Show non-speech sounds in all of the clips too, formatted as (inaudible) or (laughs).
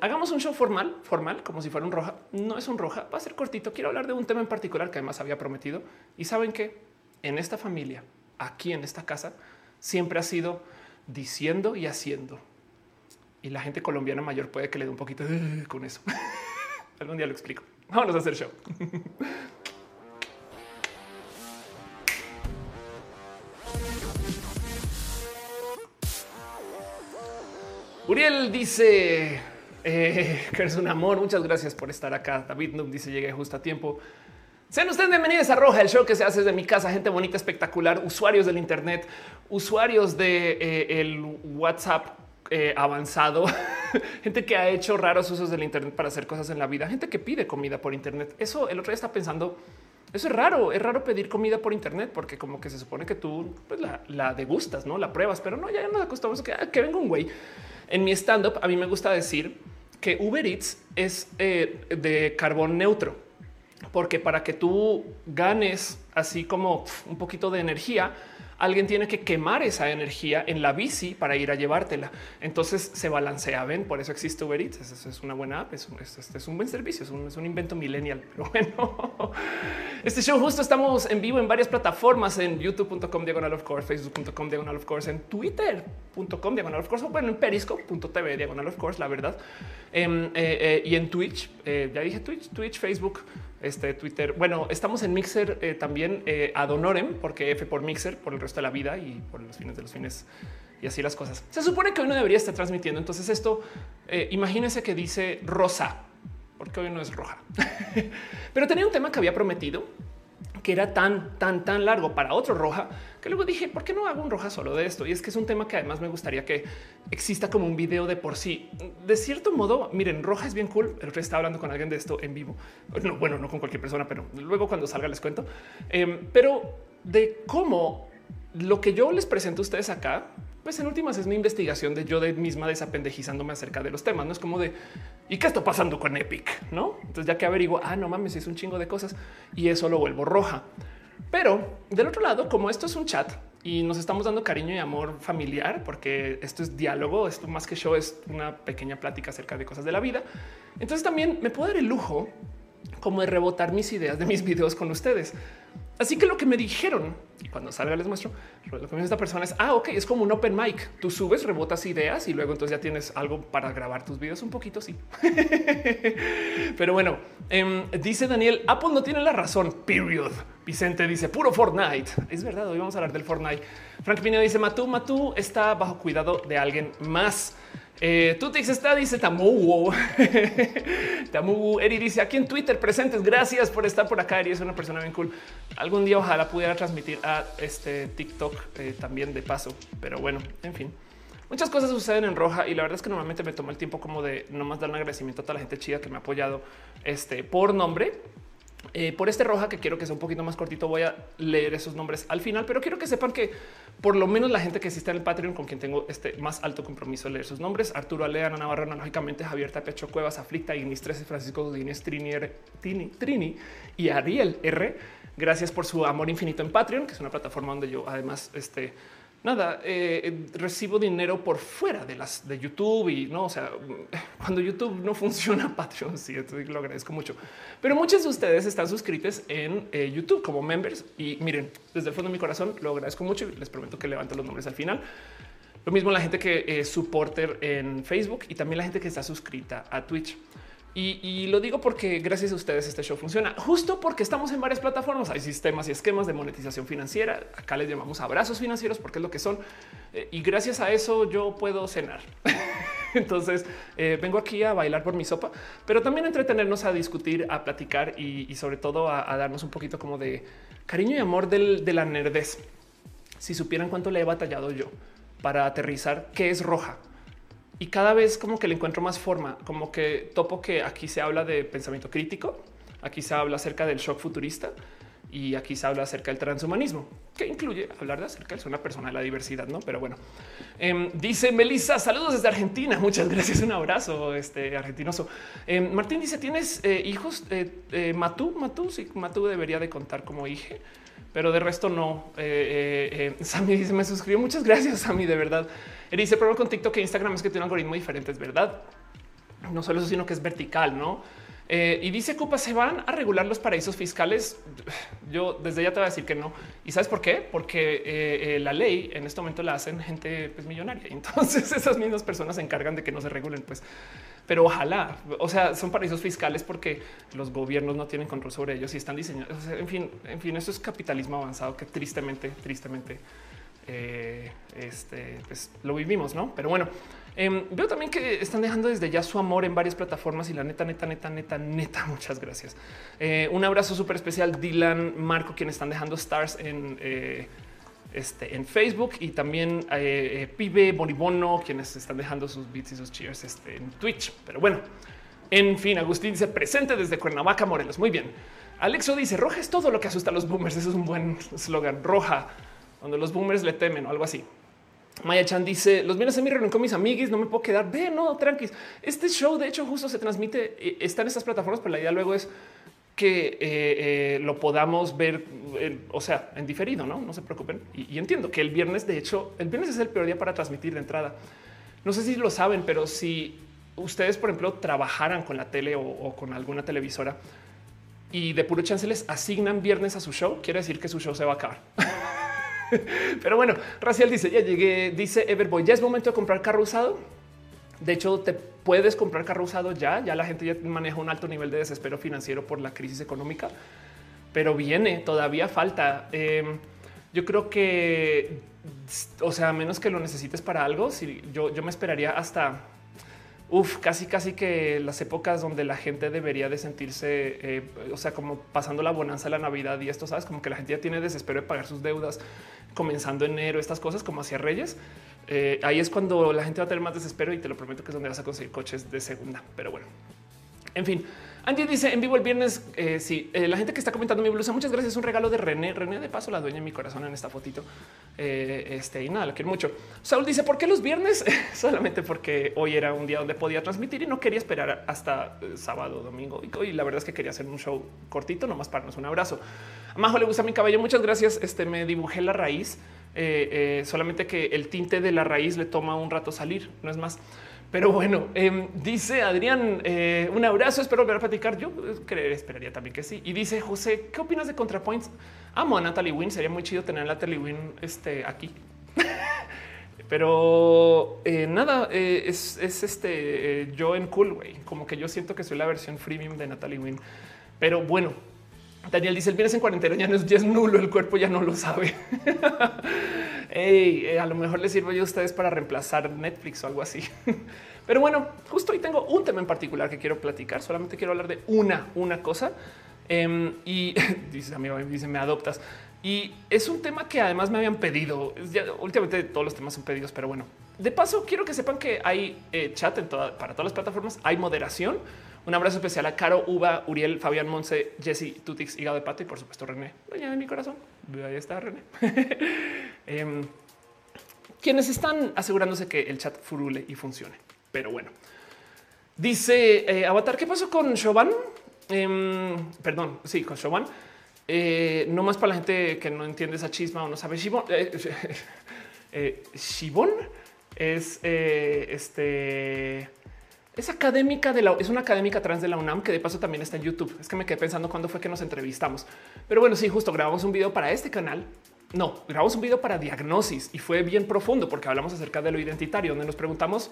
hagamos un show formal, formal, como si fuera un roja. No es un roja, va a ser cortito. Quiero hablar de un tema en particular que además había prometido. Y saben que en esta familia, aquí en esta casa, siempre ha sido diciendo y haciendo. Y la gente colombiana mayor puede que le dé un poquito con eso. (laughs) Algún día lo explico. Vámonos a hacer show. (laughs) Uriel dice eh, (laughs) que eres un amor. Muchas gracias por estar acá. David Num dice llegué justo a tiempo. Sean ustedes bienvenidos a Roja, el show que se hace desde mi casa, gente bonita, espectacular, usuarios del Internet, usuarios de eh, WhatsApp eh, avanzado, (laughs) gente que ha hecho raros usos del Internet para hacer cosas en la vida, gente que pide comida por Internet. Eso el otro día está pensando. Eso es raro, es raro pedir comida por internet porque como que se supone que tú pues, la, degustas, no la pruebas, pero no, ya nos acostumbramos a ah, que venga un güey. En mi stand up a mí me gusta decir que Uber Eats es eh, de carbón neutro, porque para que tú ganes así como un poquito de energía, alguien tiene que quemar esa energía en la bici para ir a llevártela. Entonces se balancea. Ven, por eso existe Uber Eats. Es, una buena app, es un, buen servicio, es un, invento millennial. Pero (laughs) bueno, este show justo estamos en vivo en varias plataformas en youtube.com diagonal of course, facebook.com diagonal of course, en twitter.com diagonal of course, o bueno, en periscope.tv diagonal of course, la verdad. Em, eh, eh, y en Twitch, eh, ya dije Twitch, Twitch, Facebook, este Twitter. Bueno, estamos en Mixer eh, también eh, ad honorem, porque F por Mixer por el resto de la vida y por los fines de los fines y así las cosas. Se supone que hoy no debería estar transmitiendo. Entonces, esto eh, imagínense que dice rosa, porque hoy no es roja, (laughs) pero tenía un tema que había prometido que era tan, tan, tan largo para otro roja que luego dije, ¿por qué no hago un roja solo de esto? Y es que es un tema que además me gustaría que exista como un video de por sí. De cierto modo, miren, roja es bien cool. El rey está hablando con alguien de esto en vivo. bueno, no con cualquier persona, pero luego cuando salga les cuento. Em, pero de cómo lo que yo les presento a ustedes acá pues en últimas es mi investigación de yo de misma desapendejizándome acerca de los temas. No es como de y qué está pasando con Epic, no? Entonces, ya que averiguo, ah, no mames, es un chingo de cosas y eso lo vuelvo roja. Pero del otro lado, como esto es un chat y nos estamos dando cariño y amor familiar, porque esto es diálogo, esto más que show es una pequeña plática acerca de cosas de la vida. Entonces también me puedo dar el lujo como de rebotar mis ideas de mis videos con ustedes. Así que lo que me dijeron cuando salga les muestro lo que me dice esta persona es ah, ok, es como un open mic. Tú subes, rebotas ideas y luego entonces ya tienes algo para grabar tus videos un poquito. Sí, (laughs) pero bueno, em, dice Daniel Apple no tiene la razón. Period. Vicente dice puro Fortnite. Es verdad. Hoy vamos a hablar del Fortnite. Frank Pineda dice Matú, Matú está bajo cuidado de alguien más. Eh, Tutix está, dice Tamu. (laughs) Tamu. Eri dice aquí en Twitter presentes. Gracias por estar por acá. Eri es una persona bien cool. Algún día ojalá pudiera transmitir a este TikTok eh, también de paso. Pero bueno, en fin. Muchas cosas suceden en roja y la verdad es que normalmente me tomo el tiempo como de nomás dar un agradecimiento a toda la gente chida que me ha apoyado este, por nombre eh, por este roja que quiero que sea un poquito más cortito, voy a leer esos nombres al final, pero quiero que sepan que por lo menos la gente que existe en el Patreon con quien tengo este más alto compromiso de leer sus nombres, Arturo Alea, Navarro, lógicamente Javier Pecho Cuevas, Aflicta, Ignis 13, Francisco Godínez, Trini, Trini, Trini y Ariel R. Gracias por su amor infinito en Patreon, que es una plataforma donde yo además este, nada, eh, recibo dinero por fuera de las de YouTube y no, o sea, (laughs) cuando YouTube no funciona, (laughs) Patreon sí, lo agradezco mucho. Pero muchos de ustedes están suscritos en eh, YouTube como members y miren, desde el fondo de mi corazón lo agradezco mucho y les prometo que levanto los nombres al final. Lo mismo la gente que es supporter en Facebook y también la gente que está suscrita a Twitch. Y, lo digo porque gracias a ustedes este show funciona justo porque estamos en varias plataformas. Hay sistemas y esquemas de monetización financiera. Acá les llamamos abrazos financieros porque es lo que son. Eh, y gracias a eso yo puedo cenar. (laughs) Entonces eh, vengo aquí a bailar por mi sopa, pero también a entretenernos, a discutir, a platicar y, sobre todo a, darnos un poquito como de cariño y amor de la nerdez. Si supieran cuánto le he batallado yo para aterrizar qué es roja, y cada vez como que le encuentro más forma, como que topo que aquí se habla de pensamiento crítico, aquí se habla acerca del shock futurista y aquí se habla acerca del transhumanismo, que incluye hablar de acerca de ser una persona de la diversidad, no? Pero bueno, em, dice Melissa, saludos desde Argentina. Muchas gracias. Un abrazo, este argentinoso. Em, Martín dice: ¿Tienes eh, hijos? Eh, eh, Matú, Matú, sí, Matú debería de contar como hija pero de resto no. Eh, (laughs) Sammy dice: Me suscribió. Muchas gracias, Sammy, de verdad. Dice, pero con TikTok e Instagram es que tiene un algoritmo diferente, es verdad. No solo eso, sino que es vertical, no? Eh, y dice Cupa, se van a regular los paraísos fiscales. Yo desde ya te voy a decir que no. ¿Y sabes por qué? Porque eh, eh, la ley en este momento la hacen gente pues, millonaria. (laughs) Entonces esas mismas personas se encargan de que no se regulen. Pues, pero ojalá, o sea, son paraísos fiscales porque los gobiernos no tienen control sobre ellos y están diseñados. en fin, en fin, eso es capitalismo avanzado que tristemente, tristemente, este, pues, lo vivimos, no? Pero bueno, Em, veo también que están dejando desde ya su amor en varias plataformas y la neta, neta, neta, neta, neta. Muchas gracias. Eh, un abrazo súper especial, Dylan, Marco, quienes están dejando stars en eh, este en Facebook y también eh, Pibe, Bonibono, quienes están dejando sus beats y sus cheers este, en Twitch. Pero bueno, en fin, Agustín dice presente desde Cuernavaca, Morelos. Muy bien. Alexo dice roja es todo lo que asusta a los boomers. Eso es un buen (laughs) eslogan roja, donde los boomers le temen o algo así. Maya Chan dice: Los viernes en mi reunión con mis amiguis, no me puedo quedar. Ve, no, tranquis. Este show, de hecho, justo se transmite, eh, está en estas plataformas, pero la idea luego es que eh, eh, lo podamos ver, o sea, en diferido, no? No se preocupen. Y, entiendo que el viernes, de hecho, el viernes es el peor día para transmitir de entrada. No sé si lo saben, pero si ustedes, por ejemplo, trabajaran con la tele o, o con alguna televisora y de puro chance les asignan viernes a su show, quiere decir que su show se va a acabar. (laughs) (laughs) Pero bueno, Racial dice, ya llegué, dice Everboy, ya es momento de comprar carro usado. De hecho, te puedes comprar carro usado ya, ya la gente ya maneja un alto nivel de desespero financiero por la crisis económica, pero viene, todavía falta. Em, yo creo que, o sea, a menos que lo necesites para algo, si yo, yo me esperaría hasta Uf, casi, casi que las épocas donde la gente debería de sentirse, eh, o sea, como pasando la bonanza de la Navidad y esto, sabes, como que la gente ya tiene desespero de pagar sus deudas, comenzando enero, estas cosas como hacia Reyes. Eh, ahí es cuando la gente va a tener más desespero y te lo prometo que es donde vas a conseguir coches de segunda. Pero bueno, en fin, Andy dice en vivo el viernes. Eh, sí, eh, la gente que está comentando mi blusa, muchas gracias. Un regalo de René. René, de paso, la dueña de mi corazón en esta fotito. Eh, este y nada, la quiero mucho. Saúl dice por qué los viernes? (laughs) Solamente porque hoy era un día donde podía transmitir y no quería esperar hasta sábado, domingo. Y la verdad es que quería hacer un show cortito, nomás para darnos un abrazo. A le gusta mi cabello. Muchas gracias. Este me dibujé la raíz, solamente que el tinte de la raíz le toma un rato salir, no es más. Pero bueno, em, dice Adrián, eh, un abrazo, espero volver a platicar. Yo eh, creer, esperaría también que sí. Y dice José, ¿qué opinas de ContraPoints? Amo a Natalie Wynn, sería muy chido tener a Natalie Wynn este, aquí. (laughs) Pero eh, nada, es, este yo en cool. Como que yo siento que soy la versión freemium de Natalie Wynn. Pero bueno, Daniel dice el viernes en cuarentena ya no es, ya es nulo, el cuerpo ya no lo sabe. (laughs) hey, eh, a lo mejor les sirvo yo a ustedes para reemplazar Netflix o algo así. (laughs) Pero bueno, justo hoy tengo un tema en particular que quiero platicar. Solamente quiero hablar de una, una cosa. Em, y (laughs) dice amigo, dice me adoptas. Y es un tema que además me habían pedido. últimamente todos los temas son pedidos, pero bueno. De paso, quiero que sepan que hay eh, chat en para todas las plataformas. Hay moderación. Un abrazo especial a Caro, Uva, Uriel, Fabián Monse, Jesse, Tutix, Hígado de Pato y por supuesto René, dueña de mi corazón. Ahí está René. (laughs) Em, quienes están asegurándose que el chat furule y funcione. Pero bueno, dice eh, Avatar, ¿qué pasó con Shoban? Em, perdón, sí, con Shoban. Eh, no más para la gente que no entiende esa chisma o no sabe Shibon. Eh, (laughs) Shibon es este es académica de la, es una académica trans de la UNAM que de paso también está en YouTube. Es que me quedé pensando cuándo fue que nos entrevistamos. Pero bueno, sí, justo grabamos un video para este canal. No, grabamos un video para diagnosis y fue bien profundo porque hablamos acerca de lo identitario, donde nos preguntamos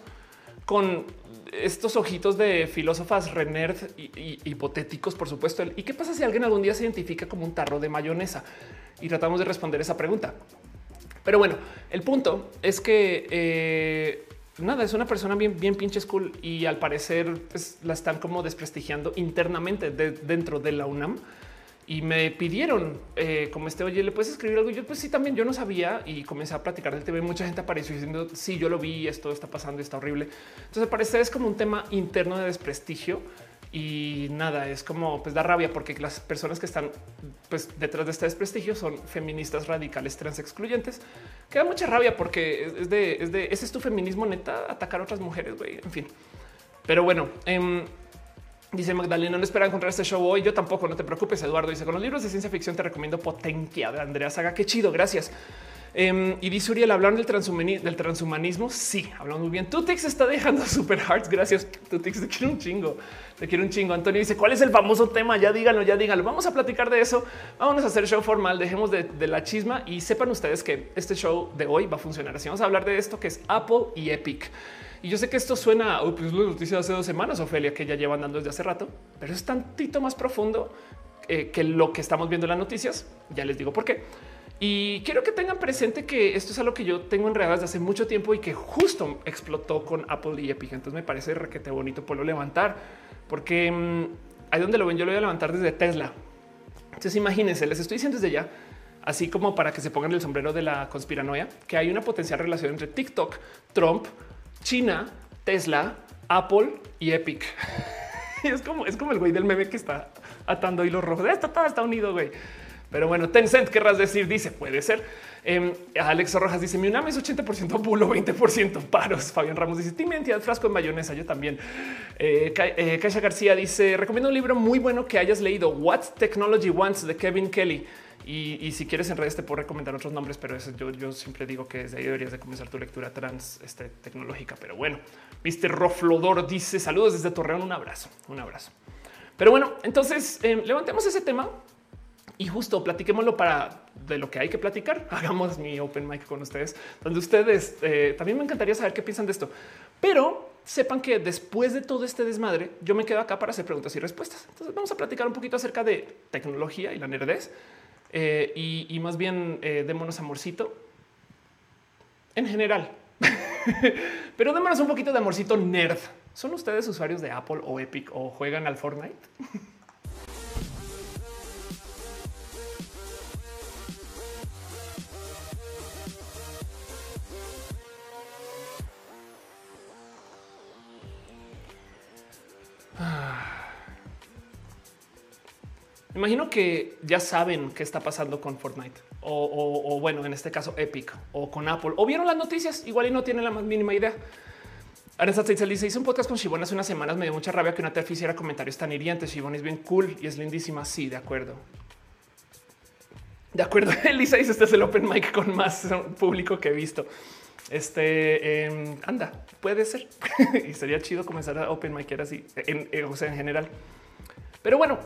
con estos ojitos de filósofas renerd y, hipotéticos, por supuesto. ¿Y qué pasa si alguien algún día se identifica como un tarro de mayonesa? Y tratamos de responder esa pregunta. Pero bueno, el punto es que eh, nada, es una persona bien, bien pinche cool y al parecer pues, la están como desprestigiando internamente dentro de la UNAM. Y me pidieron eh, como este, oye, ¿le puedes escribir algo? Yo pues sí, también yo no sabía y comencé a platicar del tema. Mucha gente apareció diciendo, sí, yo lo vi, esto está pasando, está horrible. Entonces, al parecer es como un tema interno de desprestigio y nada, es como pues da rabia porque las personas que están pues detrás de este desprestigio son feministas radicales trans excluyentes. Queda mucha rabia porque es de, es de ese es tu feminismo neta, atacar a otras mujeres, güey. En fin, pero bueno, em, dice Magdalena, no espera encontrar este show hoy. Yo tampoco, no te preocupes. Eduardo dice con los libros de ciencia ficción te recomiendo Potencia de Andrea Saga. Qué chido, gracias. Em, y dice Uriel, ¿hablaron del, del transhumanismo? Sí, hablamos muy bien. Tutix está dejando (laughs) super hearts. Gracias, Tutix. Te quiero un chingo. Te quiero un chingo. Antonio dice, ¿cuál es el famoso tema? Ya díganlo, ya díganlo. Vamos a platicar de eso. Vámonos a hacer show formal. Dejemos de, la chisma y sepan ustedes que este show de hoy va a funcionar así. Vamos a hablar de esto que es Apple y Epic. Y yo sé que esto suena, oh, pues la noticia de hace dos semanas, Ofelia, que ya llevan dando desde hace rato, pero es tantito más profundo eh, que lo que estamos viendo en las noticias. Ya les digo por qué. Y quiero que tengan presente que esto es algo que yo tengo en desde hace mucho tiempo y que justo explotó con Apple y Epic. Entonces me parece requete bonito por lo levantar, porque mm, ahí donde lo ven, yo lo voy a levantar desde Tesla. Entonces imagínense, les estoy diciendo desde ya, así como para que se pongan el sombrero de la conspiranoia, que hay una potencial relación entre TikTok, Trump, China, Tesla, Apple y Epic. (laughs) es como es como el güey del meme que está atando hilos rojos. Esto todo está unido, güey. Pero bueno, Tencent, querrás decir, dice, puede ser. Eh, Alex Rojas dice, mi UNAM es 80% bulo, 20% paros. Fabián Ramos dice, Tim frasco en mayonesa, yo también. Eh, eh García dice, recomiendo un libro muy bueno que hayas leído, What Technology Wants de Kevin Kelly. Y, si quieres en redes te puedo recomendar otros nombres, pero eso yo, yo siempre digo que desde ahí deberías de comenzar tu lectura trans este, tecnológica. Pero bueno, Mr. Roflodor dice saludos desde Torreón, un abrazo, un abrazo. Pero bueno, entonces eh, levantemos ese tema y justo platiquémoslo para de lo que hay que platicar. (laughs) Hagamos mi open mic con ustedes, donde ustedes eh, también me encantaría saber qué piensan de esto, pero sepan que después de todo este desmadre, yo me quedo acá para hacer preguntas y respuestas. Entonces vamos a platicar un poquito acerca de tecnología y la nerdez eh, y, más bien eh, démonos amorcito en general, (laughs) pero démonos un poquito de amorcito nerd. ¿Son ustedes usuarios de Apple o Epic o juegan al Fortnite? (laughs) (sighs) Imagino que ya saben qué está pasando con Fortnite o, bueno, en este caso Epic o con Apple o vieron las noticias. Igual y no tienen la más mínima idea. Aranza dice: Hice un podcast con Shibon hace unas semanas. Me dio mucha rabia que una TERF hiciera comentarios tan hirientes. Shibon es bien cool y es lindísima. Sí, de acuerdo. De acuerdo. (laughs) Elisa dice: Este es el open mic con más público que he visto. Este em, anda, puede ser (laughs) y sería chido comenzar a open mic así, en, o sea, en general. Pero bueno,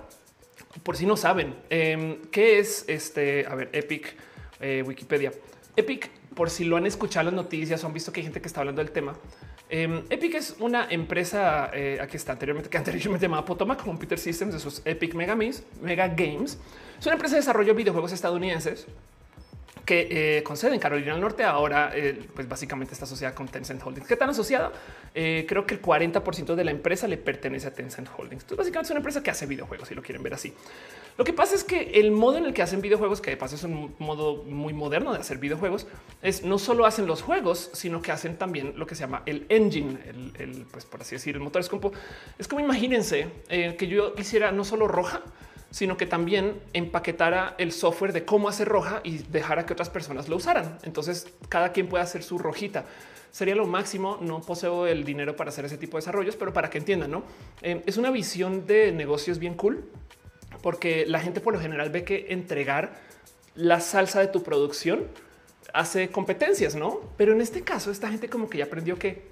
por si no saben em, qué es este, a ver, Epic, eh, Wikipedia. Epic, por si lo han escuchado las noticias o han visto que hay gente que está hablando del tema. Em, Epic es una empresa eh, aquí está anteriormente que anteriormente llamaba Potomac Computer Systems de sus Epic Mega Games. Es una empresa de desarrollo de videojuegos estadounidenses que eh, en Carolina del Norte ahora eh, pues básicamente está asociada con Tencent Holdings. ¿Qué tan asociada? Eh, creo que el 40% de la empresa le pertenece a Tencent Holdings. Entonces básicamente es una empresa que hace videojuegos, si lo quieren ver así. Lo que pasa es que el modo en el que hacen videojuegos, que de paso es un modo muy moderno de hacer videojuegos, es no solo hacen los juegos, sino que hacen también lo que se llama el engine, el, pues por así decir, el motor es como, es como imagínense que yo hiciera no solo roja, sino que también empaquetara el software de cómo hacer roja y dejara que otras personas lo usaran. Entonces cada quien puede hacer su rojita. Sería lo máximo. No poseo el dinero para hacer ese tipo de desarrollos, pero para que entiendan, no eh, es una visión de negocios bien cool, porque la gente por lo general ve que entregar la salsa de tu producción hace competencias, no? Pero en este caso, esta gente como que ya aprendió que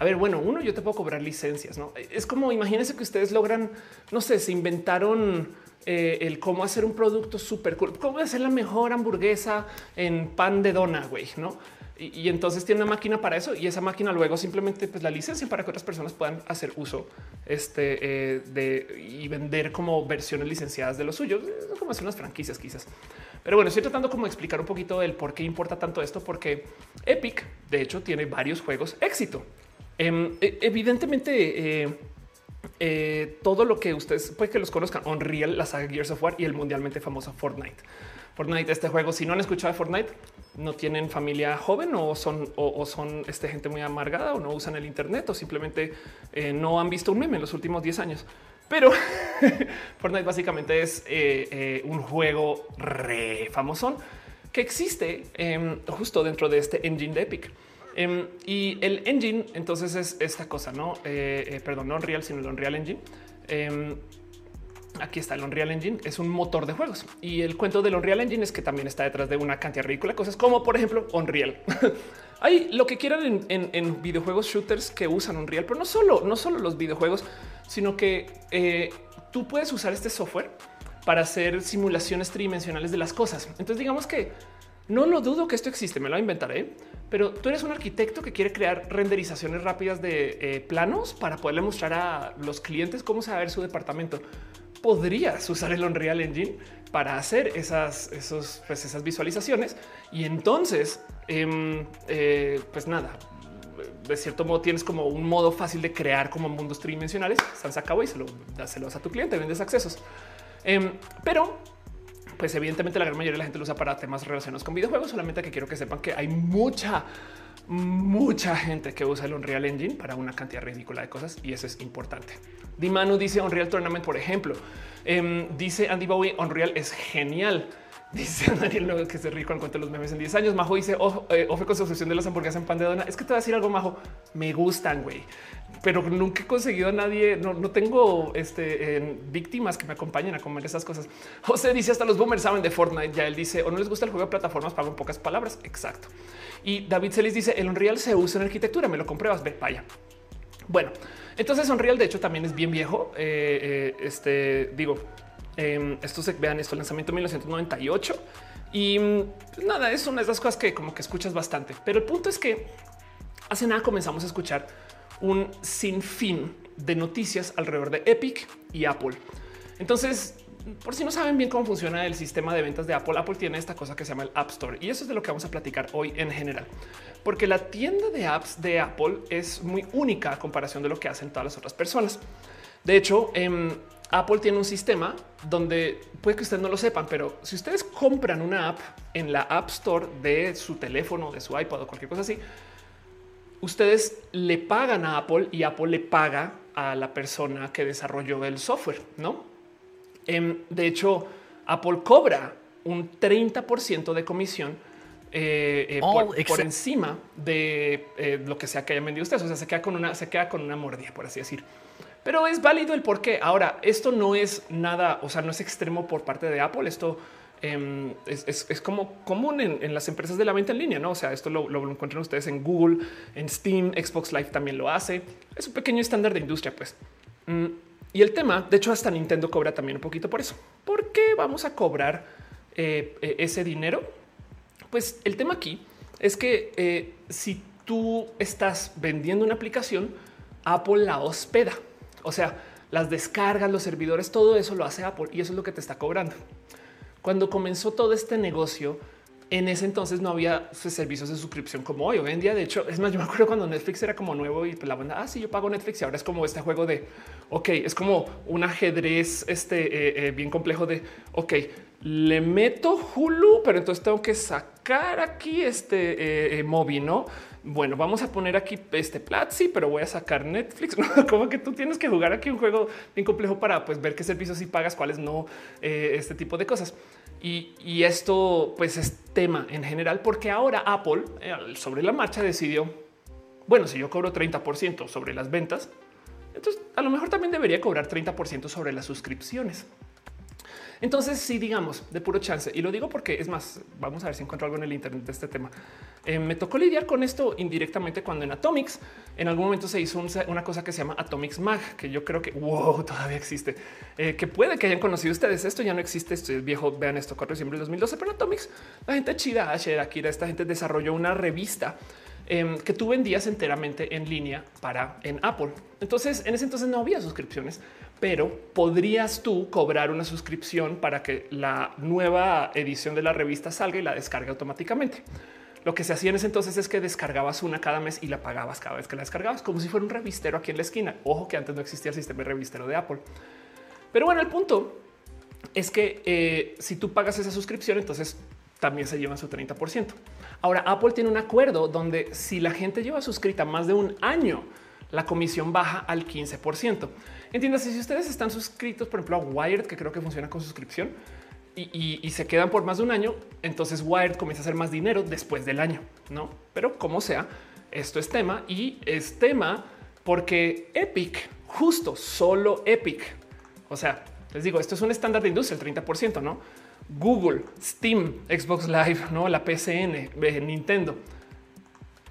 a ver, bueno, uno, yo te puedo cobrar licencias, no es como imagínense que ustedes logran, no sé, se inventaron eh, el cómo hacer un producto súper cool, cómo hacer la mejor hamburguesa en pan de dona, güey, ¿no? Y, entonces tiene una máquina para eso y esa máquina luego simplemente pues la licencia para que otras personas puedan hacer uso este, eh, de y vender como versiones licenciadas de lo suyo, como hacer unas franquicias quizás. Pero bueno, estoy tratando como explicar un poquito del por qué importa tanto esto, porque Epic de hecho tiene varios juegos éxito. Em, e, evidentemente, eh, todo lo que ustedes puede que los conozcan, Unreal, la saga Gears of War y el mundialmente famoso Fortnite. Fortnite, este juego, si no han escuchado de Fortnite, no tienen familia joven o son o, son este, gente muy amargada o no usan el Internet o simplemente eh, no han visto un meme en los últimos 10 años. Pero (laughs) Fortnite básicamente es eh, un juego re famosón que existe em, justo dentro de este engine de Epic. Em, y el engine, entonces es esta cosa, no, eh, eh, perdón, no Unreal, sino el Unreal Engine. Em, aquí está el Unreal Engine, es un motor de juegos y el cuento del Unreal Engine es que también está detrás de una cantidad ridícula de cosas como por ejemplo Unreal. (laughs) Hay lo que quieran en, videojuegos shooters que usan Unreal, pero no solo, no solo los videojuegos, sino que eh, tú puedes usar este software para hacer simulaciones tridimensionales de las cosas. Entonces digamos que no lo dudo que esto existe, me lo inventaré, pero tú eres un arquitecto que quiere crear renderizaciones rápidas de eh, planos para poderle mostrar a los clientes cómo se va a ver su departamento. Podrías usar el Unreal Engine para hacer esas, esos, pues esas visualizaciones y entonces, em, eh, pues nada, de cierto modo tienes como un modo fácil de crear como mundos tridimensionales. Se acabó y se lo das a tu cliente, vendes accesos. Em, pero pues evidentemente la gran mayoría de la gente lo usa para temas relacionados con videojuegos, solamente que quiero que sepan que hay mucha, mucha gente que usa el Unreal Engine para una cantidad ridícula de cosas y eso es importante. Dimanu dice Unreal Tournament, por ejemplo. Em, dice Andy Bowie, Unreal es genial. (laughs) Dice Daniel que se rico en cuanto a los memes en 10 años. Majo dice, ofe con su obsesión de las hamburguesas en pan de dona. Es que te voy a decir algo, Majo. Me gustan, güey pero nunca he conseguido a nadie. No, tengo este, víctimas que me acompañen a comer esas cosas. José dice hasta los boomers saben de Fortnite. Ya él dice o no les gusta el juego de plataformas, pago en pocas palabras. Exacto. Y David Celis dice el Unreal se usa en arquitectura. Me lo compruebas. Ve, vaya. Bueno, entonces Unreal de hecho también es bien viejo. Eh, eh, este digo, eh, esto se vean esto, lanzamiento 1998 y pues nada, es una de esas cosas que como que escuchas bastante. Pero el punto es que hace nada comenzamos a escuchar un sinfín de noticias alrededor de Epic y Apple. Entonces, por si no saben bien cómo funciona el sistema de ventas de Apple, Apple tiene esta cosa que se llama el App Store y eso es de lo que vamos a platicar hoy en general, porque la tienda de apps de Apple es muy única a comparación de lo que hacen todas las otras personas. De hecho, em, Apple tiene un sistema donde puede que ustedes no lo sepan, pero si ustedes compran una app en la App Store de su teléfono, de su iPad o cualquier cosa así, ustedes le pagan a Apple y Apple le paga a la persona que desarrolló el software, ¿no? Em, de hecho, Apple cobra un 30% de comisión eh, eh, por, encima de eh, lo que sea que hayan vendido ustedes. O sea, se queda con una, se queda con una mordida, por así decir. Pero es válido el por qué. Ahora, esto no es nada, o sea, no es extremo por parte de Apple. Esto Em, es, como común en, las empresas de la venta en línea, no? O sea, esto lo, encuentran ustedes en Google, en Steam, Xbox Live también lo hace. Es un pequeño estándar de industria, pues. Mm, y el tema, de hecho, hasta Nintendo cobra también un poquito por eso. ¿Por qué vamos a cobrar eh, e, ese dinero? Pues el tema aquí es que eh, si tú estás vendiendo una aplicación, Apple la hospeda. O sea, las descargas, los servidores, todo eso lo hace Apple y eso es lo que te está cobrando. Cuando comenzó todo este negocio, en ese entonces no había pues, servicios de suscripción como hoy. Hoy en día, de hecho, es más, yo me acuerdo cuando Netflix era como nuevo y pues la banda, ah, sí, yo pago Netflix y ahora es como este juego de, ok, es como un ajedrez este, eh, eh, bien complejo de, ok, le meto Hulu, pero entonces tengo que sacar aquí este eh, móvil, ¿no? Bueno, vamos a poner aquí este Platzi, pero voy a sacar Netflix. (laughs) Como que tú tienes que jugar aquí un juego bien complejo para pues, ver qué servicios sí pagas, cuáles no, este tipo de cosas. Y, esto pues es tema en general porque ahora Apple eh, sobre la marcha decidió, bueno, si yo cobro 30% sobre las ventas, entonces a lo mejor también debería cobrar 30% sobre las suscripciones. Entonces, si digamos de puro chance, y lo digo porque es más, vamos a ver si encuentro algo en el Internet de este tema. Eh, me tocó lidiar con esto indirectamente cuando en Atomics en algún momento se hizo una cosa que se llama Atomics Mag, que yo creo que wow, (laughs) todavía existe, eh, que puede que hayan conocido ustedes. Esto ya no existe. Esto es viejo. Vean esto, 4 de diciembre de 2012, pero Atomics, la gente chida, Asher, Akira, esta gente desarrolló una revista Em, que tú vendías enteramente en línea para en Apple. Entonces, en ese entonces no había suscripciones, pero podrías tú cobrar una suscripción para que la nueva edición de la revista salga y la descargue automáticamente. Lo que se hacía en ese entonces es que descargabas una cada mes y la pagabas cada vez que la descargabas, como si fuera un revistero aquí en la esquina. Ojo que antes no existía el sistema de revistero de Apple. Pero bueno, el punto es que eh, si tú pagas esa suscripción, entonces también se llevan su 30%. Ahora, Apple tiene un acuerdo donde si la gente lleva suscrita más de un año, la comisión baja al 15%. Entiéndase, si ustedes están suscritos, por ejemplo, a Wired, que creo que funciona con suscripción, y, se quedan por más de un año, entonces Wired comienza a hacer más dinero después del año, ¿no? Pero como sea, esto es tema y es tema porque Epic, justo solo Epic, o sea, Les digo, esto es un estándar de industria, el 30%, ¿no? Google, Steam, Xbox Live, no la PCN, Nintendo.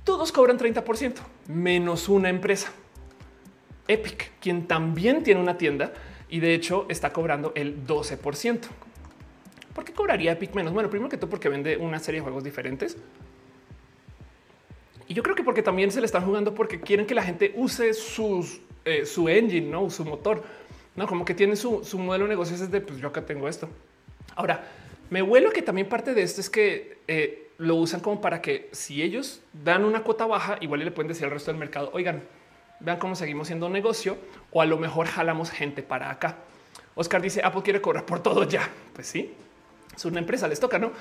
Todos cobran 30%, menos una empresa. Epic, quien también tiene una tienda y de hecho está cobrando el 12%. ¿Por qué cobraría Epic menos? Bueno, primero que todo porque vende una serie de juegos diferentes. Y yo creo que porque también se le están jugando porque quieren que la gente use sus, eh, su engine, no su motor, no como que tiene su, modelo de negocios es de pues yo acá tengo esto. Ahora me vuelo que también parte de esto es que eh, lo usan como para que si ellos dan una cuota baja, igual le pueden decir al resto del mercado, oigan, vean cómo seguimos siendo un negocio o a lo mejor jalamos gente para acá. Oscar dice Apple quiere cobrar por todo ya. Pues sí, es una empresa, les toca, no?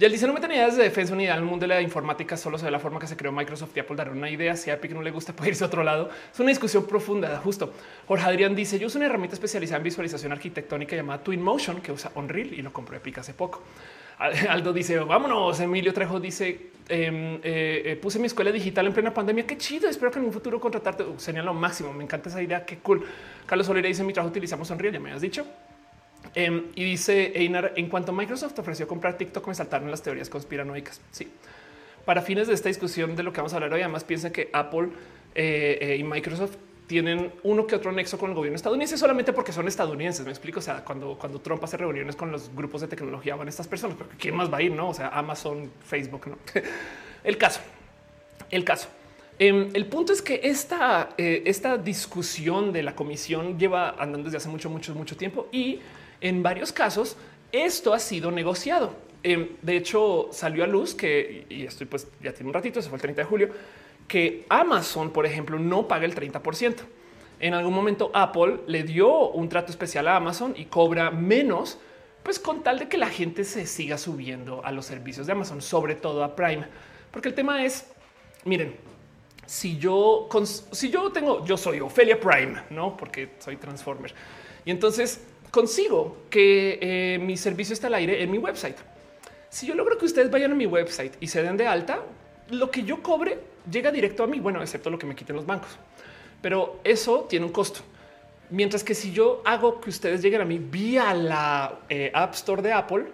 Ya él dice no me tenía de defensa unidad en el mundo de la informática solo sobre la forma que se creó Microsoft y Apple dar una idea. Si a Epic no le gusta (laughs) puede irse a otro lado. Es una discusión profunda. Justo Jorge Adrián dice yo uso una herramienta especializada en visualización arquitectónica llamada Twinmotion que usa Unreal y lo compró Epic hace poco. (laughs) Aldo dice vámonos. Emilio Trejo dice em, eh, eh, puse mi escuela digital en plena pandemia. Qué chido. Espero que en un futuro contratarte sería lo máximo. Me encanta esa idea. Qué cool. Carlos Solera dice mi trabajo utilizamos Unreal. Ya me has dicho. Em, y dice Einar, en cuanto Microsoft ofreció comprar TikTok, me saltaron las teorías conspiranoicas. Sí. Para fines de esta discusión de lo que vamos a hablar hoy, además piensa que Apple eh, eh, y Microsoft tienen uno que otro nexo con el gobierno estadounidense solamente porque son estadounidenses. Me explico. O sea, cuando, cuando Trump hace reuniones con los grupos de tecnología van estas personas, porque quién más va a ir, no? O sea, Amazon, Facebook, no? (laughs) el caso, el caso. Em, el punto es que esta, eh, esta discusión de la comisión lleva andando desde hace mucho, mucho, mucho tiempo y en varios casos, esto ha sido negociado. Em, de hecho, salió a luz que, y estoy pues ya tiene un ratito, se fue el 30 de julio, que Amazon, por ejemplo, no paga el 30%. En algún momento Apple le dio un trato especial a Amazon y cobra menos, pues con tal de que la gente se siga subiendo a los servicios de Amazon, sobre todo a Prime. Porque el tema es, miren, si yo, si yo tengo, yo soy Ophelia Prime, no porque soy Transformer. Y entonces consigo que eh, mi servicio está al aire en mi website. Si yo logro que ustedes vayan a mi website y se den de alta, lo que yo cobre llega directo a mí, bueno, excepto lo que me quiten los bancos. Pero eso tiene un costo. Mientras que si yo hago que ustedes lleguen a mí vía la eh, App Store de Apple,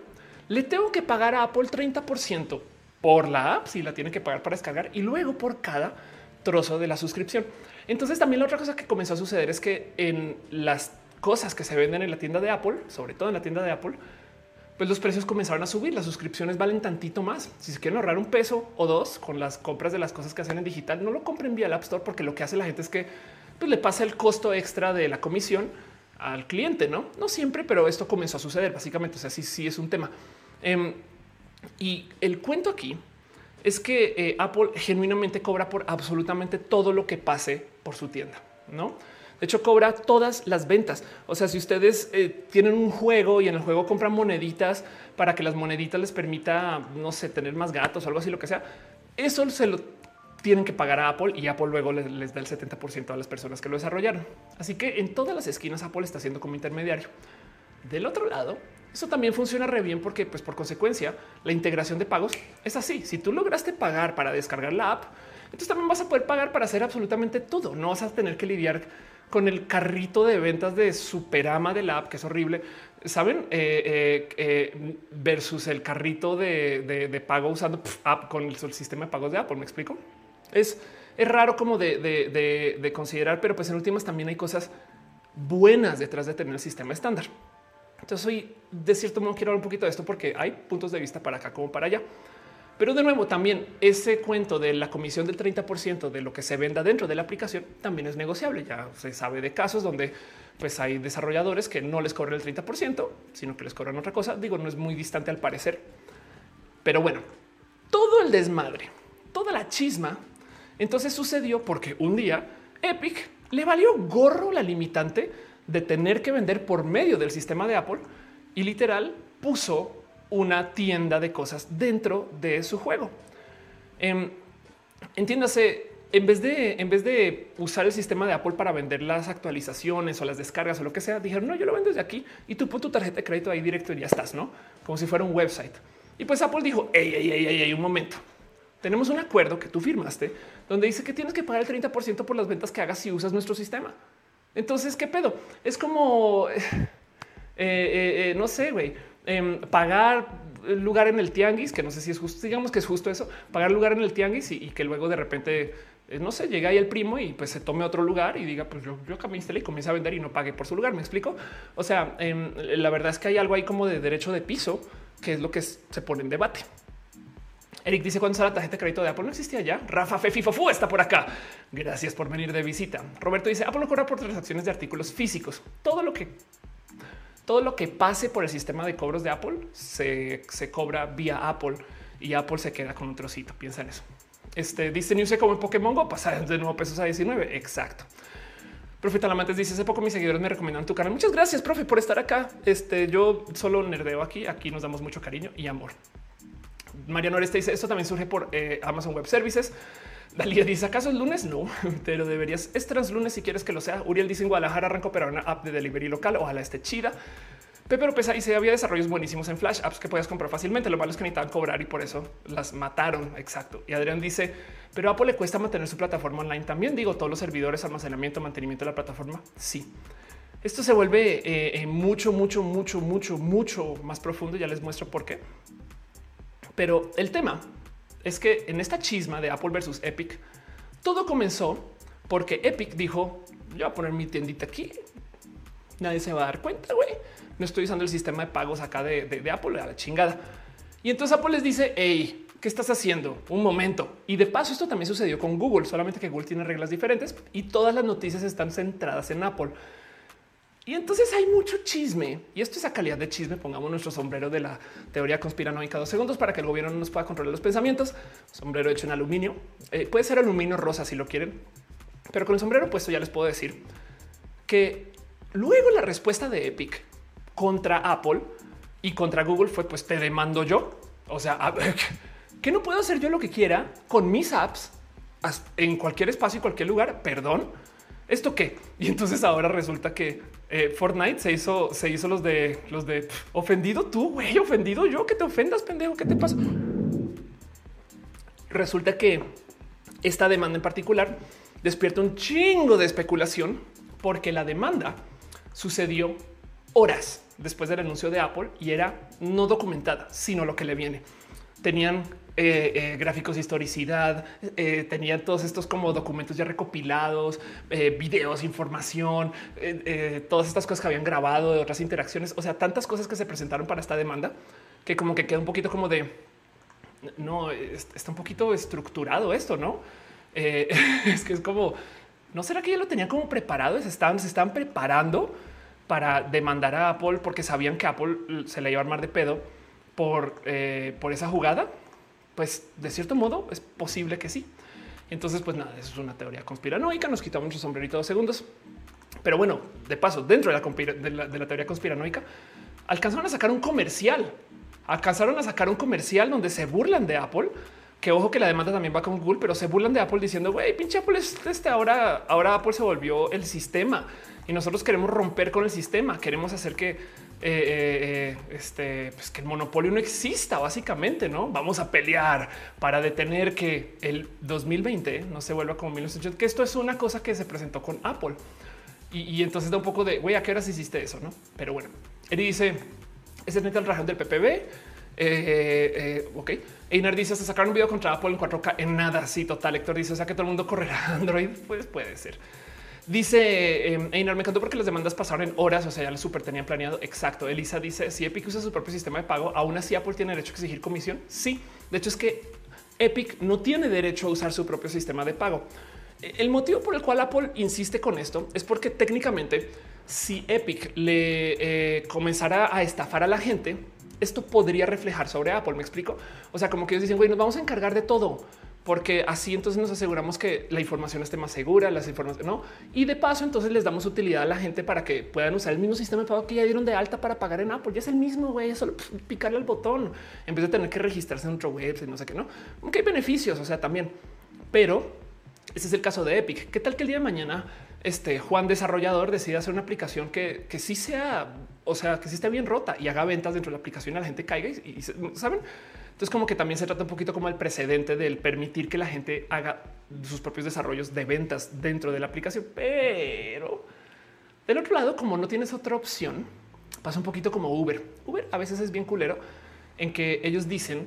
le tengo que pagar a Apple 30% por la app, si la tienen que pagar para descargar y luego por cada trozo de la suscripción. Entonces también la otra cosa que comenzó a suceder es que en las cosas que se venden en la tienda de Apple, sobre todo en la tienda de Apple, pues los precios comenzaron a subir. Las suscripciones valen tantito más. Si se quieren ahorrar un peso o dos con las compras de las cosas que hacen en digital, no lo compren vía el App Store porque lo que hace la gente es que pues, le pasa el costo extra de la comisión al cliente. No, no siempre, pero esto comenzó a suceder básicamente. O sea, sí, sí es un tema. Em, y el cuento aquí es que eh, Apple genuinamente cobra por absolutamente todo lo que pase por su tienda, no? De hecho, cobra todas las ventas. O sea, si ustedes eh, tienen un juego y en el juego compran moneditas para que las moneditas les permita, no sé, tener más gatos o algo así, lo que sea, eso se lo tienen que pagar a Apple y Apple luego les, da el 70% a las personas que lo desarrollaron. Así que en todas las esquinas Apple está haciendo como intermediario. Del otro lado, eso también funciona re bien porque, pues, por consecuencia, la integración de pagos es así. Si tú lograste pagar para descargar la app, entonces también vas a poder pagar para hacer absolutamente todo. No vas a tener que lidiar con el carrito de ventas de Superama de la app, que es horrible. Saben, eh, eh, eh, versus el carrito de, pago usando app con el, sistema de pagos de Apple. Me explico. Es, es raro como de, considerar, pero pues en últimas también hay cosas buenas detrás de tener el sistema estándar. Entonces, hoy de cierto modo quiero hablar un poquito de esto porque hay puntos de vista para acá como para allá. Pero de nuevo, también ese cuento de la comisión del 30% de lo que se venda dentro de la aplicación también es negociable. Ya se sabe de casos donde pues hay desarrolladores que no les cobran el 30%, sino que les cobran otra cosa. Digo, no es muy distante al parecer. Pero bueno, todo el desmadre, toda la chisma, entonces sucedió porque un día Epic le valió gorro la limitante de tener que vender por medio del sistema de Apple y literal puso una tienda de cosas dentro de su juego. Em, entiéndase, en vez de en vez de usar el sistema de Apple para vender las actualizaciones o las descargas o lo que sea, dijeron no, yo lo vendo desde aquí y tú pon tu tarjeta de crédito ahí directo y ya estás, no como si fuera un website. Y pues Apple dijo hey, hey, hey, hey, un momento. Tenemos un acuerdo que tú firmaste donde dice que tienes que pagar el 30% por las ventas que hagas si usas nuestro sistema. Entonces, ¿qué pedo? Es como (laughs) eh, no sé, güey, em, pagar lugar en el tianguis, que no sé si es justo, digamos que es justo eso, pagar lugar en el tianguis y, que luego de repente, no sé, llega ahí el primo y pues se tome otro lugar y diga, pues yo, yo instalé y comienza a vender y no pague por su lugar. Me explico. O sea, em, la verdad es que hay algo ahí como de derecho de piso, que es lo que se pone en debate. Eric dice cuando la tarjeta de crédito de Apple no existía ya. Rafa Fefifofu está por acá. Gracias por venir de visita. Roberto dice Apple no cobra por transacciones de artículos físicos. Todo lo que todo lo que pase por el sistema de cobros de Apple se, cobra vía Apple y Apple se queda con un trocito. Piensa en eso. Este dice News como en Pokémon Go pasa de nuevo pesos a 19. Exacto. Profe Talamantes dice hace poco mis seguidores me recomendan tu canal. Muchas gracias, profe, por estar acá. Este yo solo nerdeo aquí. Aquí nos damos mucho cariño y amor. Mariano Oreste dice esto también surge por eh, Amazon Web Services. Dalia dice acaso es lunes? No, (laughs) pero deberías. Es tras lunes si quieres que lo sea. Uriel dice en Guadalajara arrancó pero una app de delivery local. Ojalá esté chida. Pepe López y se había desarrollos buenísimos en Flash apps que puedes comprar fácilmente. Lo malo es que necesitaban cobrar y por eso las mataron. Exacto. Y Adrián dice, pero a Apple le cuesta mantener su plataforma online también. Digo, todos los servidores, almacenamiento, mantenimiento de la plataforma. Sí. Esto se vuelve eh, eh, mucho, mucho, mucho, mucho, mucho más profundo. Ya les muestro por qué. Pero el tema es que en esta chisma de Apple versus Epic, todo comenzó porque Epic dijo, yo voy a poner mi tiendita aquí. Nadie se va a dar cuenta, güey. No estoy usando el sistema de pagos acá de, Apple a la chingada. Y entonces Apple les dice, hey, ¿qué estás haciendo? Un momento. Y de paso, esto también sucedió con Google, solamente que Google tiene reglas diferentes y todas las noticias están centradas en Apple. Y entonces hay mucho chisme y esto es a calidad de chisme. Pongamos nuestro sombrero de la teoría conspiranoica dos segundos para que el gobierno no nos pueda controlar los pensamientos. Sombrero hecho en aluminio. Eh, puede ser aluminio rosa si lo quieren, pero con el sombrero puesto ya les puedo decir que luego la respuesta de Epic contra Apple y contra Google fue pues te demando yo. O sea, (laughs) que no puedo hacer yo lo que quiera con mis apps en cualquier espacio y cualquier lugar. Perdón. ¿Esto qué? Y entonces ahora resulta que eh, Fortnite se hizo, se hizo los de los de ofendido tú, güey, ofendido yo, que te ofendas, pendejo, ¿qué te pasa? Resulta que esta demanda en particular despierta un chingo de especulación porque la demanda sucedió horas después del anuncio de Apple y era no documentada, sino lo que le viene. Tenían eh, eh, gráficos de historicidad, eh, tenían todos estos como documentos ya recopilados, videos, información, todas estas cosas que habían grabado de otras interacciones, o sea, tantas cosas que se presentaron para esta demanda que como que queda un poquito como de no está un poquito estructurado esto, no? (laughs) es que es como no será que ya lo tenían como preparado, se estaban, se están preparando para demandar a Apple porque sabían que Apple se le iba a armar de pedo por, por esa jugada pues de cierto modo es posible que sí. Entonces, pues nada, eso es una teoría conspiranoica. Nos quitamos nuestro sombrerito dos segundos. Pero bueno, de paso, dentro de la, de la, teoría conspiranoica, alcanzaron a sacar un comercial. Alcanzaron a sacar un comercial donde se burlan de Apple. Que ojo que la demanda también va con Google, pero se burlan de Apple diciendo, güey, pinche Apple es este ahora, ahora Apple se volvió el sistema y nosotros queremos romper con el sistema. Queremos hacer que eh, eh, eh, este, pues que el monopolio no exista, básicamente, ¿no? Vamos a pelear para detener que el 2020 no se vuelva como 1980, que esto es una cosa que se presentó con Apple. Y, entonces da un poco de, güey, ¿a qué horas hiciste eso? No, pero bueno, él dice, ese es el región del PPB. ok. Einar dice hasta sacar un video contra Apple en 4K en nada. Sí, total. Héctor dice, o sea que todo el mundo correrá Android. (laughs) Pues puede ser. Dice eh, Einar, me encantó porque las demandas pasaron en horas, o sea, ya lo súper tenían planeado. Exacto. Elisa dice, si Epic usa su propio sistema de pago, aún así Apple tiene derecho a exigir comisión. Sí, de hecho es que Epic no tiene derecho a usar su propio sistema de pago. E, el motivo por el cual Apple insiste con esto es porque técnicamente si Epic le eh, comenzara a estafar a la gente, esto podría reflejar sobre Apple. Me explico. O sea, como que ellos dicen, güey, nos vamos a encargar de todo porque así entonces nos aseguramos que la información esté más segura, las informaciones, no? Y de paso, entonces les damos utilidad a la gente para que puedan usar el mismo sistema de pago que ya dieron de alta para pagar en Apple. Ya es el mismo, güey, solo picarle al botón en vez de tener que registrarse en otro web y no sé qué, no? Hay beneficios, o sea, también, pero ese es el caso de Epic. ¿Qué tal que el día de mañana este Juan desarrollador decide hacer una aplicación que, que sí sea, o sea, que sí esté bien rota y haga ventas dentro de la aplicación y la gente caiga y saben? Entonces, como que también se trata un poquito como el precedente del permitir que la gente haga sus propios desarrollos de ventas dentro de la aplicación. Pero del otro lado, como no tienes otra opción, pasa un poquito como Uber. Uber a veces es bien culero en que ellos dicen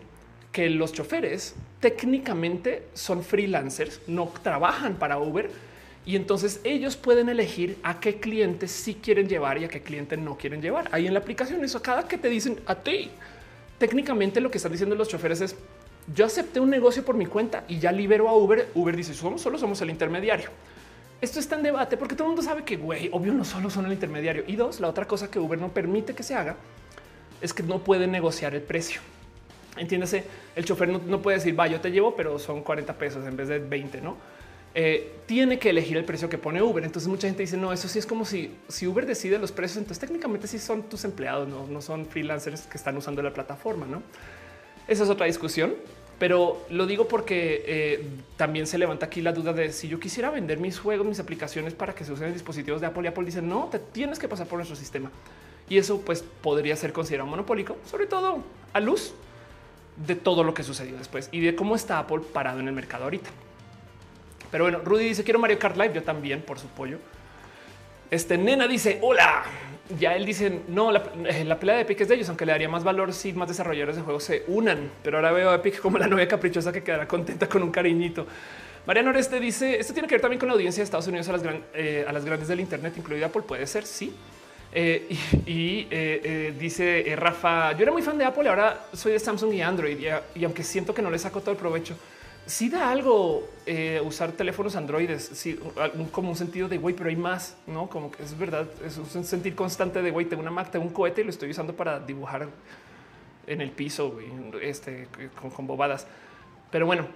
que los choferes técnicamente son freelancers, no trabajan para Uber y entonces ellos pueden elegir a qué clientes sí quieren llevar y a qué cliente no quieren llevar. Ahí en la aplicación, eso cada que te dicen a ti, técnicamente lo que están diciendo los choferes es yo acepté un negocio por mi cuenta y ya libero a Uber. Uber dice somos solo somos el intermediario. Esto está en debate porque todo el mundo sabe que güey, obvio no solo son el intermediario y dos, la otra cosa que Uber no permite que se haga es que no puede negociar el precio. Entiéndase, el chofer no, puede decir, va, yo te llevo, pero son 40 pesos en vez de 20, ¿no? Eh, tiene que elegir el precio que pone Uber. Entonces mucha gente dice, no, eso sí es como si, si Uber decide los precios, entonces técnicamente sí son tus empleados, no, no son freelancers que están usando la plataforma, ¿no? Esa es otra discusión, pero lo digo porque eh, también se levanta aquí la duda de si yo quisiera vender mis juegos, mis aplicaciones para que se usen en dispositivos de Apple y Apple dicen, no, te tienes que pasar por nuestro sistema. Y eso pues podría ser considerado monopólico, sobre todo a luz de todo lo que sucedió después y de cómo está Apple parado en el mercado ahorita. Pero bueno, Rudy dice quiero Mario Kart Live. Yo también por su pollo. Este nena dice hola. Ya él dice no, la, eh, la, pelea de Epic es de ellos, aunque le daría más valor si más desarrolladores de juegos se unan. Pero ahora veo a Epic como la novia caprichosa que quedará contenta con un cariñito. Mariano Oreste dice esto tiene que ver también con la audiencia de Estados Unidos a las, eh, a las grandes del Internet, incluida Apple. Puede ser, sí. Eh, y, dice Rafa, yo era muy fan de Apple, ahora soy de Samsung y Android y, aunque siento que no le saco todo el provecho, sí da algo usar teléfonos androides, como un sentido de güey, pero hay más, no como que es verdad, es un sentir constante de güey, tengo una Mac, tengo un cohete y lo estoy usando para dibujar en el piso, este, con bobadas. Pero bueno,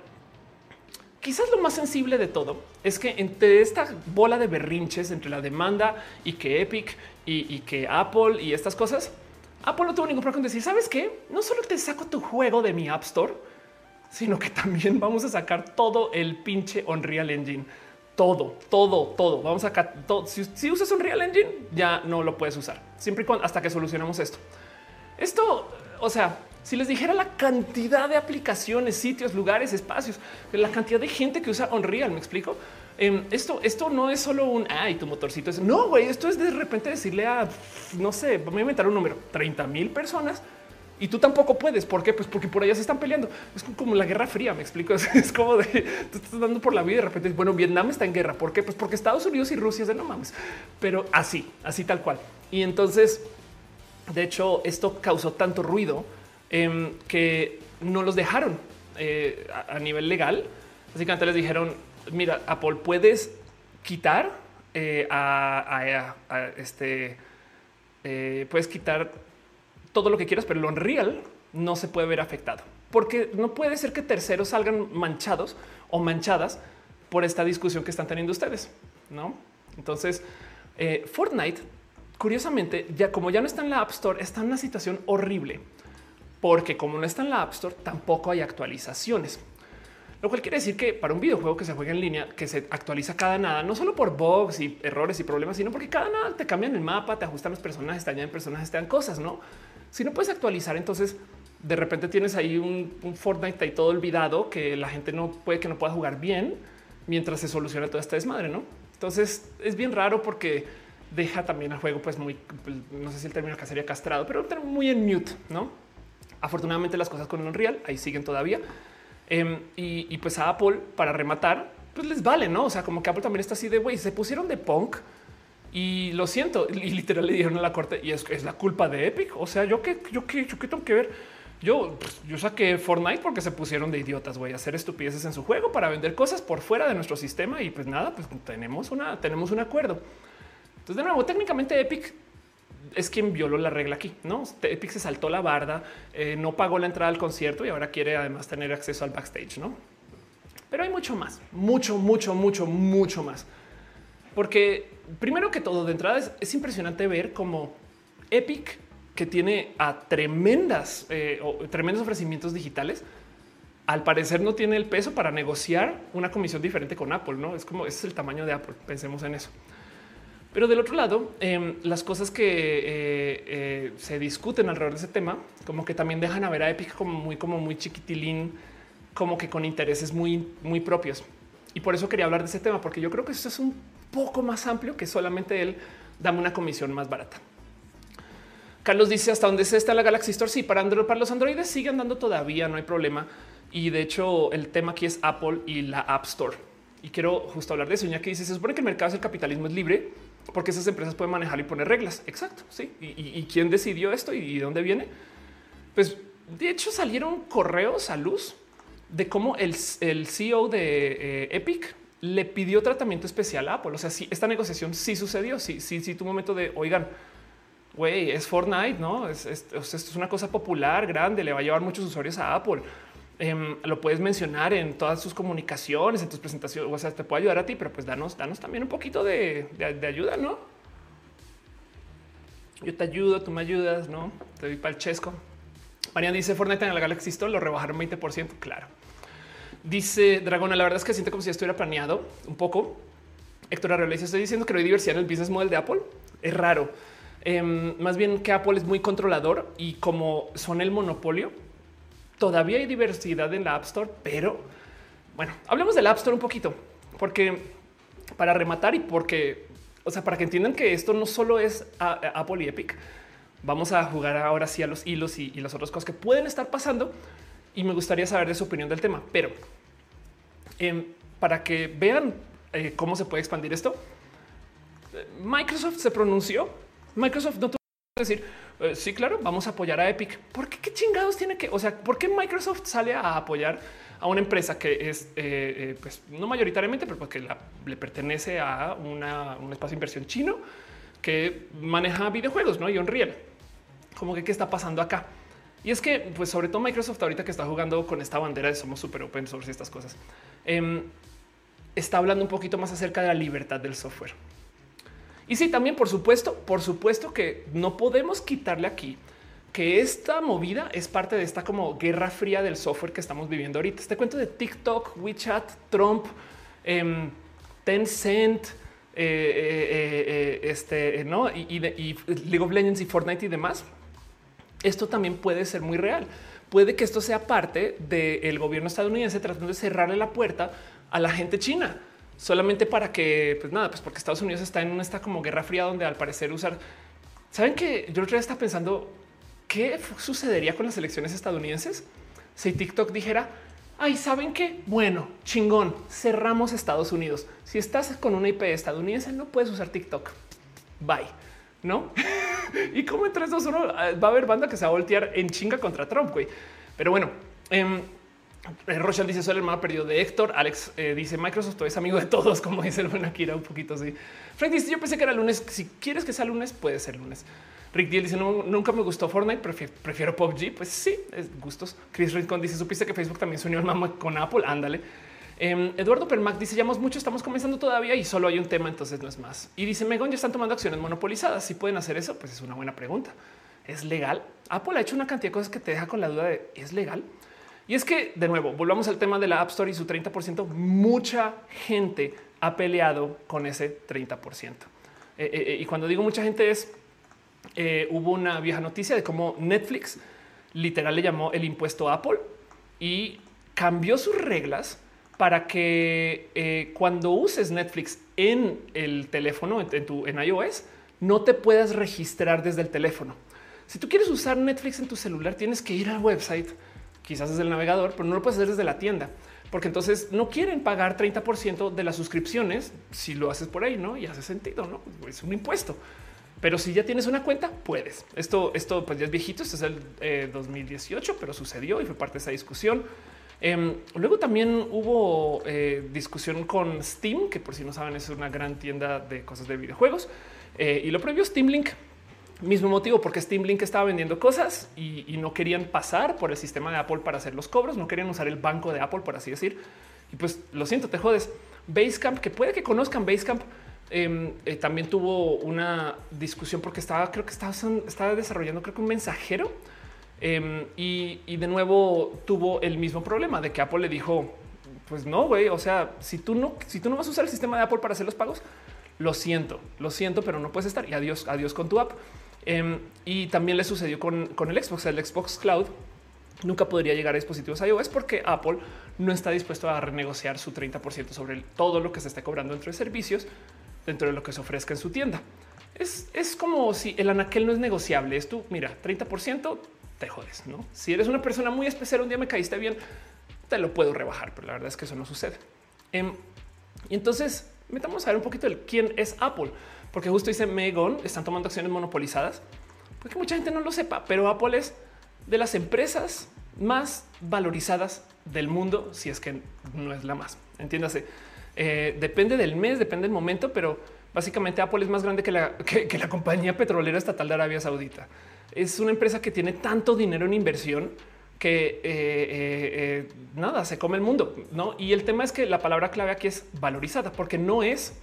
Quizás lo más sensible de todo es que entre esta bola de berrinches entre la demanda y que Epic y, que Apple y estas cosas, Apple no tuvo ningún problema con decir, ¿sabes qué? No solo te saco tu juego de mi App Store, sino que también vamos a sacar todo el pinche Unreal Engine. Todo, todo, todo. Vamos a sacar todo. Si, usas Unreal Engine, ya no lo puedes usar. Siempre y cuando hasta que solucionemos esto. Esto, o sea, si les dijera la cantidad de aplicaciones, sitios, lugares, espacios, la cantidad de gente que usa Unreal, me explico. Em, esto, esto no es solo un ay, tu motorcito es no, güey. Esto es de repente decirle a no sé, voy a inventar un número 30 mil personas y tú tampoco puedes. ¿Por qué? Pues porque por allá se están peleando. Es como la Guerra Fría. Me explico. (laughs) Es, como de tú estás dando por la vida y de repente, bueno, Vietnam está en guerra. ¿Por qué? Pues porque Estados Unidos y Rusia es de no mames, pero así, así tal cual. Y entonces, de hecho, esto causó tanto ruido Em, que no los dejaron eh, a, nivel legal. Básicamente les dijeron, mira, Apple puedes quitar eh, a, este, eh, puedes quitar todo lo que quieras, pero lo Unreal no se puede ver afectado porque no puede ser que terceros salgan manchados o manchadas por esta discusión que están teniendo ustedes. No, entonces Fortnite, curiosamente, ya como ya no está en la App Store, está en una situación horrible porque como no está en la App Store, tampoco hay actualizaciones. Lo cual quiere decir que para un videojuego que se juega en línea, que se actualiza cada nada, no solo por bugs y errores y problemas, sino porque cada nada te cambian el mapa, te ajustan los personajes, te añaden personajes, te dan cosas, no? Si no puedes actualizar, entonces de repente tienes ahí un, Fortnite ahí todo olvidado que la gente no puede que no pueda jugar bien mientras se soluciona toda esta desmadre, no? Entonces es bien raro porque deja también al juego, pues muy, pues, no sé si el término que sería castrado, pero muy en mute, no? Afortunadamente las cosas con Unreal ahí siguen todavía. Em, y, pues a Apple para rematar, pues les vale, ¿no? O sea, como que Apple también está así de, güey, se pusieron de punk y lo siento. (laughs) Y literal le dijeron a la corte y es, es la culpa de Epic. O sea, yo qué, yo qué, yo qué tengo que ver. Yo, pues, yo saqué Fortnite porque se pusieron de idiotas, güey, a hacer estupideces en su juego para vender cosas por fuera de nuestro sistema y pues nada, pues tenemos una, tenemos un acuerdo. Entonces, de nuevo, técnicamente Epic es quien violó la regla aquí. No Epic se saltó la barda, eh, no pagó la entrada al concierto y ahora quiere además tener acceso al backstage. No, pero hay mucho más, mucho, mucho, mucho, mucho más. Porque primero que todo, de entrada es, impresionante ver cómo Epic, que tiene a tremendas, eh, tremendos ofrecimientos digitales, al parecer no tiene el peso para negociar una comisión diferente con Apple. No es como ese es el tamaño de Apple. Pensemos en eso. Pero del otro lado, em, las cosas que eh, eh, se discuten alrededor de ese tema, como que también dejan a ver a Epic como muy, como muy chiquitilín, como que con intereses muy, muy propios. Y por eso quería hablar de ese tema, porque yo creo que esto es un poco más amplio que solamente él dame una comisión más barata. Carlos dice hasta dónde se está la Galaxy Store. Sí, para Android, para los androides siguen dando todavía, no hay problema. Y de hecho, el tema aquí es Apple y la App Store. Y quiero justo hablar de eso, ya que dice, se supone que el mercado del capitalismo es libre porque esas empresas pueden manejar y poner reglas. Exacto, sí. ¿Y, quién decidió esto y de dónde viene? Pues de hecho salieron correos a luz de cómo el, CEO de eh, Epic le pidió tratamiento especial a Apple. O sea, si esta negociación sí sucedió, sí, sí, tu momento de oigan, güey, es Fortnite, no es, esto es una cosa popular, grande, le va a llevar muchos usuarios a Apple. Em, lo puedes mencionar en todas sus comunicaciones, en tus presentaciones. O sea, te puede ayudar a ti, pero pues danos, danos también un poquito de, ayuda, no? Yo te ayudo, tú me ayudas, no te doy para el chesco. María dice Fortnite en la Galaxy Store lo rebajaron 20%. Claro. Dice Dragona, la verdad es que siente como si estuviera planeado un poco. Héctor Arreola dice: Estoy diciendo que no hay diversidad en el business model de Apple. Es raro. Em, más bien que Apple es muy controlador y como son el monopolio, todavía hay diversidad en la App Store, pero bueno, hablemos del App Store un poquito, porque para rematar y porque, o sea, para que entiendan que esto no solo es Apple y Epic, vamos a jugar ahora sí a los hilos y, las otras cosas que pueden estar pasando y me gustaría saber de su opinión del tema, pero em, para que vean eh, cómo se puede expandir esto, Microsoft se pronunció. Microsoft no tuvo que decir eh, sí, claro, vamos a apoyar a Epic. ¿Por qué, qué chingados tiene que? O sea, ¿por qué Microsoft sale a apoyar a una empresa que es, eh, pues no mayoritariamente, pero porque le pertenece a un espacio de inversión chino que maneja videojuegos, no? Y Unreal. Como que qué está pasando acá. Y es que, pues sobre todo Microsoft ahorita que está jugando con esta bandera de somos súper open source y estas cosas, em, está hablando un poquito más acerca de la libertad del software. Y sí, también, por supuesto, por supuesto que no podemos quitarle aquí que esta movida es parte de esta como guerra fría del software que estamos viviendo ahorita. Este cuento de TikTok, WeChat, Trump, eh, Tencent, eh, eh, eh, este, no y, y, y, League of Legends y Fortnite y demás. Esto también puede ser muy real. Puede que esto sea parte del gobierno estadounidense tratando de cerrarle la puerta a la gente china solamente para que, pues nada, pues porque Estados Unidos está en esta como guerra fría donde al parecer usar. Saben que yo otra vez está pensando qué sucedería con las elecciones estadounidenses si TikTok dijera, ay, saben qué? Bueno, chingón, cerramos Estados Unidos. Si estás con una IP estadounidense, no puedes usar TikTok. Bye. No? (laughs) y como esos uno ah, va a haber banda que se va a voltear en chinga contra Trump, güey. Pero bueno, eh, eh, Rochelle dice soy el hermano perdido de Héctor. Alex eh, dice Microsoft es amigo de todos, (laughs) como dice el buen Akira, un poquito así. Frank dice yo pensé que era lunes. Si quieres que sea lunes, puede ser lunes. Rick Diel dice nunca me gustó Fortnite, prefiero, prefiero PUBG. Pues sí, es gustos. Chris Rincon dice supiste que Facebook también se unió con Apple. Ándale. Em, Eduardo Permac dice llamamos mucho, estamos comenzando todavía y solo hay un tema, entonces no es más. Y dice Megon ya están tomando acciones monopolizadas. Si pueden hacer eso, pues es una buena pregunta. ¿Es legal? Apple ha hecho una cantidad de cosas que te deja con la duda de ¿es legal? Y es que, de nuevo, volvamos al tema de la App Store y su 30%. Mucha gente ha peleado con ese 30%. Eh, eh, eh, y cuando digo mucha gente es, hubo una vieja noticia de cómo Netflix literal le llamó el impuesto Apple y cambió sus reglas para que cuando uses Netflix en el teléfono, en, tu, en iOS, no te puedas registrar desde el teléfono. Si tú quieres usar Netflix en tu celular, tienes que ir al website quizás desde el navegador, pero no lo puedes hacer desde la tienda, porque entonces no quieren pagar 30% de las suscripciones si lo haces por ahí, ¿no? Y hace sentido, ¿no? Es un impuesto. Pero si ya tienes una cuenta, puedes. Esto, esto pues ya es viejito, esto es el 2018, eh, pero sucedió y fue parte de esa discusión. Em, luego también hubo eh, discusión con Steam, que por si no saben es una gran tienda de cosas de videojuegos, eh, y lo prohibió Steam Link Mismo motivo porque Steam Link estaba vendiendo cosas y, no querían pasar por el sistema de Apple para hacer los cobros, no querían usar el banco de Apple, por así decir. Y pues lo siento, te jodes. Basecamp, que puede que conozcan Basecamp, em, eh, también tuvo una discusión porque estaba, creo que estaba, estaba desarrollando, creo que un mensajero. Em, y, de nuevo tuvo el mismo problema de que Apple le dijo, pues no, güey, o sea, si tú no, si tú no vas a usar el sistema de Apple para hacer los pagos, lo siento, lo siento, pero no puedes estar y adiós, adiós con tu app. Em, y también le sucedió con, el Xbox, el Xbox Cloud. Nunca podría llegar a dispositivos iOS porque Apple no está dispuesto a renegociar su 30% sobre todo lo que se esté cobrando dentro de servicios, dentro de lo que se ofrezca en su tienda. es, es como si el anaquel no es negociable. Es tú, mira, 30% ¿no? Si eres una persona muy especial, un día me caíste bien, te lo puedo rebajar, pero la verdad es que eso no sucede. Em, y entonces metamos a ver un poquito el quién es Apple, porque justo dice Megon, están tomando acciones monopolizadas, porque mucha gente no lo sepa, pero Apple es de las empresas más valorizadas del mundo, si es que no es la más. Entiéndase, eh, depende del mes, depende del momento, pero básicamente Apple es más grande que la (laughs) compañía petrolera estatal de Arabia Saudita. Es una empresa que tiene tanto dinero en inversión que eh, eh, nada se come el mundo, no? Y el tema es que la palabra clave aquí es valorizada, porque no es,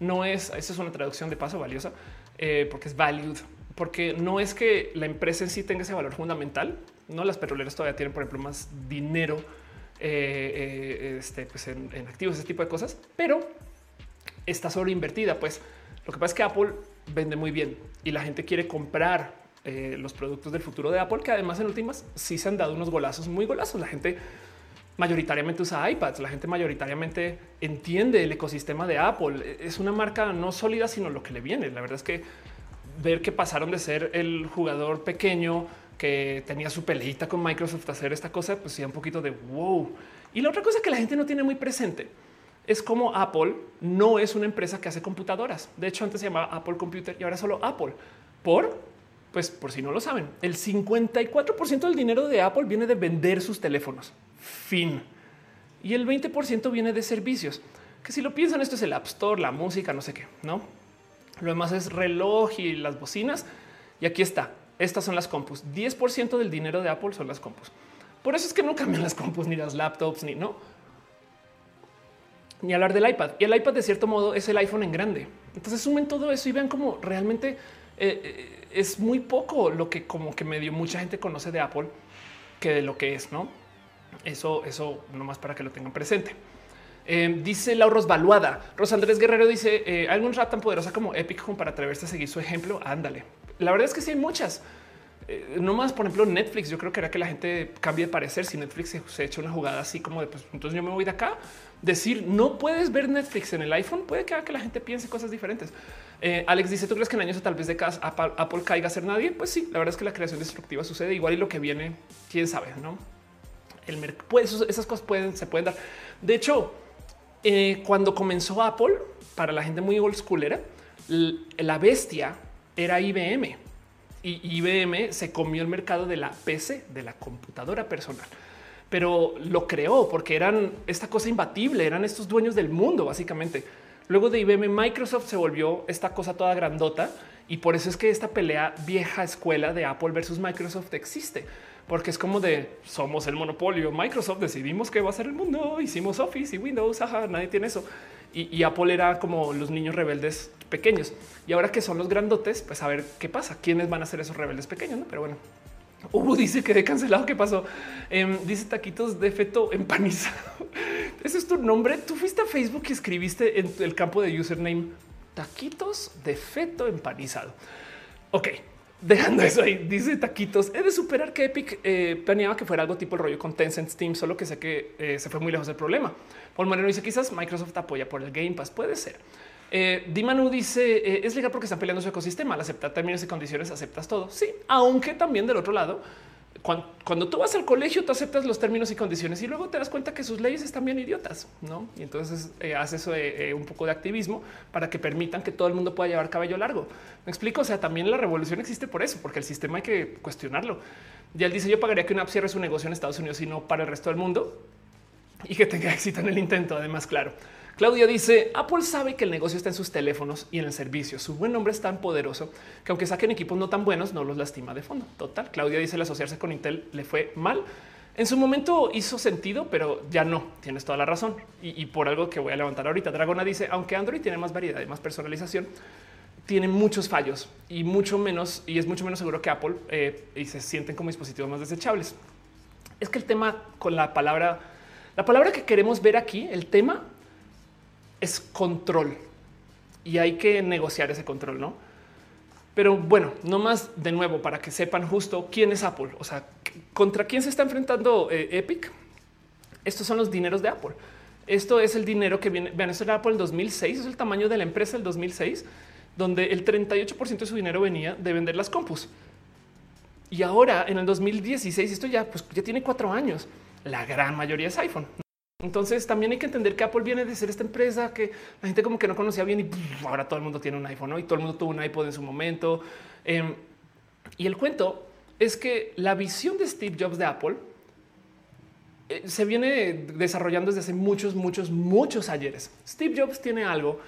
no es. Esa es una traducción de paso valiosa, porque es valued, porque no es que la empresa en sí tenga ese valor fundamental. No, las petroleras todavía tienen, por ejemplo, más dinero eh, eh, este, pues en, activos, ese tipo de cosas, pero está sobreinvertida. Pues lo que pasa es que Apple vende muy bien y la gente quiere comprar eh, los productos del futuro de Apple, que además en últimas sí se han dado unos golazos muy golazos. La gente mayoritariamente usa iPads, la gente mayoritariamente entiende el ecosistema de Apple. Es una marca no sólida, sino lo que le viene. La verdad es que ver que pasaron de ser el jugador pequeño que tenía su peleita con Microsoft a hacer esta cosa, pues sí, un poquito de wow. Y la otra cosa que la gente no tiene muy presente es como Apple no es una empresa que hace computadoras. De hecho, antes se llamaba Apple Computer y ahora solo Apple. Por, pues por si no lo saben, el 54% del dinero de Apple viene de vender sus teléfonos. Fin. Y el 20% viene de servicios. Que si lo piensan, esto es el App Store, la música, no sé qué, ¿no? Lo demás es reloj y las bocinas. Y aquí está. Estas son las compus. 10% del dinero de Apple son las compus. Por eso es que no cambian las compus ni las laptops ni no. Ni hablar del iPad. Y el iPad de cierto modo es el iPhone en grande. Entonces sumen todo eso y vean cómo realmente eh, eh, es muy poco lo que como que medio mucha gente conoce de Apple que de lo que es, ¿no? Eso, eso nomás para que lo tengan presente. Eh, dice Laura Valuada. Rosa Andrés Guerrero dice: eh, ¿Hay algún tan poderosa como Epic como para atreverse a seguir su ejemplo? Ándale. La verdad es que sí hay muchas. Eh, no más, por ejemplo, Netflix. Yo creo que era que la gente cambie de parecer. Si Netflix se, ha hecho una jugada así como de pues entonces yo me voy de acá. Decir no puedes ver Netflix en el iPhone puede que haga que la gente piense cosas diferentes. Alex dice: ¿Tú crees que en años o tal vez de casa Apple, caiga a ser nadie? Pues sí, la verdad es que la creación destructiva sucede igual y lo que viene, quién sabe, no? El pues, esas cosas pueden, se pueden dar. De hecho, eh, cuando comenzó Apple, para la gente muy old schoolera, la bestia era IBM y IBM se comió el mercado de la PC, de la computadora personal, pero lo creó porque eran esta cosa imbatible, eran estos dueños del mundo, básicamente. Luego de IBM, Microsoft se volvió esta cosa toda grandota y por eso es que esta pelea vieja escuela de Apple versus Microsoft existe porque es como de somos el monopolio. Microsoft decidimos que va a ser el mundo. Hicimos Office y Windows. Nadie tiene eso. Y, Apple era como los niños rebeldes pequeños. Y ahora que son los grandotes, pues a ver qué pasa. ¿Quiénes van a ser esos rebeldes pequeños? ¿no? Pero bueno, Uh, dice que he cancelado. ¿Qué pasó? Em, dice taquitos de feto empanizado. (laughs) Ese es tu nombre. Tú fuiste a Facebook y escribiste en el campo de username taquitos de feto empanizado. Ok, Dejando eso ahí, dice Taquitos, he de superar que Epic eh, planeaba que fuera algo tipo el rollo con Tencent Steam, solo que sé que eh, se fue muy lejos del problema. Paul Moreno dice quizás Microsoft apoya por el Game Pass, puede ser. Eh, Dimanu dice eh, es legal porque están peleando su ecosistema, al aceptar términos y condiciones aceptas todo. Sí, aunque también del otro lado cuando, tú vas al colegio, tú aceptas los términos y condiciones y luego te das cuenta que sus leyes están bien idiotas, ¿no? Y entonces eh, haces eh, un poco de activismo para que permitan que todo el mundo pueda llevar cabello largo. Me explico, o sea, también la revolución existe por eso, porque el sistema hay que cuestionarlo. Y él dice, yo pagaría que una app cierre su negocio en Estados Unidos y no para el resto del mundo y que tenga (laughs) éxito en el intento, además, claro. Claudia dice Apple sabe que el negocio está en sus teléfonos y en el servicio. Su buen nombre es tan poderoso que aunque saquen equipos no tan buenos, no los lastima de fondo. Total. Claudia dice el asociarse con Intel le fue mal. En su momento hizo sentido, pero ya no. Tienes toda la razón. Y, por algo que voy a levantar ahorita, Dragona dice, aunque Android tiene más variedad y más personalización, tiene muchos fallos y mucho menos, y es mucho menos seguro que Apple eh, y se sienten como dispositivos más desechables. Es que el tema con la palabra, la palabra que queremos ver aquí, el tema es control y hay que negociar ese control, ¿no? Pero bueno, no más de nuevo para que sepan justo quién es Apple, o sea, contra quién se está enfrentando eh, Epic. Estos son los dineros de Apple. Esto es el dinero que viene. Vean, esto era Apple en 2006, es el tamaño de la empresa del 2006 donde el 38% de su dinero venía de vender las compus. Y ahora en el 2016, esto ya, pues, ya tiene cuatro años, la gran mayoría es iPhone. Entonces también hay que entender que Apple viene de ser esta empresa que la gente como que no conocía bien y ahora todo el mundo tiene un iPhone y todo el mundo tuvo un iPod en su momento. Em, y el cuento es que la visión de Steve Jobs de Apple eh, se viene desarrollando desde hace muchos, muchos, muchos ayeres. Steve Jobs tiene algo.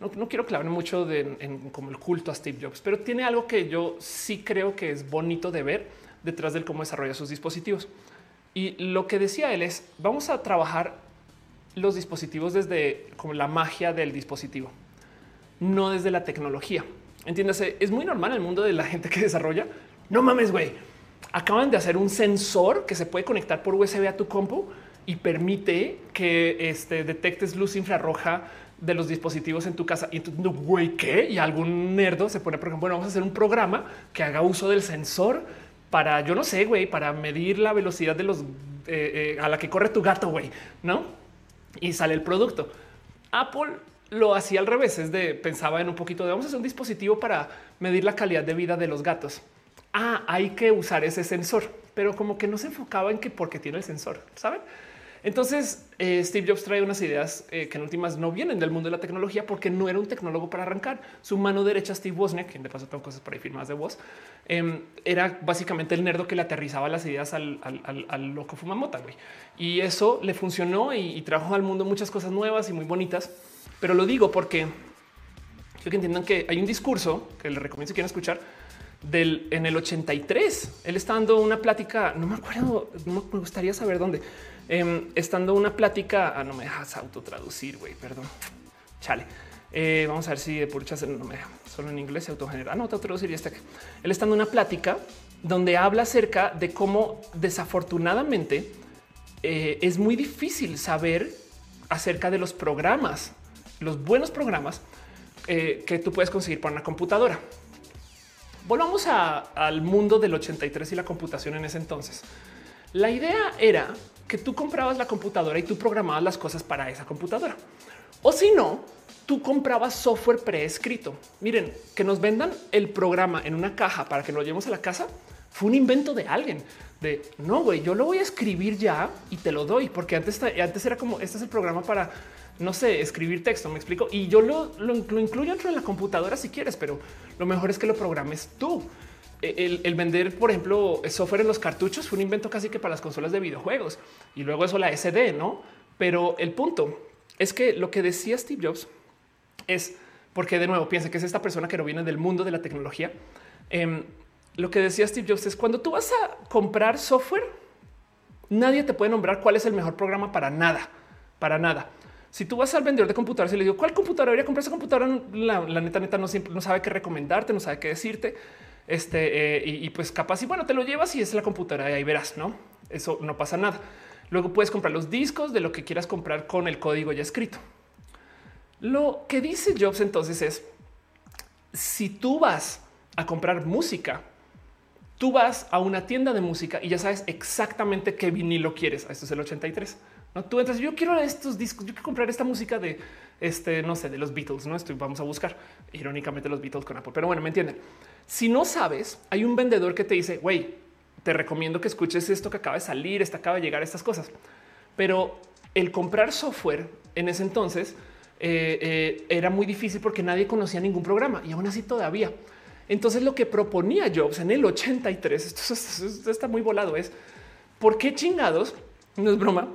No, quiero clavar mucho en, como el culto a Steve Jobs, pero tiene algo que yo sí creo que es bonito de ver detrás del cómo desarrolla sus dispositivos. Y lo que decía él es, vamos a trabajar los dispositivos desde como la magia del dispositivo, no desde la tecnología. Entiéndase, es muy normal en el mundo de la gente que desarrolla. No mames, güey. Acaban de hacer un sensor que se puede conectar por USB a tu compu y permite que este, detectes luz infrarroja de los dispositivos en tu casa. Y entonces, güey, ¿qué? Y algún nerdo se pone, por ejemplo, bueno, vamos a hacer un programa que haga uso del sensor para, yo no sé, güey, para medir la velocidad de los eh, eh, a la que corre tu gato, güey, no? Y sale el producto. Apple lo hacía al revés, es de pensaba en un poquito de vamos a hacer un dispositivo para medir la calidad de vida de los gatos. Ah, hay que usar ese sensor, pero como que no se enfocaba en que porque tiene el sensor, saben? Entonces, eh, Steve Jobs trae unas ideas eh, que en últimas no vienen del mundo de la tecnología porque no era un tecnólogo para arrancar. Su mano derecha, Steve Wozniak, quien de paso tengo cosas por ahí firmadas de voz, em, era básicamente el nerdo que le aterrizaba las ideas al, loco fumamota. Güey. Y eso le funcionó y, y, trajo al mundo muchas cosas nuevas y muy bonitas. Pero lo digo porque quiero que entiendan que hay un discurso que les recomiendo si quieren escuchar del en el 83. Él está dando una plática, no me acuerdo, no me gustaría saber dónde Em, estando una plática, ah, no me dejas autotraducir, güey, perdón. Chale. Eh, vamos a ver si de por no me deja. Solo en inglés se autogenera. Ah, no, autotraducir y está. Él estando una plática donde habla acerca de cómo desafortunadamente eh, es muy difícil saber acerca de los programas, los buenos programas eh, que tú puedes conseguir para una computadora. Volvamos al mundo del 83 y la computación en ese entonces. La idea era que tú comprabas la computadora y tú programabas las cosas para esa computadora. O si no, tú comprabas software preescrito. Miren, que nos vendan el programa en una caja para que lo llevemos a la casa fue un invento de alguien. De no, güey, yo lo voy a escribir ya y te lo doy, porque antes, antes era como este es el programa para no sé, escribir texto. Me explico y yo lo, lo, lo incluyo dentro de la computadora si quieres, pero lo mejor es que lo programes tú el, vender, por ejemplo, software en los cartuchos fue un invento casi que para las consolas de videojuegos y luego eso la SD, no? Pero el punto es que lo que decía Steve Jobs es porque de nuevo piensa que es esta persona que no viene del mundo de la tecnología. Em, lo que decía Steve Jobs es cuando tú vas a comprar software, nadie te puede nombrar cuál es el mejor programa para nada, para nada. Si tú vas al vendedor de computadoras y le digo cuál computadora debería comprar esa computadora, la, la neta, neta no siempre no sabe qué recomendarte, no sabe qué decirte. Este eh, y, pues capaz y bueno, te lo llevas y es la computadora y ahí verás, no? Eso no pasa nada. Luego puedes comprar los discos de lo que quieras comprar con el código ya escrito. Lo que dice Jobs entonces es si tú vas a comprar música, tú vas a una tienda de música y ya sabes exactamente qué vinilo quieres. Esto es el 83. No, tú entras. Yo quiero estos discos. Yo quiero comprar esta música de este, no sé, de los Beatles. No estoy. Vamos a buscar irónicamente los Beatles con Apple, pero bueno, me entienden. Si no sabes, hay un vendedor que te dice, güey, te recomiendo que escuches esto que acaba de salir, esta acaba de llegar, estas cosas. Pero el comprar software en ese entonces eh, eh, era muy difícil porque nadie conocía ningún programa y aún así todavía. Entonces lo que proponía Jobs en el 83, esto, está muy volado, es por qué chingados, no es broma,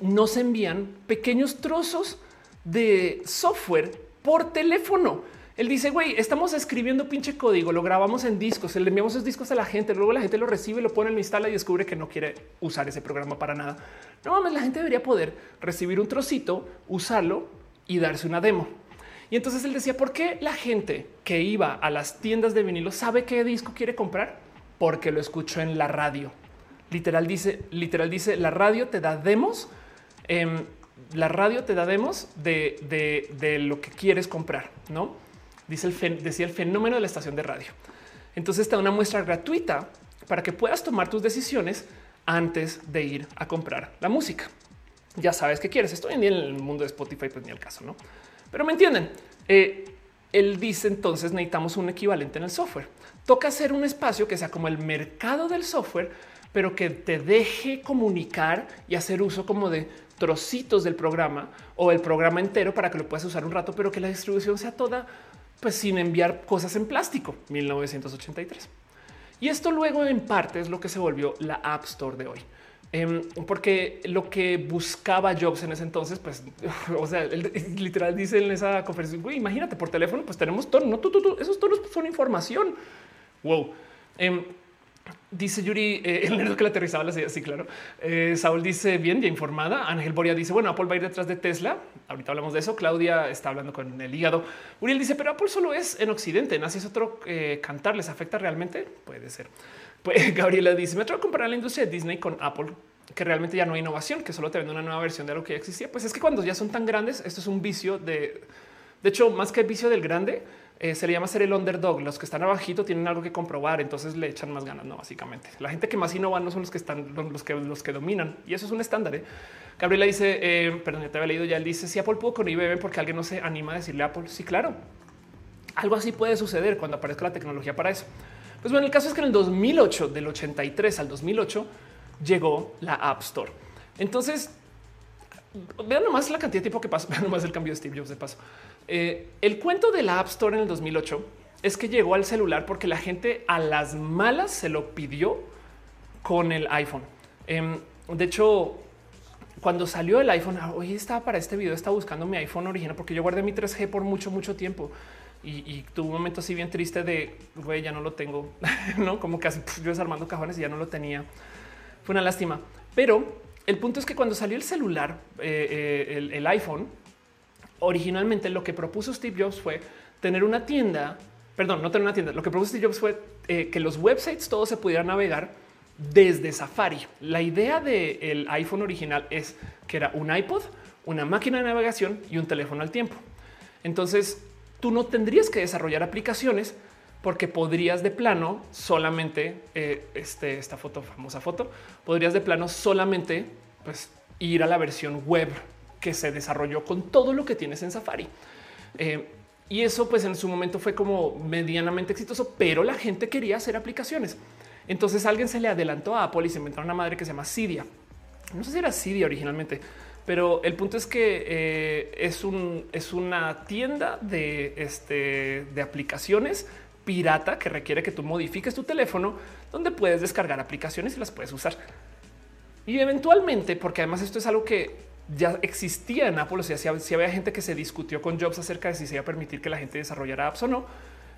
nos envían pequeños trozos de software por teléfono él dice, güey, estamos escribiendo pinche código, lo grabamos en discos, le enviamos esos discos a la gente, luego la gente lo recibe, lo pone, lo instala y descubre que no quiere usar ese programa para nada. No mames, la gente debería poder recibir un trocito, usarlo y darse una demo. Y entonces él decía, ¿por qué la gente que iba a las tiendas de vinilo sabe qué disco quiere comprar? Porque lo escuchó en la radio. Literal dice, literal dice, la radio te da demos. Em, la radio te da demos de, de, lo que quieres comprar, no? dice el decía el fenómeno de la estación de radio. Entonces te da una muestra gratuita para que puedas tomar tus decisiones antes de ir a comprar la música. Ya sabes qué quieres. Estoy en el mundo de Spotify, pues ni el caso, no? Pero me entienden. Eh, él dice entonces necesitamos un equivalente en el software. Toca hacer un espacio que sea como el mercado del software, pero que te deje comunicar y hacer uso como de trocitos del programa o el programa entero para que lo puedas usar un rato, pero que la distribución sea toda pues sin enviar cosas en plástico. 1983. Y esto luego en parte es lo que se volvió la App Store de hoy. Em, porque lo que buscaba Jobs en ese entonces, pues, (laughs) o sea, literal dice en esa conferencia, imagínate por teléfono, pues tenemos tono, no, tú, tú, esos tonos son información. Wow. Em, Dice Yuri, eh, el nerd que le aterrizaba la Sí, claro. Eh, Saúl dice bien, ya informada. Ángel Boria dice, bueno, Apple va a ir detrás de Tesla. Ahorita hablamos de eso. Claudia está hablando con el hígado. Uriel dice, pero Apple solo es en Occidente. Así es otro eh, cantar. ¿Les afecta realmente? Puede ser. Pues (laughs) Gabriela dice, me atrevo a comparar la industria de Disney con Apple que realmente ya no hay innovación, que solo te vende una nueva versión de lo que ya existía. Pues es que cuando ya son tan grandes, esto es un vicio de, de hecho, más que vicio del grande, eh, se le llama ser el underdog. Los que están abajito tienen algo que comprobar, entonces le echan más ganas, no básicamente. La gente que más innova no son los que están los que los que dominan y eso es un estándar. ¿eh? Gabriela dice, eh, perdón, ya te había leído ya. Él dice si Apple pudo con IBM porque alguien no se anima a decirle a Apple. Sí, claro, algo así puede suceder cuando aparezca la tecnología para eso. Pues bueno, el caso es que en el 2008, del 83 al 2008, llegó la App Store. Entonces, vean nomás la cantidad de tiempo que pasó, (laughs) vean nomás el cambio de Steve Jobs de paso. Eh, el cuento de la App Store en el 2008 es que llegó al celular porque la gente a las malas se lo pidió con el iPhone. Em, de hecho, cuando salió el iPhone, ah, hoy estaba para este video, estaba buscando mi iPhone original porque yo guardé mi 3G por mucho, mucho tiempo y, y tuve un momento así bien triste de güey, ya no lo tengo, (laughs) no como casi yo desarmando cajones y ya no lo tenía. Fue una lástima, pero el punto es que cuando salió el celular, eh, eh, el iPhone, originalmente lo que propuso Steve Jobs fue tener una tienda, perdón, no tener una tienda, lo que propuso Steve Jobs fue eh, que los websites todos se pudieran navegar desde Safari. La idea del iPhone original es que era un iPod, una máquina de navegación y un teléfono al tiempo. Entonces tú no tendrías que desarrollar aplicaciones porque podrías de plano solamente eh, este, esta foto, famosa foto, podrías de plano solamente pues, ir a la versión web que se desarrolló con todo lo que tienes en Safari. Eh, y eso pues en su momento fue como medianamente exitoso, pero la gente quería hacer aplicaciones. Entonces alguien se le adelantó a Apple y se inventó una madre que se llama Cydia. No sé si era Cydia originalmente, pero el punto es que eh, es, un, es una tienda de, este, de aplicaciones pirata que requiere que tú modifiques tu teléfono, donde puedes descargar aplicaciones y las puedes usar. Y eventualmente, porque además esto es algo que ya existía en Apple, o sea, si había gente que se discutió con Jobs acerca de si se iba a permitir que la gente desarrollara apps o no.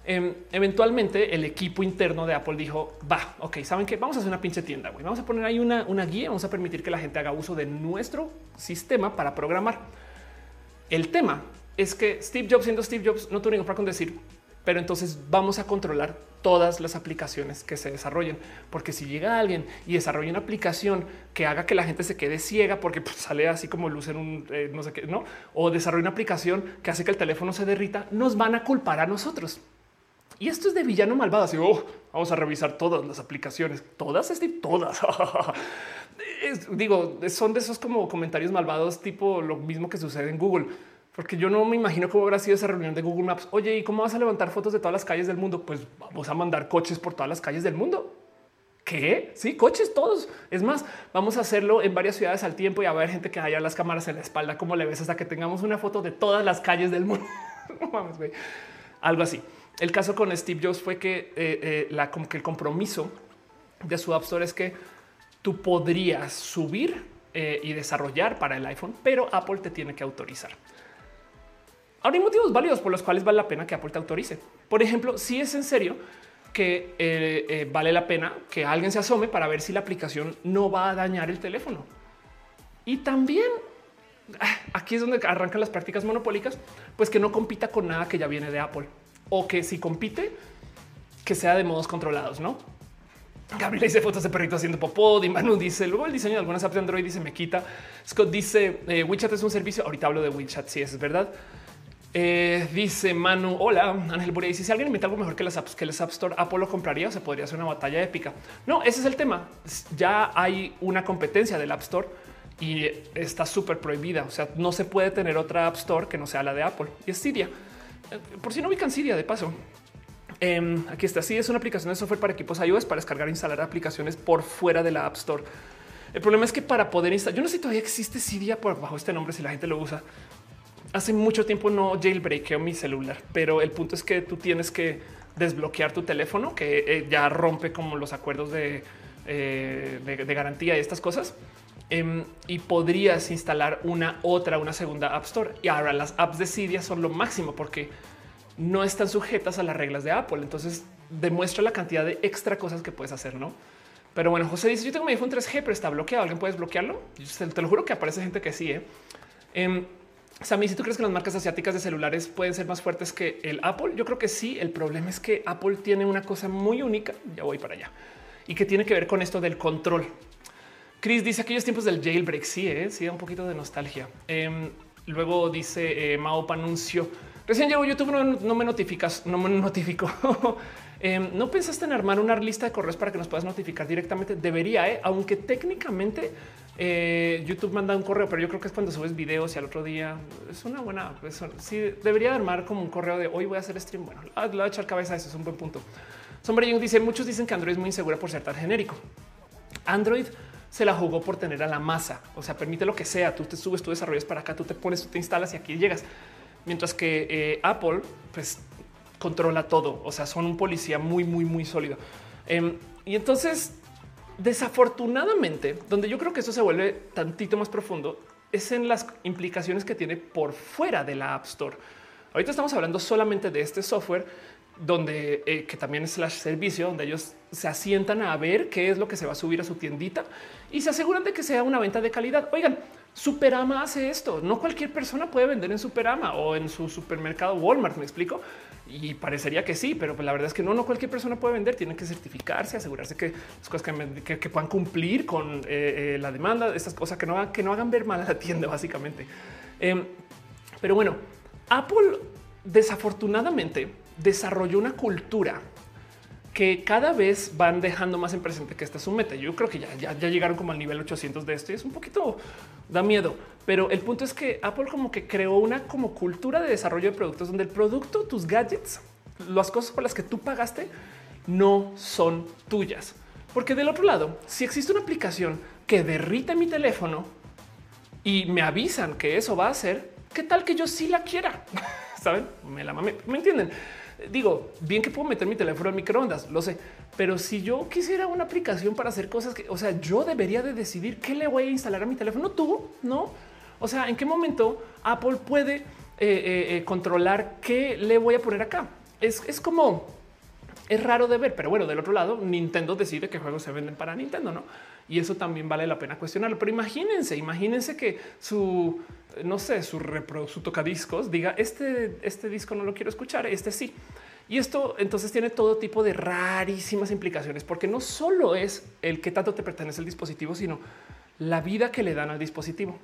Em, eventualmente el equipo interno de Apple dijo, va, ok, saben que vamos a hacer una pinche tienda, güey. vamos a poner ahí una, una guía, vamos a permitir que la gente haga uso de nuestro sistema para programar. El tema es que Steve Jobs, siendo Steve Jobs, no tuvo ningún problema con decir, pero entonces vamos a controlar todas las aplicaciones que se desarrollen, porque si llega alguien y desarrolla una aplicación que haga que la gente se quede ciega porque pues, sale así como luz en un eh, no sé qué, no, o desarrolla una aplicación que hace que el teléfono se derrita, nos van a culpar a nosotros. Y esto es de villano malvado. Así oh, vamos a revisar todas las aplicaciones, todas, este, todas. (laughs) digo, son de esos como comentarios malvados, tipo lo mismo que sucede en Google porque yo no me imagino cómo habrá sido esa reunión de Google Maps. Oye, ¿y cómo vas a levantar fotos de todas las calles del mundo? Pues vamos a mandar coches por todas las calles del mundo. ¿Qué? Sí, coches todos. Es más, vamos a hacerlo en varias ciudades al tiempo y a ver gente que haya las cámaras en la espalda. ¿Cómo le ves hasta que tengamos una foto de todas las calles del mundo? (laughs) no mames, güey. Algo así. El caso con Steve Jobs fue que, eh, eh, la, como que el compromiso de su App Store es que tú podrías subir eh, y desarrollar para el iPhone, pero Apple te tiene que autorizar. Ahora hay motivos válidos por los cuales vale la pena que Apple te autorice. Por ejemplo, si es en serio que eh, eh, vale la pena que alguien se asome para ver si la aplicación no va a dañar el teléfono. Y también ah, aquí es donde arrancan las prácticas monopólicas, pues que no compita con nada que ya viene de Apple o que si compite, que sea de modos controlados, no? Gabriel dice fotos de perrito haciendo popó. Manu dice luego el diseño de algunas apps de Android dice me quita. Scott dice eh, WeChat es un servicio. Ahorita hablo de WeChat. Si es verdad. Eh, dice Manu, hola, Ángel Buria dice si alguien inventa algo mejor que las apps que les App Store, Apple lo compraría o se podría hacer una batalla épica. No, ese es el tema. Ya hay una competencia del App Store y está súper prohibida. O sea, no se puede tener otra App Store que no sea la de Apple y es Cydia. por si no ubican Siria, de paso. Em, aquí está. Sí, es una aplicación de software para equipos iOS para descargar e instalar aplicaciones por fuera de la App Store. El problema es que para poder instalar, yo no sé si todavía existe Cydia por bajo este nombre, si la gente lo usa. Hace mucho tiempo no jailbreakeo mi celular, pero el punto es que tú tienes que desbloquear tu teléfono, que eh, ya rompe como los acuerdos de, eh, de, garantía y estas cosas. Em, y podrías instalar una otra, una segunda App Store. Y ahora las apps de Cydia son lo máximo porque no están sujetas a las reglas de Apple. Entonces demuestra la cantidad de extra cosas que puedes hacer, ¿no? Pero bueno, José dice, yo tengo mi iPhone 3G, pero está bloqueado. ¿Alguien puede desbloquearlo? te lo juro que aparece gente que sí. ¿eh? Eh, Sammy, si tú crees que las marcas asiáticas de celulares pueden ser más fuertes que el Apple, yo creo que sí. El problema es que Apple tiene una cosa muy única. Ya voy para allá y que tiene que ver con esto del control. Chris dice aquellos tiempos del jailbreak. Sí, ¿eh? sí, un poquito de nostalgia. Em, luego dice eh, Mao Panuncio. Recién llegó YouTube, no, me notificas, no me notificó. (laughs) Em, ¿No pensaste en armar una lista de correos para que nos puedas notificar directamente? Debería, ¿eh? aunque técnicamente eh, YouTube manda un correo, pero yo creo que es cuando subes videos y al otro día es una buena. sí, debería armar como un correo de hoy voy a hacer stream. Bueno, le voy a echar cabeza eso, es un buen punto. Sombra dice: Muchos dicen que Android es muy insegura por ser tan genérico. Android se la jugó por tener a la masa, o sea, permite lo que sea. Tú te subes, tú desarrollas para acá, tú te pones, tú te instalas y aquí llegas. Mientras que eh, Apple, pues controla todo. O sea, son un policía muy, muy, muy sólido. Em, y entonces, desafortunadamente, donde yo creo que eso se vuelve tantito más profundo es en las implicaciones que tiene por fuera de la App Store. Ahorita estamos hablando solamente de este software donde eh, que también es slash servicio, donde ellos se asientan a ver qué es lo que se va a subir a su tiendita y se aseguran de que sea una venta de calidad. Oigan, Superama hace esto. No cualquier persona puede vender en Superama o en su supermercado Walmart. Me explico. Y parecería que sí, pero pues la verdad es que no, no cualquier persona puede vender. Tienen que certificarse, asegurarse que las cosas que, puedan cumplir con eh, eh, la demanda, estas cosas que no, hagan, que no hagan ver mal a la tienda, (laughs) básicamente. Em, pero bueno, Apple desafortunadamente desarrolló una cultura que cada vez van dejando más en presente que esta es su meta. Yo creo que ya, ya, llegaron como al nivel 800 de esto y es un poquito da miedo. Pero el punto es que Apple como que creó una como cultura de desarrollo de productos donde el producto, tus gadgets, las cosas por las que tú pagaste no son tuyas. Porque del otro lado, si existe una aplicación que derrite mi teléfono y me avisan que eso va a hacer, ¿qué tal que yo sí la quiera? (laughs) Saben? Me la mame. ¿Me entienden? Digo, bien que puedo meter mi teléfono en microondas, lo sé, pero si yo quisiera una aplicación para hacer cosas que, o sea, yo debería de decidir qué le voy a instalar a mi teléfono, tú, ¿no? O sea, ¿en qué momento Apple puede eh, eh, eh, controlar qué le voy a poner acá? Es, es como, es raro de ver, pero bueno, del otro lado, Nintendo decide qué juegos se venden para Nintendo, ¿no? Y eso también vale la pena cuestionarlo. Pero imagínense, imagínense que su no sé, su, su tocadiscos diga este, este disco no lo quiero escuchar, este sí. Y esto entonces tiene todo tipo de rarísimas implicaciones, porque no solo es el que tanto te pertenece el dispositivo, sino la vida que le dan al dispositivo.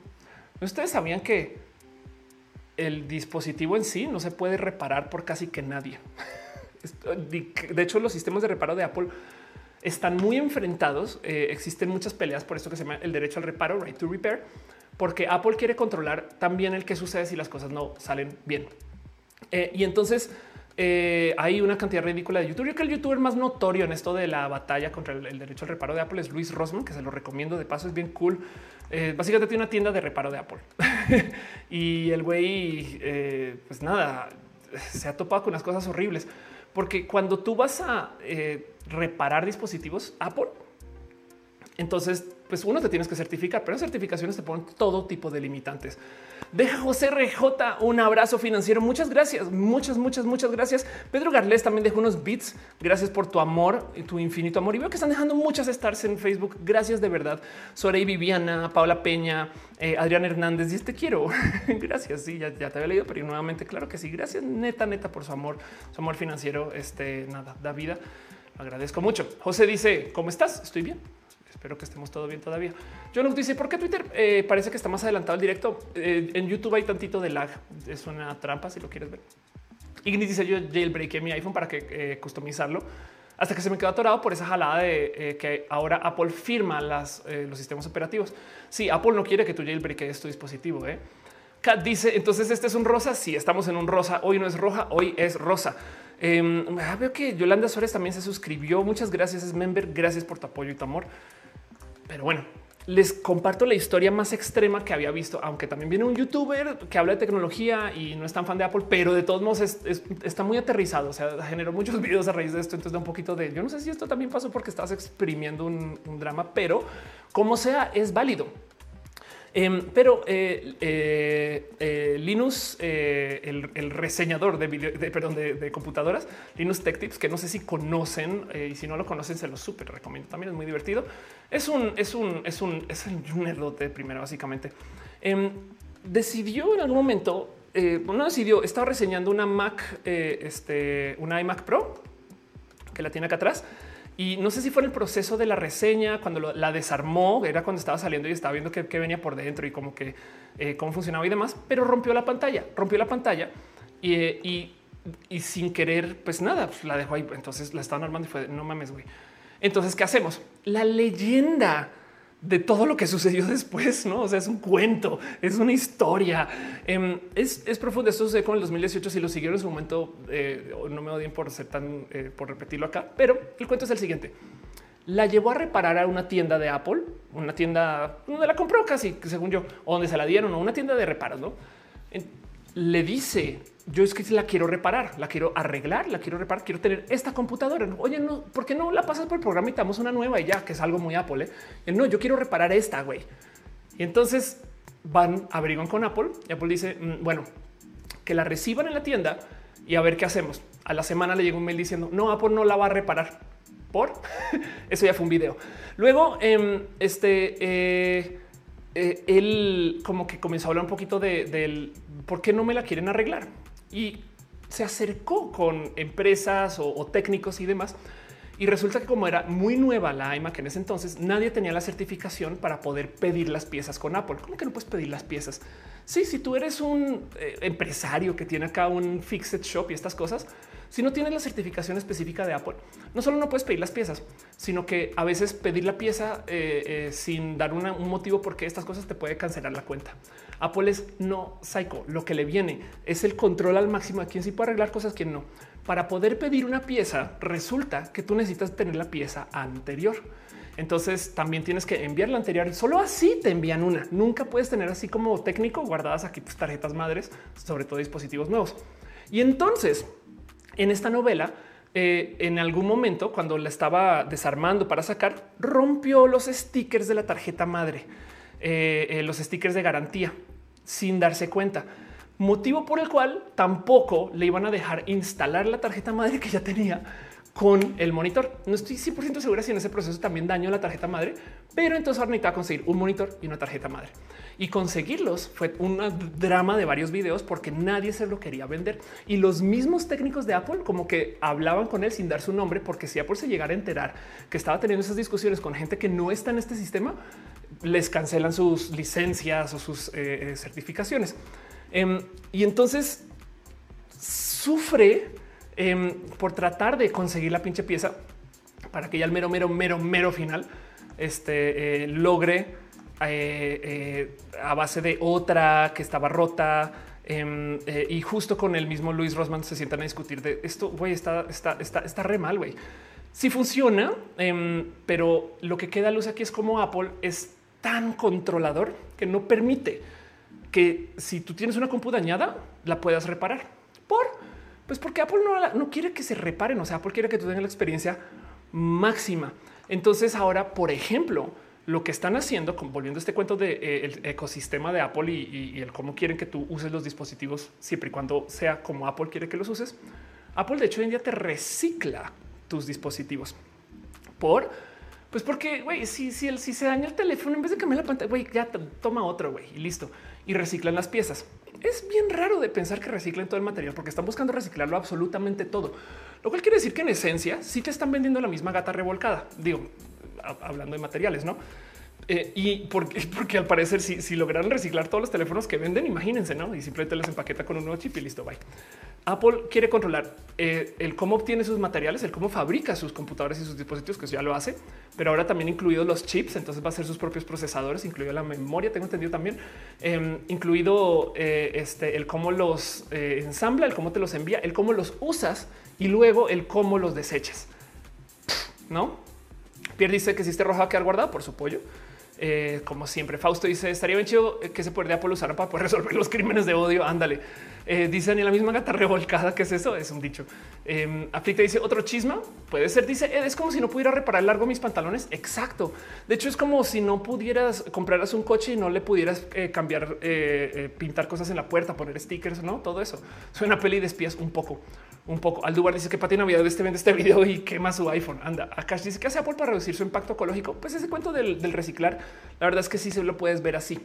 Ustedes sabían que el dispositivo en sí no se puede reparar por casi que nadie. (laughs) De hecho, los sistemas de reparo de Apple están muy enfrentados. Eh, existen muchas peleas por esto que se llama el derecho al reparo, right to repair porque Apple quiere controlar también el que sucede si las cosas no salen bien. Eh, y entonces eh, hay una cantidad ridícula de YouTube. Yo creo que el youtuber más notorio en esto de la batalla contra el, derecho al reparo de Apple es Luis Rosman, que se lo recomiendo de paso, es bien cool. Eh, básicamente tiene una tienda de reparo de Apple (laughs) y el güey, pues nada, se ha topado con unas cosas horribles porque cuando tú vas a reparar dispositivos Apple, entonces pues uno te tienes que certificar, pero certificaciones te ponen todo tipo de limitantes. Deja José RJ un abrazo financiero. Muchas gracias, muchas, muchas, muchas gracias. Pedro Garles también dejó unos bits. Gracias por tu amor y tu infinito amor. Y veo que están dejando muchas stars en Facebook. Gracias de verdad. Sorey Viviana, Paula Peña, eh, Adrián Hernández. Y este quiero. (laughs) gracias. Sí, ya, te había leído, pero nuevamente, claro que sí. Gracias, neta, neta, por su amor, su amor financiero. Este nada, da vida. Agradezco mucho. José dice: ¿Cómo estás? Estoy bien. Espero que estemos todo bien todavía. Yo nos dice por qué Twitter eh, parece que está más adelantado el directo. Eh, en YouTube hay tantito de lag. Es una trampa si lo quieres ver. Ignis dice yo jailbreaké mi iPhone para que eh, customizarlo hasta que se me quedó atorado por esa jalada de que ahora Apple firma los sistemas operativos. Sí, Apple no quiere que tú jailbreakes tu dispositivo. Kat dice, entonces este es un rosa. Sí, estamos en un rosa. Hoy no es roja, hoy es rosa. Em, ah, veo que Yolanda Suárez también se suscribió. Muchas gracias, es member. Gracias por tu apoyo y tu amor. Pero bueno, les comparto la historia más extrema que había visto, aunque también viene un youtuber que habla de tecnología y no es tan fan de Apple, pero de todos modos está muy aterrizado. O sea, generó muchos (laughs) videos a raíz de esto. Entonces da un poquito de yo no sé si esto también pasó porque estás exprimiendo un drama, pero como sea, es válido. Em, pero eh, eh, eh, Linus, el, reseñador de, video, de, computadoras, Linus Tech Tips, que no sé si conocen y si no lo conocen, se lo súper recomiendo. También es muy divertido. Es un, es un, es un, es un nerdote primero, básicamente. Em, decidió en algún momento, no decidió, estaba reseñando una Mac, este, una iMac Pro que la tiene acá atrás y no sé si fue en el proceso de la reseña, cuando la desarmó, era cuando estaba saliendo y estaba viendo qué, venía por dentro y cómo que eh, cómo funcionaba y demás, pero rompió la pantalla, rompió la pantalla y, y, sin querer, pues nada, pues la dejó ahí. Entonces la estaban armando y fue no mames, güey. Entonces, ¿qué hacemos? La leyenda de todo lo que sucedió (laughs) después, no? O sea, es un cuento, es una historia. Em, es, es, profundo. Esto sucede con el 2018. Si lo siguieron en su momento, eh, no me odien por ser tan, eh, por repetirlo acá, pero el cuento es el siguiente. La llevó a reparar a una tienda de Apple, una tienda donde la compró casi, según yo, o donde se la dieron, o una tienda de reparos, no? le dice yo es que la quiero reparar, la quiero arreglar, la quiero reparar, quiero tener esta computadora. Oye, no, ¿por qué no la pasas por el programa y damos una nueva y ya, que es algo muy Apple? ¿eh? No, yo quiero reparar esta, güey. Y entonces van, averiguan con Apple y Apple dice, mm, bueno, que la reciban en la tienda y a ver qué hacemos. A la semana le llega un mail diciendo, no, Apple no la va a reparar. Por (laughs) eso ya fue un video. Luego, em, este, eh, eh, él como que comenzó a hablar un poquito de, por qué no me la quieren arreglar y se acercó con empresas o, técnicos y demás. Y resulta que como era muy nueva la iMac en ese entonces, nadie tenía la certificación para poder pedir las piezas con Apple. ¿Cómo que no puedes pedir las piezas? Sí, si tú eres un eh, empresario que tiene acá un fixed shop y estas cosas, si no tienes la certificación específica de Apple, no solo no puedes pedir las piezas, sino que a veces pedir la pieza eh, eh, sin dar un motivo porque estas cosas te puede cancelar la cuenta. Apple es no psycho. Lo que le viene es el control al máximo de quién sí puede arreglar cosas, quién no. Para poder pedir una pieza, resulta que tú necesitas tener la pieza anterior. Entonces también tienes que enviar la anterior. Solo así te envían una. Nunca puedes tener así como técnico guardadas aquí tus tarjetas madres, sobre todo dispositivos nuevos. Y entonces en esta novela, eh, en algún momento, cuando la estaba desarmando para sacar, rompió los stickers de la tarjeta madre, eh, eh, los stickers de garantía, sin darse cuenta. Motivo por el cual tampoco le iban a dejar instalar la tarjeta madre que ya tenía con el monitor. No estoy 100% segura si en ese proceso también dañó la tarjeta madre, pero entonces ahora necesitaba conseguir un monitor y una tarjeta madre. Y conseguirlos fue un drama de varios videos porque nadie se lo quería vender. Y los mismos técnicos de Apple como que hablaban con él sin dar su nombre, porque si Apple se llegara a enterar que estaba teniendo esas discusiones con gente que no está en este sistema, les cancelan sus licencias o sus eh, eh, certificaciones. Em, y entonces sufre em, por tratar de conseguir la pinche pieza para que ya el mero, mero, mero, mero final este, eh, logre a base de otra que estaba rota. Em, y justo con el mismo Luis Rosman se sientan a discutir de esto. Güey, está, está, está, está re mal. Güey, sí funciona, pero lo que queda luz aquí es como Apple es tan controlador que no permite que si tú tienes una compu dañada, la puedas reparar. Por pues porque Apple no, no quiere que se reparen. O sea, Apple quiere que tú tengas la experiencia máxima. Entonces, ahora, por ejemplo, lo que están haciendo, volviendo a este cuento del de, eh, ecosistema de Apple y, el cómo quieren que tú uses los dispositivos siempre y cuando sea como Apple quiere que los uses. Apple, de hecho, hoy en día te recicla tus dispositivos por pues porque güey, si, si, si se daña el teléfono, en vez de cambiar la pantalla, güey, ya toma otro güey y listo y reciclan las piezas. Es bien raro de pensar que reciclen todo el material porque están buscando reciclarlo absolutamente todo, lo cual quiere decir que en esencia sí te están vendiendo la misma gata revolcada. Digo, hablando de materiales, no? Eh, y porque, (laughs) porque al parecer, si, si lograran reciclar todos los teléfonos que venden, imagínense, no? Y simplemente les empaqueta con un nuevo chip y listo. Bye. Apple quiere controlar eh, el cómo obtiene sus materiales, el cómo fabrica sus computadores y sus dispositivos, que ya lo hace, pero ahora también incluidos los chips. Entonces va a ser sus propios procesadores, incluido la memoria. Tengo entendido también, em, incluido eh, este, el cómo los ensambla, el cómo te los envía, el cómo los usas y luego el cómo los desechas. No? Pierre dice que si este rojo va a quedar guardado por su pollo. Eh, como siempre, Fausto dice estaría bien chido que se puede Apple usar para poder (laughs) resolver los crímenes de odio. Ándale. Eh, dice la misma gata revolcada. que es eso? Es un dicho. Eh, dice otro chisma. Puede ser. Dice es como si no pudiera reparar largo mis pantalones. Exacto. De hecho, es como si no pudieras compraras un coche y no le pudieras eh, cambiar, pintar cosas en la puerta, poner stickers, no todo eso. Suena peli de espías un poco un poco. Aldubar dice que Pati Navidad este vende este video y quema su iPhone. Anda, Akash dice que hace Apple para reducir su impacto ecológico. Pues ese cuento del, reciclar, la verdad es que sí se lo puedes ver así.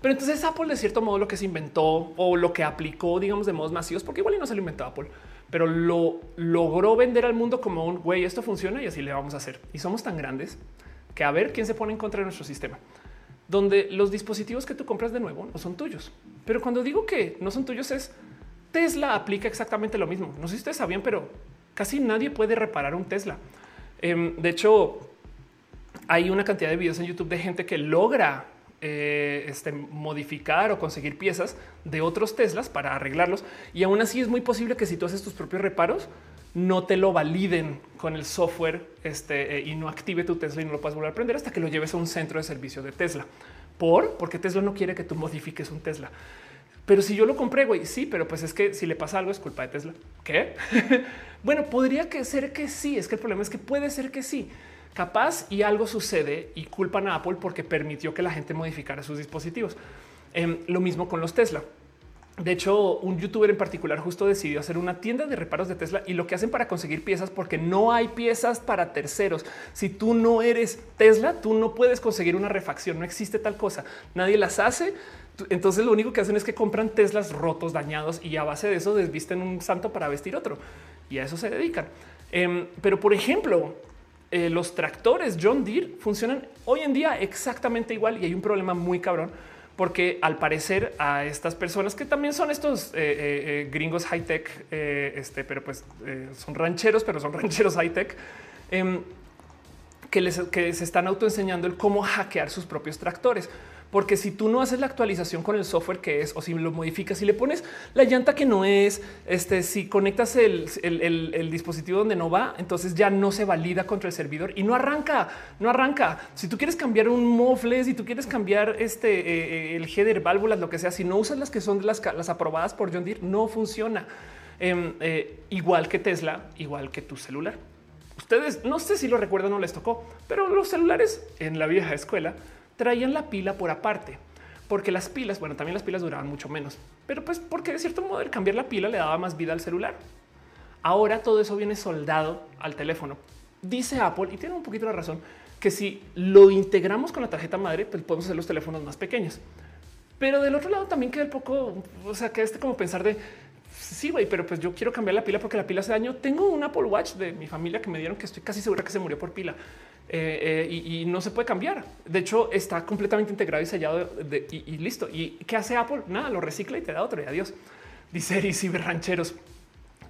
Pero entonces Apple de cierto modo lo que se inventó o lo que aplicó, digamos, de modos masivos, porque igual y no se lo inventó Apple, pero lo logró vender al mundo como un güey, esto funciona y así le vamos a hacer. Y somos tan grandes que a ver quién se pone en contra de nuestro sistema, donde los dispositivos que tú compras de nuevo no son tuyos. Pero cuando digo que no son tuyos es Tesla aplica exactamente lo mismo. No sé si ustedes sabían, pero casi nadie puede reparar un Tesla. Em, de hecho, hay una cantidad de videos en YouTube de gente que logra eh, este, modificar o conseguir piezas de otros Teslas para arreglarlos. Y aún así es muy posible que si tú haces tus propios reparos, no te lo validen con el software este, eh, y no active tu Tesla y no lo puedas volver a aprender hasta que lo lleves a un centro de servicio de Tesla. Por porque Tesla no quiere que tú modifiques un Tesla. Pero si yo lo compré, güey, sí, pero pues es que si le pasa algo es culpa de Tesla. ¿Qué? (laughs) bueno, podría ser que sí. Es que el problema es que puede ser que sí. Capaz y algo sucede y culpan a Apple porque permitió que la gente modificara sus dispositivos. Em, lo mismo con los Tesla. De hecho, un youtuber en particular justo decidió hacer una tienda de reparos de Tesla y lo que hacen para conseguir piezas, porque no hay piezas para terceros. Si tú no eres Tesla, tú no puedes conseguir una refacción. No existe tal cosa. Nadie las hace. Entonces lo único que hacen es que compran Teslas rotos, dañados y a base de eso desvisten un santo para vestir otro. Y a eso se dedican. Em, pero por ejemplo, eh, los tractores John Deere funcionan hoy en día exactamente igual y hay un problema muy cabrón porque al parecer a estas personas que también son estos eh, eh, gringos high tech, este, pero pues son rancheros, pero son (laughs) rancheros high tech em, que, les, que se están autoenseñando el cómo hackear sus propios tractores porque si tú no haces la actualización con el software que es o si lo modificas y le pones la llanta que no es, este, si conectas el, dispositivo donde no va, entonces ya no se valida contra el servidor y no arranca, no arranca. Si tú quieres cambiar un mofle, si tú quieres cambiar este eh, eh, el header, válvulas, lo que sea, si no usas las que son las aprobadas por John Deere, no funciona. Em, eh, igual que Tesla, igual que tu celular. Ustedes no sé si lo recuerdan o les tocó, pero los celulares en la vieja escuela traían la pila por aparte, porque las pilas, bueno, también las pilas duraban mucho menos, pero pues porque de cierto modo el cambiar la pila le daba más vida al celular. Ahora todo eso viene soldado al teléfono. Dice Apple, y tiene un poquito la razón, que si lo integramos con la tarjeta madre, pues podemos hacer los teléfonos más pequeños. Pero del otro lado también queda poco, o sea, que este como pensar de sí, güey, pero pues yo quiero cambiar la pila porque la pila hace daño. Tengo un Apple Watch de mi familia que me dieron que estoy casi segura que se murió por pila. Eh, eh, y, no se puede cambiar. De hecho, está completamente integrado y sellado y, listo. ¿Y qué hace Apple? Nada, lo recicla y te da otro y adiós. Dice Eris rancheros.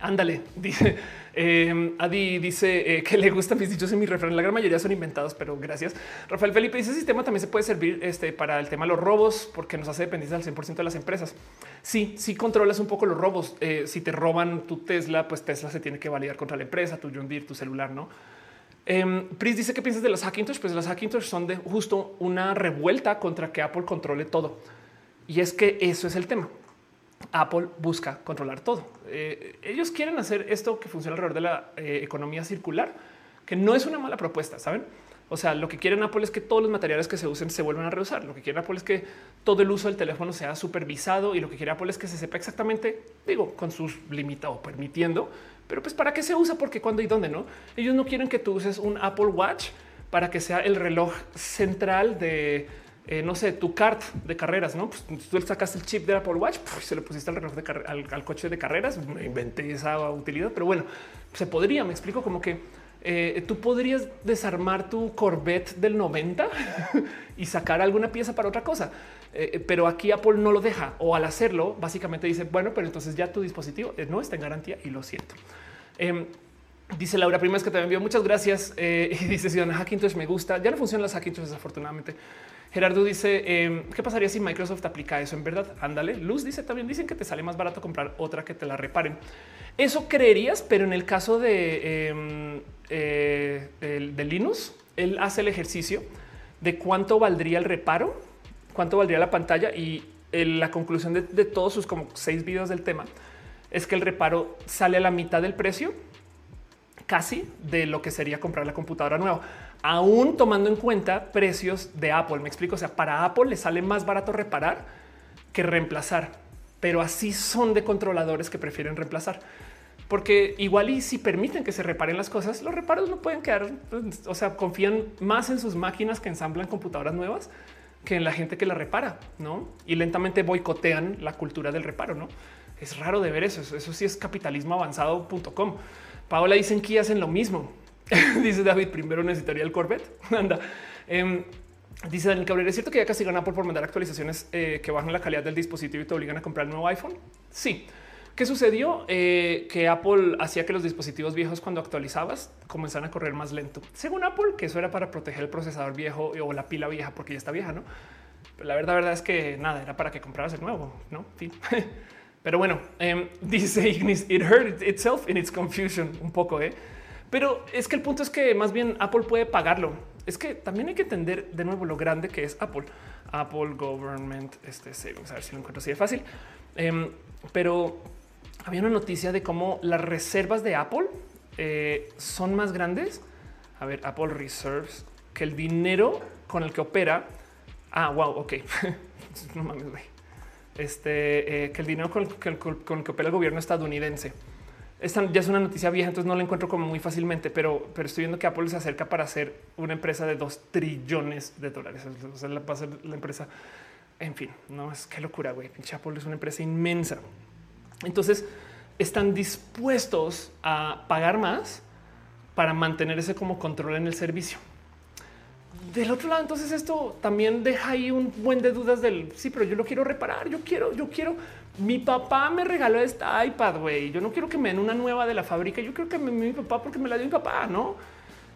Ándale, dice eh, Adi, dice que le gustan mis dichos en mi refrán. La gran mayoría son inventados, pero gracias. Rafael Felipe dice: sistema también se puede servir este, para el tema de los robos, porque nos hace dependientes al 100% de las empresas. Sí, sí controlas un poco los robos. si te roban tu Tesla, pues Tesla se tiene que validar contra la empresa, tu John Deere, tu celular, no? Eh, Pris dice que piensas de los Hackintosh. Pues los Hackintosh son de justo una revuelta contra que Apple controle todo. Y es que eso es el tema. Apple busca controlar todo. Eh, ellos quieren hacer esto que funciona alrededor de la eh, economía circular, que no es una mala propuesta, saben? O sea, lo que quieren Apple es que todos los materiales que se usen se vuelvan a reusar. Lo que quiere Apple es que todo el uso del teléfono sea supervisado y lo que quiere Apple es que se sepa exactamente, digo, con sus limitados o permitiendo pero pues para qué se usa, porque cuándo y dónde no. Ellos no quieren que tú uses un Apple Watch para que sea el reloj central de eh, no sé, tu cart de carreras, no? Pues tú sacas el chip de Apple Watch y se le pusiste el reloj de al, al, coche de carreras. Me inventé esa utilidad, pero bueno, se podría. Me explico como que eh, tú podrías desarmar tu Corvette del 90 y sacar alguna pieza para otra cosa. Eh, pero aquí Apple no lo deja o al hacerlo básicamente dice bueno, pero entonces ya tu dispositivo eh, no está en garantía y lo siento. Em, dice Laura Primas que te envió muchas gracias (laughs) y dice si Hackintosh me gusta. Ya no funcionan las Hackintosh desafortunadamente. Gerardo dice em, qué pasaría si Microsoft aplica eso en verdad. Ándale. Luz dice también dicen que te sale más barato comprar otra que te la reparen. Eso creerías, pero en el caso de, em, eh, de, Linux, él hace el ejercicio de cuánto valdría el reparo, cuánto valdría la pantalla y la conclusión de, de, todos sus como seis videos del tema es que el reparo sale a la mitad del precio casi de lo que sería comprar la computadora nueva, aún tomando en cuenta precios de Apple. Me explico. O sea, para Apple le sale más barato reparar que reemplazar, pero así son de controladores que prefieren reemplazar porque igual y si permiten que se reparen las cosas, los reparos no pueden quedar, o sea, confían más en sus máquinas que ensamblan computadoras nuevas que en la gente que la repara, ¿no? Y lentamente boicotean la cultura del reparo, ¿no? Es raro de ver eso, eso sí es capitalismo avanzado.com. Paola dicen que hacen lo mismo. (laughs) dice David, primero necesitaría el Corvette. (laughs) Anda. Em, dice Daniel Cabrera, ¿es cierto que ya castigan Apple por mandar actualizaciones eh, que bajan la calidad del dispositivo y te obligan a comprar el nuevo iPhone? Sí. ¿Qué sucedió? Eh, que Apple hacía que los dispositivos viejos cuando actualizabas comenzaran a correr más lento. Según Apple, que eso era para proteger el procesador viejo o la pila vieja porque ya está vieja, ¿no? Pero la verdad, verdad es que nada, era para que compraras el nuevo, ¿no? (laughs) Pero bueno, em, (laughs) dice Ignis, it hurt itself in its confusion, un poco, ¿eh? Pero es que el punto es que más bien Apple puede pagarlo. Es que también hay que entender de nuevo lo grande que es Apple. Apple Government, este savings, a ver si lo encuentro así de fácil. Em, pero había una noticia de cómo las reservas de Apple eh, son más grandes. A ver, Apple Reserves, que el dinero con el que opera. Ah, wow, ok. (laughs) no mames, güey. Este, eh, que el dinero con, el que opera el gobierno estadounidense. Esta ya es una noticia vieja, entonces no la encuentro como muy fácilmente, pero, pero estoy viendo que Apple se acerca para ser una empresa de dos trillones de dólares. O sea, la, la empresa. En fin, no es qué locura, güey. Apple es una empresa inmensa. Entonces están dispuestos a pagar más para mantener ese como control en el servicio. Del otro lado, entonces esto también deja ahí un buen de dudas del sí, pero yo lo quiero reparar. Yo quiero, yo quiero. Mi papá me regaló esta iPad, güey. Yo no quiero que me den una nueva de la fábrica. Yo creo que me, mi papá porque me la dio mi papá, no?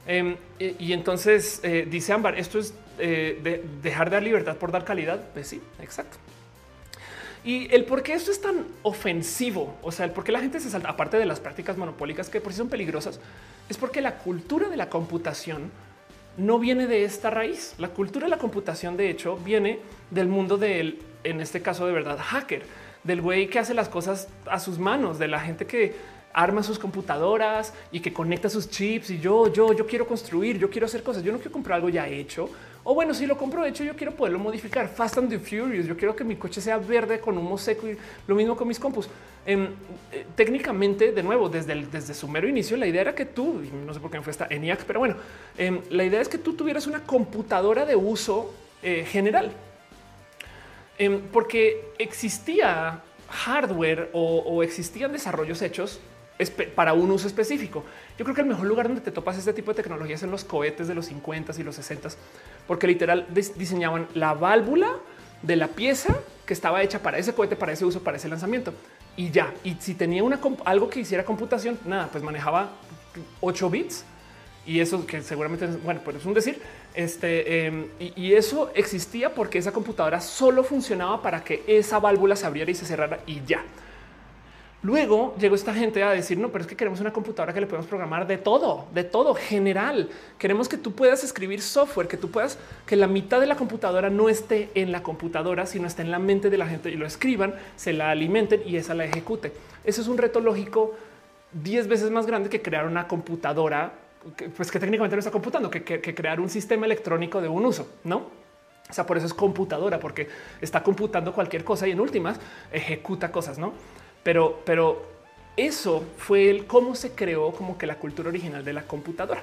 Em, y, entonces eh, dice Ámbar, esto es eh, de dejar de dar libertad por dar calidad. Pues sí, exacto. Y el por qué esto es tan ofensivo, o sea, el por qué la gente se salta, aparte de las prácticas monopólicas que por sí son peligrosas, es porque la cultura de la computación no viene de esta raíz. La cultura de la computación, de hecho, viene del mundo del, en este caso de verdad, hacker, del güey que hace las cosas a sus manos, de la gente que arma sus computadoras y que conecta sus chips y yo, yo, yo quiero construir, yo quiero hacer cosas, yo no quiero comprar algo ya hecho o bueno, si lo compro hecho, yo quiero poderlo modificar. Fast and the Furious. Yo quiero que mi coche sea verde con humo seco y lo mismo con mis compus. Em, eh, técnicamente, de nuevo, desde, desde su mero inicio, la idea era que tú, no sé por qué me fue esta ENIAC, pero bueno, em, la idea es que tú tuvieras una computadora de uso eh, general. Em, porque existía hardware o existían desarrollos hechos para un uso específico. Yo creo que el mejor lugar donde te topas este tipo de tecnologías en los cohetes de los 50 y los 60, porque literal diseñaban la válvula de la pieza que estaba hecha para ese cohete, para ese uso, para ese lanzamiento y ya. Y si tenía una algo que hiciera computación, nada, pues manejaba 8 bits y eso que seguramente bueno, pues es un decir. Este em, y, y, eso existía porque esa computadora solo funcionaba para que esa válvula se abriera y se cerrara y ya. Luego llegó esta gente a decir, no, pero es que queremos una computadora que le podemos programar de todo, de todo general. Queremos que tú puedas escribir software, que tú puedas, que la mitad de la computadora no esté en la computadora, sino esté en la mente de la gente y lo escriban, se la alimenten y esa la ejecute. Eso es un reto lógico 10 veces más grande que crear una computadora, que, pues que técnicamente no está computando, que, que crear un sistema electrónico de un uso, ¿no? O sea, por eso es computadora, porque está computando cualquier cosa y en últimas ejecuta cosas, ¿no? Pero, pero eso fue el cómo se creó como que la cultura original de la computadora.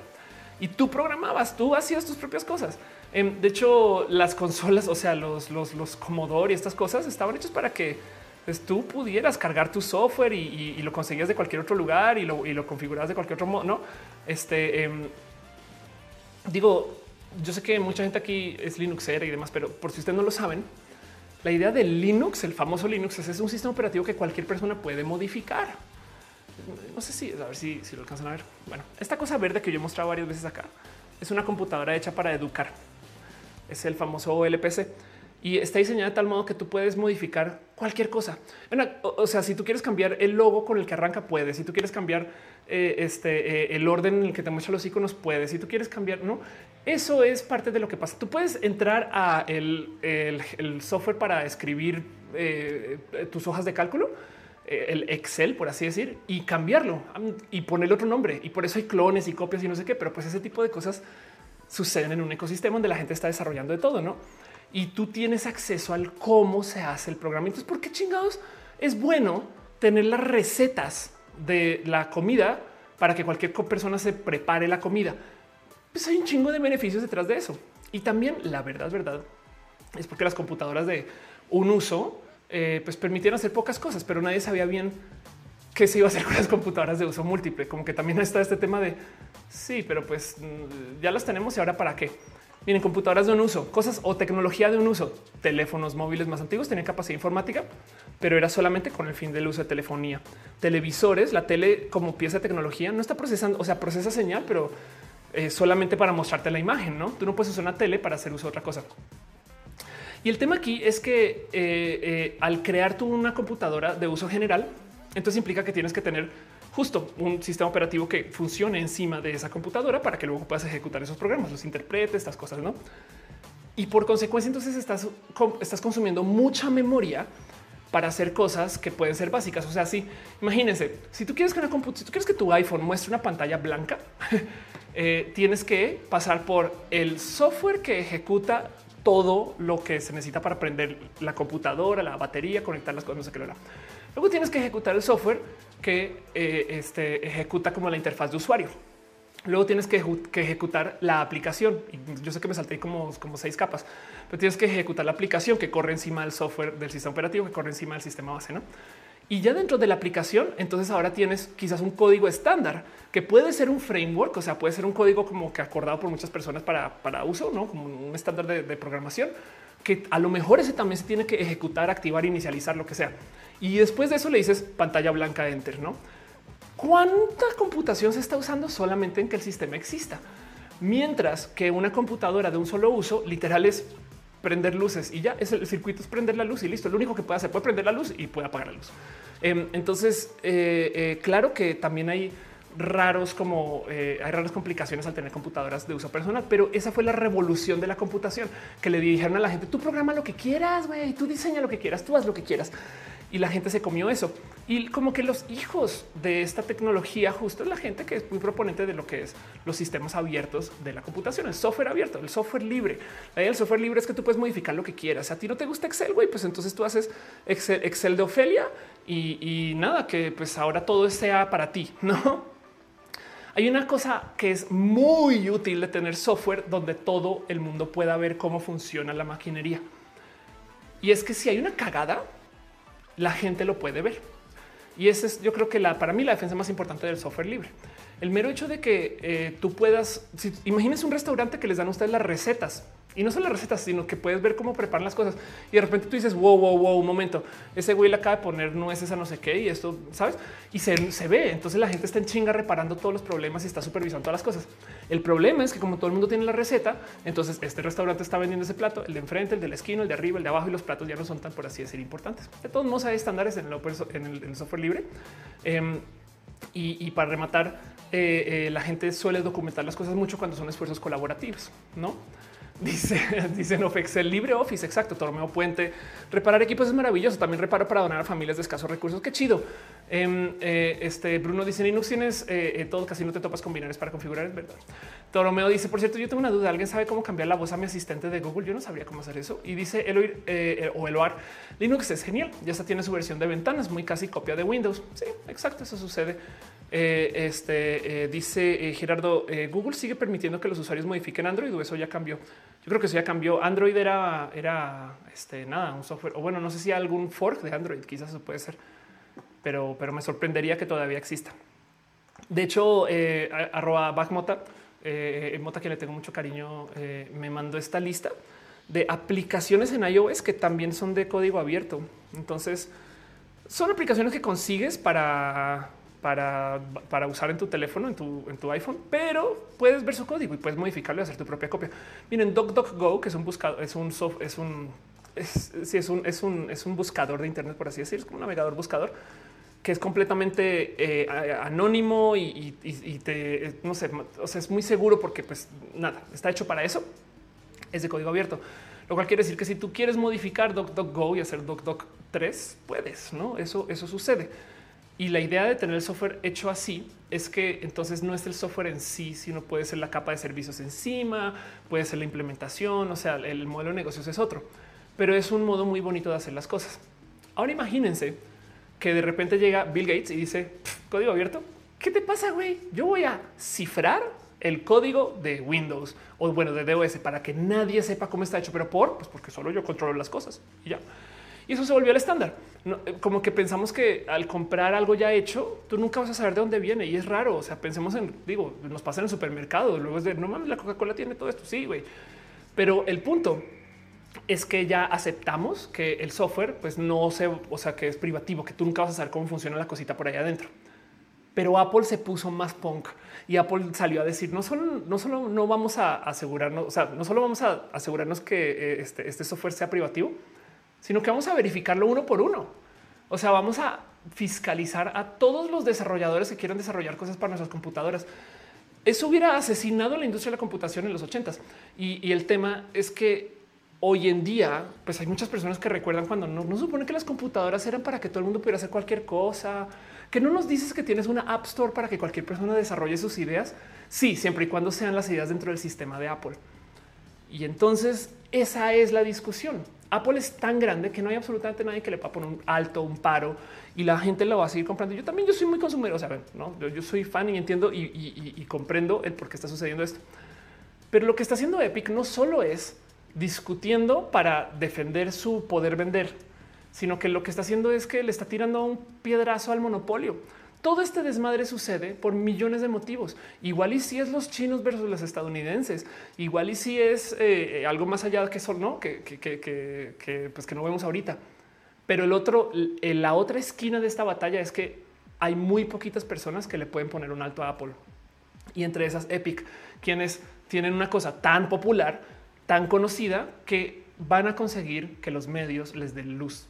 Y tú programabas, tú hacías tus propias cosas. Em, de hecho, las consolas, o sea, los, los, los Commodore y estas cosas estaban hechos para que Entonces tú pudieras cargar tu software y, lo conseguías de cualquier otro lugar y lo, y lo configuras de cualquier otro modo. No, este em, digo, yo sé que mucha gente aquí es Linuxera y demás, pero por si ustedes no lo saben, la idea de Linux, el famoso Linux, es, un sistema operativo que cualquier persona puede modificar. No sé si a ver si, si lo alcanzan a ver. Bueno, esta cosa verde que yo he mostrado varias veces acá es una computadora hecha para educar. Es el famoso OLPC y está diseñada de tal modo que tú puedes modificar cualquier cosa. O sea, si tú quieres cambiar el logo con el que arranca, puedes. Si tú quieres cambiar eh, este, eh, el orden en el que te muestra los iconos, puedes. Si tú quieres cambiar, no. Eso es parte de lo que pasa. Tú puedes entrar a el, software para escribir eh, tus hojas de cálculo, el Excel, por así decir, y cambiarlo y ponerle otro nombre. Y por eso hay clones y copias y no sé qué, pero pues ese tipo de cosas suceden en un ecosistema donde la gente está desarrollando de todo, ¿no? Y tú tienes acceso al cómo se hace el programa. Entonces, ¿por qué chingados es bueno tener las recetas de la comida para que cualquier persona se prepare la comida? Pues hay un chingo de beneficios detrás de eso. Y también la verdad, verdad, es porque las computadoras de un uso eh, pues permitieron hacer pocas cosas, pero nadie sabía bien qué se iba a hacer con las computadoras de uso múltiple. Como que también está este tema de sí, pero pues mm, ya las tenemos y ahora para qué. Miren, computadoras de un uso, cosas o tecnología de un uso. Teléfonos móviles más antiguos tenían capacidad informática, pero era solamente con el fin del uso de telefonía. Televisores, la tele como pieza de tecnología no está procesando, o sea, procesa señal, pero eh, solamente para mostrarte la imagen. No, tú no puedes usar una tele para hacer uso de otra cosa. Y el tema aquí es que eh, eh, al crear tú una computadora de uso general, entonces implica que tienes que tener justo un sistema operativo que funcione encima de esa computadora para que luego puedas ejecutar esos programas, los interprete, estas cosas, ¿no? Y por consecuencia, entonces estás, estás consumiendo mucha memoria para hacer cosas que pueden ser básicas. O sea, sí, imagínense, si tú quieres que una si tú quieres que tu iPhone muestre una pantalla blanca, (laughs) eh, tienes que pasar por el software que ejecuta todo lo que se necesita para prender la computadora, la batería, conectar las cosas, no sé qué lo Luego tienes que ejecutar el software que eh, este, ejecuta como la interfaz de usuario. Luego tienes que, ejecutar la aplicación. Yo sé que me salté como, como seis capas, pero tienes que ejecutar la aplicación que corre encima del software del sistema operativo, que corre encima del sistema base. ¿no? Y ya dentro de la aplicación, entonces ahora tienes quizás un código estándar que puede ser un framework, o sea, puede ser un código como que acordado por muchas personas para, uso, no como un estándar de programación que a lo mejor ese también se tiene que ejecutar, activar, inicializar, lo que sea. Y después de eso le dices pantalla blanca, enter, ¿no? ¿Cuánta computación se está usando solamente en que el sistema exista? Mientras que una computadora de un solo uso literal es prender luces y ya es el circuito es prender la luz y listo. Lo único que puede hacer puede prender la luz y puede apagar la luz. Em, entonces, eh, eh, claro que también hay raros como eh, hay raras complicaciones al tener computadoras de uso personal, pero esa fue la revolución de la computación que le dijeron a la gente: tú programa lo que quieras, güey, tú diseña lo que quieras, tú haz lo que quieras y la gente se comió eso. Y como que los hijos de esta tecnología justo es la gente que es muy proponente de lo que es los sistemas abiertos de la computación, el software abierto, el software libre. El software libre es que tú puedes modificar lo que quieras. A ti no te gusta Excel, güey, pues entonces tú haces Excel, de Ofelia y, nada, que pues ahora todo sea para ti, (laughs) ¿no? Hay una cosa que es muy útil de tener software donde todo el mundo pueda ver cómo funciona la maquinería. Y es que si hay una cagada, la gente lo puede ver. Y ese es, yo creo que la, para mí la defensa más importante del software libre. El mero hecho de que eh, tú puedas, si, imagínense un restaurante que les dan a ustedes las recetas y no son las recetas, sino que puedes ver cómo preparan las cosas. Y de repente tú dices, wow, wow, wow, un momento, ese güey le acaba de poner nueces a no sé qué y esto, ¿sabes? Y se, se ve. Entonces la gente está en chinga reparando todos los problemas y está supervisando todas las cosas. El problema es que como todo el mundo tiene la receta, entonces este restaurante está vendiendo ese plato, el de enfrente, el de la esquina, el de arriba, el de abajo y los platos ya no son tan, por así decir, importantes. De todos modos hay estándares en el, software libre. Em, y, para rematar, eh, eh, la gente suele documentar las cosas mucho cuando son esfuerzos colaborativos, ¿no? Dice, (laughs) dice no Excel libre Office. Exacto. Tormeo Puente. Reparar equipos es maravilloso. También reparo para donar a familias de escasos recursos. Qué chido. Em, eh, este Bruno dice Linux tienes eh, eh, todo. Casi no te topas con binarios para configurar. Es verdad. Toromeo dice, por cierto, yo tengo una duda. ¿Alguien sabe cómo cambiar la voz a mi asistente de Google? Yo no sabría cómo hacer eso. Y dice Eloir o Eloar Linux es genial. Ya está tiene su versión de ventanas, muy casi copia de Windows. Sí, exacto. Eso sucede Eh, este dice Gerardo, Google sigue permitiendo que los usuarios modifiquen Android o eso ya cambió. Yo creo que eso ya cambió. Android era, era este, nada, un software, o bueno, no sé si algún fork de Android, quizás eso puede ser, pero, pero me sorprendería que todavía exista. De hecho, eh, arroba backmota, eh, Mota que le tengo mucho cariño, eh, me mandó esta lista de aplicaciones en iOS que también son de código abierto. Entonces, son aplicaciones que consigues para para, para usar en tu teléfono, en tu, en tu iPhone, pero puedes ver su código y puedes modificarlo y hacer tu propia copia. Miren, DuckDuckGo, que es un buscador, es un soft, es un, es, es un, es un, es un buscador de Internet, por así decir, es como un navegador buscador que es completamente eh, anónimo y, te, no sé, o sea, es muy seguro porque pues nada, está hecho para eso. Es de código abierto, lo cual quiere decir que si tú quieres modificar DuckDuckGo y hacer DuckDuck 3, puedes, ¿no? Eso, eso sucede. Y la idea de tener el software hecho así es que entonces no es el software en sí, sino puede ser la capa de servicios encima, puede ser la implementación, o sea, el modelo de negocios es otro, pero es un modo muy bonito de hacer las cosas. Ahora imagínense que de repente llega Bill Gates y dice, código abierto, ¿qué te pasa, güey? Yo voy a cifrar el código de Windows o bueno, de DOS para que nadie sepa cómo está hecho, pero por, pues porque solo yo controlo las cosas y ya. Y eso se volvió el estándar. Eh, como que pensamos que al comprar algo ya hecho, tú nunca vas a saber de dónde viene y es raro. O sea, pensemos en, digo, nos pasa en el supermercado. Luego es de no mames, la Coca-Cola tiene todo esto. Sí, güey. Pero el punto es que ya aceptamos que el software, pues no se, o sea, que es privativo, que tú nunca vas a saber cómo funciona la cosita por allá adentro. Pero Apple se puso más punk y Apple salió a decir no solo, no solo no vamos a asegurarnos, o sea, no solo vamos a asegurarnos que eh, este, este software sea privativo, sino que vamos a verificarlo uno por uno. O sea, vamos a fiscalizar a todos los desarrolladores que quieran desarrollar cosas para nuestras computadoras. Eso hubiera asesinado la industria de la computación en los ochentas. Y, y el tema es que hoy en día, pues hay muchas personas que recuerdan cuando no, no supone que las computadoras eran para que todo el mundo pudiera hacer cualquier cosa, que no nos dices que tienes una App Store para que cualquier persona desarrolle sus ideas. Sí, siempre y cuando sean las ideas dentro del sistema de Apple. Y entonces esa es la discusión. Apple es tan grande que no hay absolutamente nadie que le pueda poner un alto, un paro y la gente lo va a seguir comprando. Yo también yo soy muy consumidor, o ¿no? yo, soy fan y entiendo y, comprendo el por qué está sucediendo esto. Pero lo que está haciendo Epic no solo es discutiendo para defender su poder vender, sino que lo que está haciendo es que le está tirando un piedrazo al monopolio. Todo este desmadre sucede por millones de motivos. Igual y si es los chinos versus los estadounidenses, igual y si es eh, algo más allá que eso, no que, pues que no vemos ahorita. Pero el otro, la otra esquina de esta batalla es que hay muy poquitas personas que le pueden poner un alto a Apple y entre esas Epic, quienes tienen una cosa tan popular, tan conocida que van a conseguir que los medios les den luz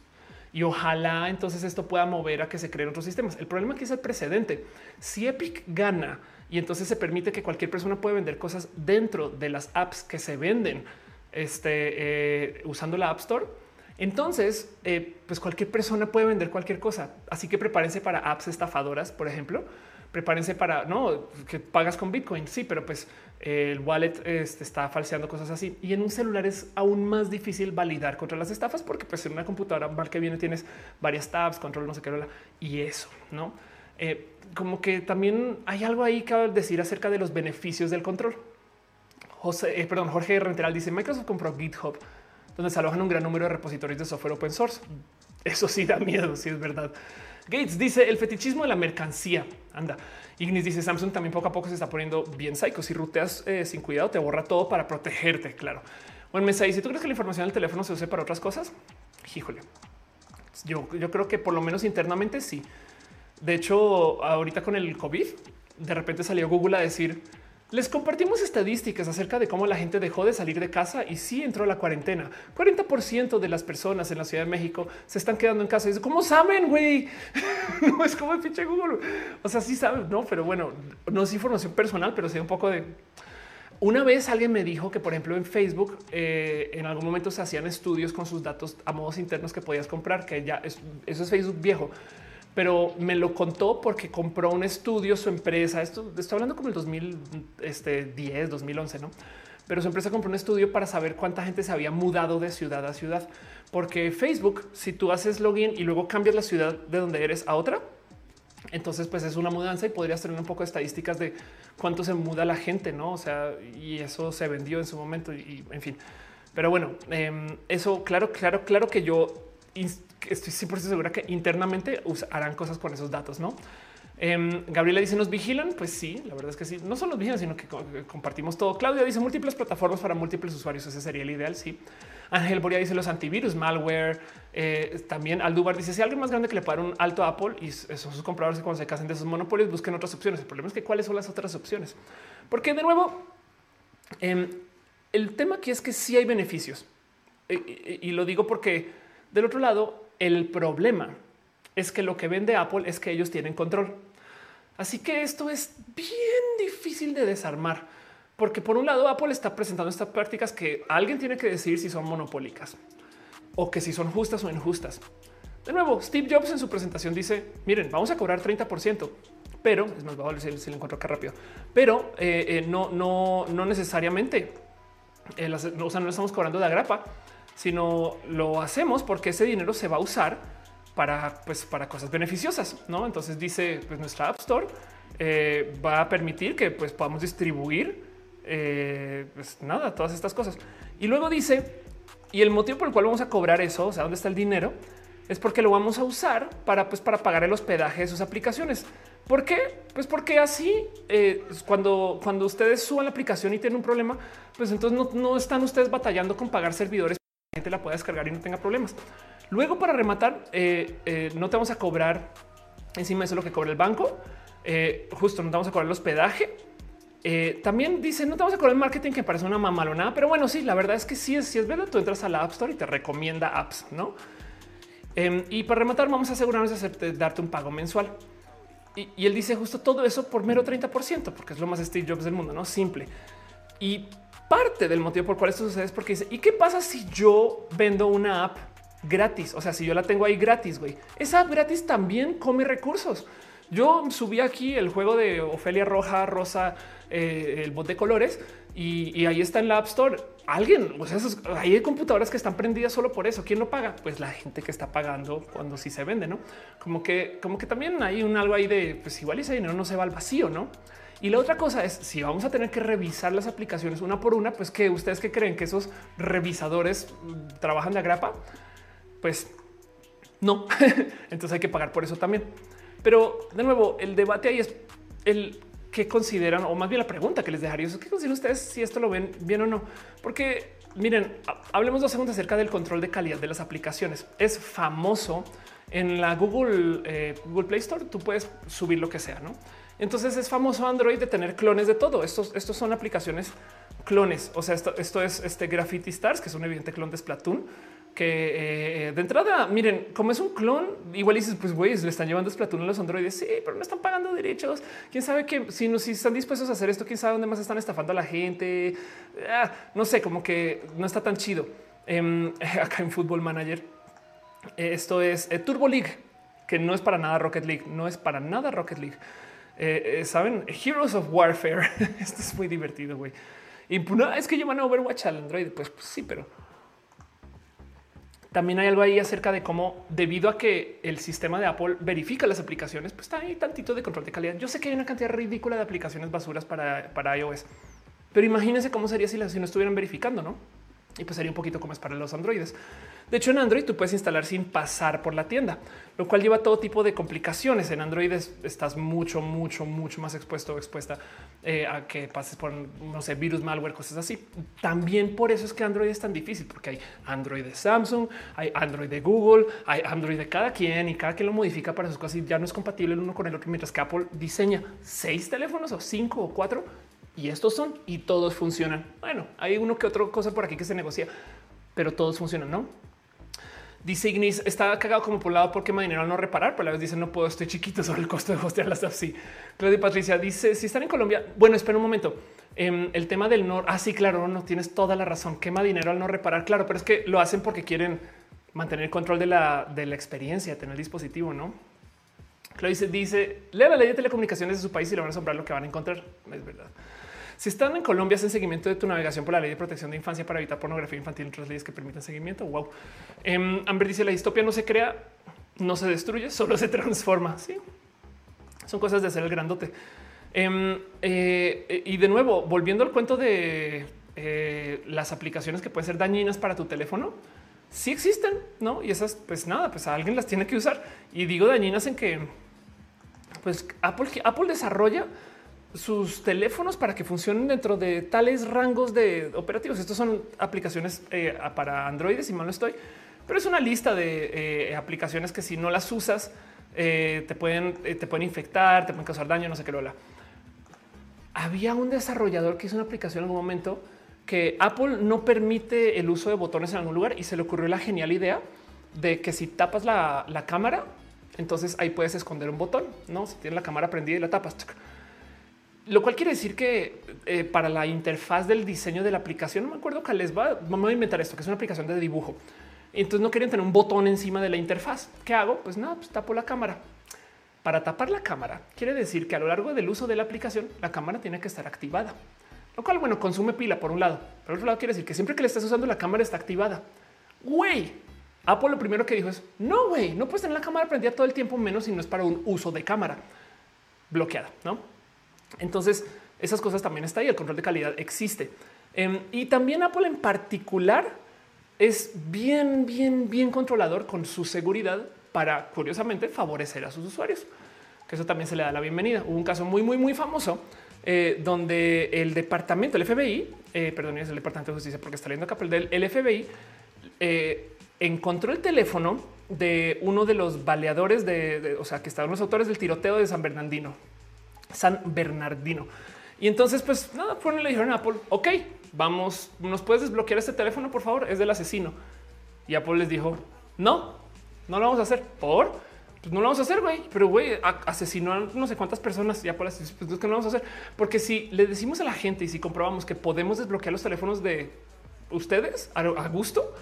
y ojalá entonces esto pueda mover a que se creen otros sistemas. El problema aquí es el precedente. Si Epic gana y entonces se permite que cualquier persona pueda vender cosas dentro de las apps que se venden este, eh, usando la App Store, entonces eh, pues cualquier persona puede vender cualquier cosa. Así que prepárense para apps estafadoras, por ejemplo. Prepárense para no que pagas con Bitcoin. Sí, pero pues el wallet este, está falseando cosas así. Y en un celular es aún más difícil validar contra las estafas porque pues en una computadora mal que viene tienes varias tabs, control, no sé qué, y eso, ¿no? Eh, como que también hay algo ahí que decir acerca de los beneficios del control. José, eh, perdón, Jorge Renteral dice Microsoft compró GitHub, donde se alojan un gran número de repositorios de software open source. Eso sí da miedo, sí es verdad. Gates dice el fetichismo de la mercancía. Anda. Ignis dice Samsung también poco a poco se está poniendo bien psycho. Si ruteas eh, sin cuidado, te borra todo para protegerte. Claro. Bueno, me dice, ¿tú crees que la información del teléfono se use para otras cosas? Híjole. Yo, yo creo que por lo menos internamente sí. De hecho, ahorita con el COVID, de repente salió Google a decir les compartimos estadísticas acerca de cómo la gente dejó de salir de casa y sí entró la cuarentena. 40% de las personas en la Ciudad de México se están quedando en casa. Y ¿cómo saben, güey? (laughs) no es como el pinche Google. O sea, sí saben, no, pero bueno, no es información personal, pero sí un poco de. Una vez alguien me dijo que, por ejemplo, en Facebook eh, en algún momento se hacían estudios con sus datos a modos internos que podías comprar, que ya es, eso es Facebook viejo pero me lo contó porque compró un estudio, su empresa, esto estoy hablando como el 2010, 2011, ¿no? Pero su empresa compró un estudio para saber cuánta gente se había mudado de ciudad a ciudad, porque Facebook, si tú haces login y luego cambias la ciudad de donde eres a otra, Entonces, pues es una mudanza y podrías tener un poco de estadísticas de cuánto se muda la gente, no? O sea, y eso se vendió en su momento y, en fin. Pero bueno, em, eso, claro, claro, claro que yo estoy 100% segura que internamente harán cosas con esos datos, no? Eh, Gabriela dice: ¿Nos vigilan? Pues sí, la verdad es que sí. No solo nos vigilan, sino que compartimos todo. Claudia dice: múltiples plataformas para múltiples usuarios. Ese sería el ideal. Sí. Ángel Boria dice: los antivirus, malware. Eh, también Aldubar dice: si alguien más grande que le paga un alto a Apple y sus compradores cuando se casen de esos monopolios, busquen otras opciones. El problema es que cuáles son las otras opciones, porque de nuevo, em, el tema aquí es que sí hay beneficios eh, y lo digo porque del otro lado, el problema es que lo que vende Apple es que ellos tienen control. Así que esto es bien difícil de desarmar, porque por un lado Apple está presentando estas prácticas que alguien tiene que decidir si son monopólicas o que si son justas o injustas. De nuevo, Steve Jobs en su presentación dice, miren, vamos a cobrar 30%, pero es más, bajo si, si lo encuentro acá rápido, pero eh, eh, no, no, no necesariamente, eh, o sea, no estamos cobrando de agrapa, sino lo hacemos porque ese dinero se va a usar para, pues, para cosas beneficiosas. ¿no? Entonces dice pues, nuestra App Store eh, va a permitir que pues, podamos distribuir eh, pues, nada, todas estas cosas. Y luego dice, y el motivo por el cual vamos a cobrar eso, o sea, dónde está el dinero, es porque lo vamos a usar para, pues, para pagar el hospedaje de sus aplicaciones. ¿Por qué? Pues porque así eh, cuando, cuando ustedes suban la aplicación y tienen un problema, pues entonces no, no están ustedes batallando con pagar servidores gente la pueda descargar y no tenga problemas. Luego, para rematar, eh, eh, no te vamos a cobrar encima de eso lo que cobra el banco. Eh, justo no te vamos a cobrar el hospedaje. también dice no te vamos a cobrar el marketing que parece una mamalonada, pero bueno, sí, la verdad es que sí es, sí es verdad. Tú entras a la App Store y te recomienda apps, no? Em, y para rematar, vamos a asegurarnos de, hacerte, darte un pago mensual. Y, y, él dice justo todo eso por mero 30%, porque es lo más Steve Jobs del mundo, no simple. Y parte del motivo por cual esto sucede es porque dice: ¿Y qué pasa si yo vendo una app gratis. O sea, si yo la tengo ahí gratis, güey, esa app gratis también come recursos. Yo subí aquí el juego de Ofelia Roja, Rosa, eh, el bot de colores y, ahí está en la App Store. Alguien, o sea, hay computadoras que están prendidas solo por eso. ¿Quién lo paga? Pues la gente que está pagando cuando sí se vende, no? Como que, como que también hay un algo ahí de pues igual ese dinero no se va al vacío, no? Y la otra cosa es si vamos a tener que revisar las aplicaciones una por una, pues que ustedes que creen que esos revisadores mm, trabajan de agrapa, pues no. (laughs) Entonces hay que pagar por eso también. Pero de nuevo, el debate ahí es el que consideran, o más bien la pregunta que les dejaría es qué consideran ustedes si esto lo ven bien o no. Porque miren, hablemos dos segundos acerca del control de calidad de las aplicaciones. Es famoso en la Google, eh, Google Play Store. Tú puedes subir lo que sea, no? Entonces es famoso Android de tener clones de todo. Estos, estos son aplicaciones clones. O sea, esto, esto es este Graffiti Stars, que es un evidente clon de Splatoon que eh, de entrada, miren, como es un clon, igual dices, pues güey, le están llevando Splatoon a los androides. Sí, pero no están pagando derechos. Quién sabe que si, no, si están dispuestos a hacer esto, quién sabe dónde más están estafando a la gente. Ah, no sé, como que no está tan chido. Em, (laughs) acá en Football Manager, esto es eh, Turbo League, que no es para nada Rocket League, no es para nada Rocket League. Eh, Saben, Heroes of Warfare. (laughs) esto es muy divertido, güey. Y pues, es que llevan a Overwatch al Android. pues sí, pero también hay algo ahí acerca de cómo, debido a que el sistema de Apple verifica las aplicaciones, pues está ahí tantito de control de calidad. Yo sé que hay una cantidad ridícula de aplicaciones basuras para, para iOS, pero imagínense cómo sería si, las, si no estuvieran verificando, no? Y pues sería un poquito como es para los androides. De hecho, en Android tú puedes instalar sin pasar por la tienda, lo cual lleva todo tipo de complicaciones. En Android estás mucho, mucho, mucho más expuesto o expuesta eh, a que pases por, no sé, virus, malware, cosas así. También por eso es que Android es tan difícil, porque hay Android de Samsung, hay Android de Google, hay Android de cada quien y cada quien lo modifica para sus cosas y ya no es compatible el uno con el otro, mientras que Apple diseña seis teléfonos o cinco o cuatro y estos son y todos funcionan. Bueno, hay uno que otra cosa por aquí que se negocia, pero todos funcionan, ¿no? Dice Ignis, está cagado como por porque me dinero al no reparar, pero a la vez dice no puedo, estoy chiquito (laughs) sobre el costo de hostear las apps. Sí. Claudia Patricia dice si están en Colombia. Bueno, espera un momento. Em, el tema del no. Ah, sí, claro, no tienes toda la razón. Quema dinero al no reparar. Claro, pero es que lo hacen porque quieren mantener control de la, de la experiencia, tener el dispositivo, no? Claudia dice, dice, lea la ley de telecomunicaciones de su país y le van a asombrar lo que van a encontrar. Es verdad. Si están en Colombia, hacen seguimiento de tu navegación por la ley de protección de infancia para evitar pornografía infantil y otras leyes que permitan seguimiento. Wow. Um, Amber dice la distopia no se crea, no se destruye, solo se transforma. Sí. Son cosas de ser el grandote. Em, eh, y de nuevo, volviendo al cuento de eh, las aplicaciones que pueden ser dañinas para tu teléfono, sí existen, ¿no? Y esas, pues nada, pues alguien las tiene que usar. Y digo dañinas en que, pues Apple, Apple desarrolla sus teléfonos para que funcionen dentro de tales rangos de operativos. Estos son aplicaciones eh, para Android, si mal no estoy, pero es una lista de aplicaciones que si no las usas, te pueden, te pueden infectar, te pueden causar daño, no sé qué lo había un desarrollador que hizo una aplicación en algún momento que Apple no permite el uso de botones en algún lugar y se le ocurrió la genial idea de que si tapas la, cámara, entonces ahí puedes esconder un botón, no? Si tienes la cámara prendida y la tapas. Lo cual quiere decir que eh, para la interfaz del diseño de la aplicación, no me acuerdo que les va, vamos a inventar esto, que es una aplicación de dibujo. Entonces no querían tener un botón encima de la interfaz. ¿Qué hago? Pues nada, pues tapo la cámara. Para tapar la cámara quiere decir que a lo largo del uso de la aplicación la cámara tiene que estar activada, lo cual bueno consume pila por un lado, por otro lado quiere decir que siempre que le estás usando la cámara está activada. Güey, Apple lo primero que dijo es no, güey, no puedes tener la cámara prendida todo el tiempo, menos si no es para un uso de cámara bloqueada, no? Entonces esas cosas también está ahí. El control de calidad existe em, y también Apple en particular es bien, bien, bien controlador con su seguridad para curiosamente favorecer a sus usuarios, que eso también se le da la bienvenida. Hubo un caso muy, muy, muy famoso eh, donde el departamento, el FBI, eh, perdón, es el departamento de justicia porque está leyendo acá, del el FBI eh, encontró el teléfono de uno de los baleadores de, o sea, que estaban los autores del tiroteo de San Bernardino, San Bernardino. Y entonces, pues nada, fueron le dijeron a Apple, ok, vamos, nos puedes desbloquear este teléfono, por favor, es del asesino. Y Apple les dijo, no, no lo vamos a hacer por pues no lo vamos a hacer, güey. Pero güey, asesinó a no sé cuántas personas ya por las pues no lo vamos a hacer. Porque si le decimos a la gente y si comprobamos que podemos desbloquear los teléfonos de ustedes a, gusto,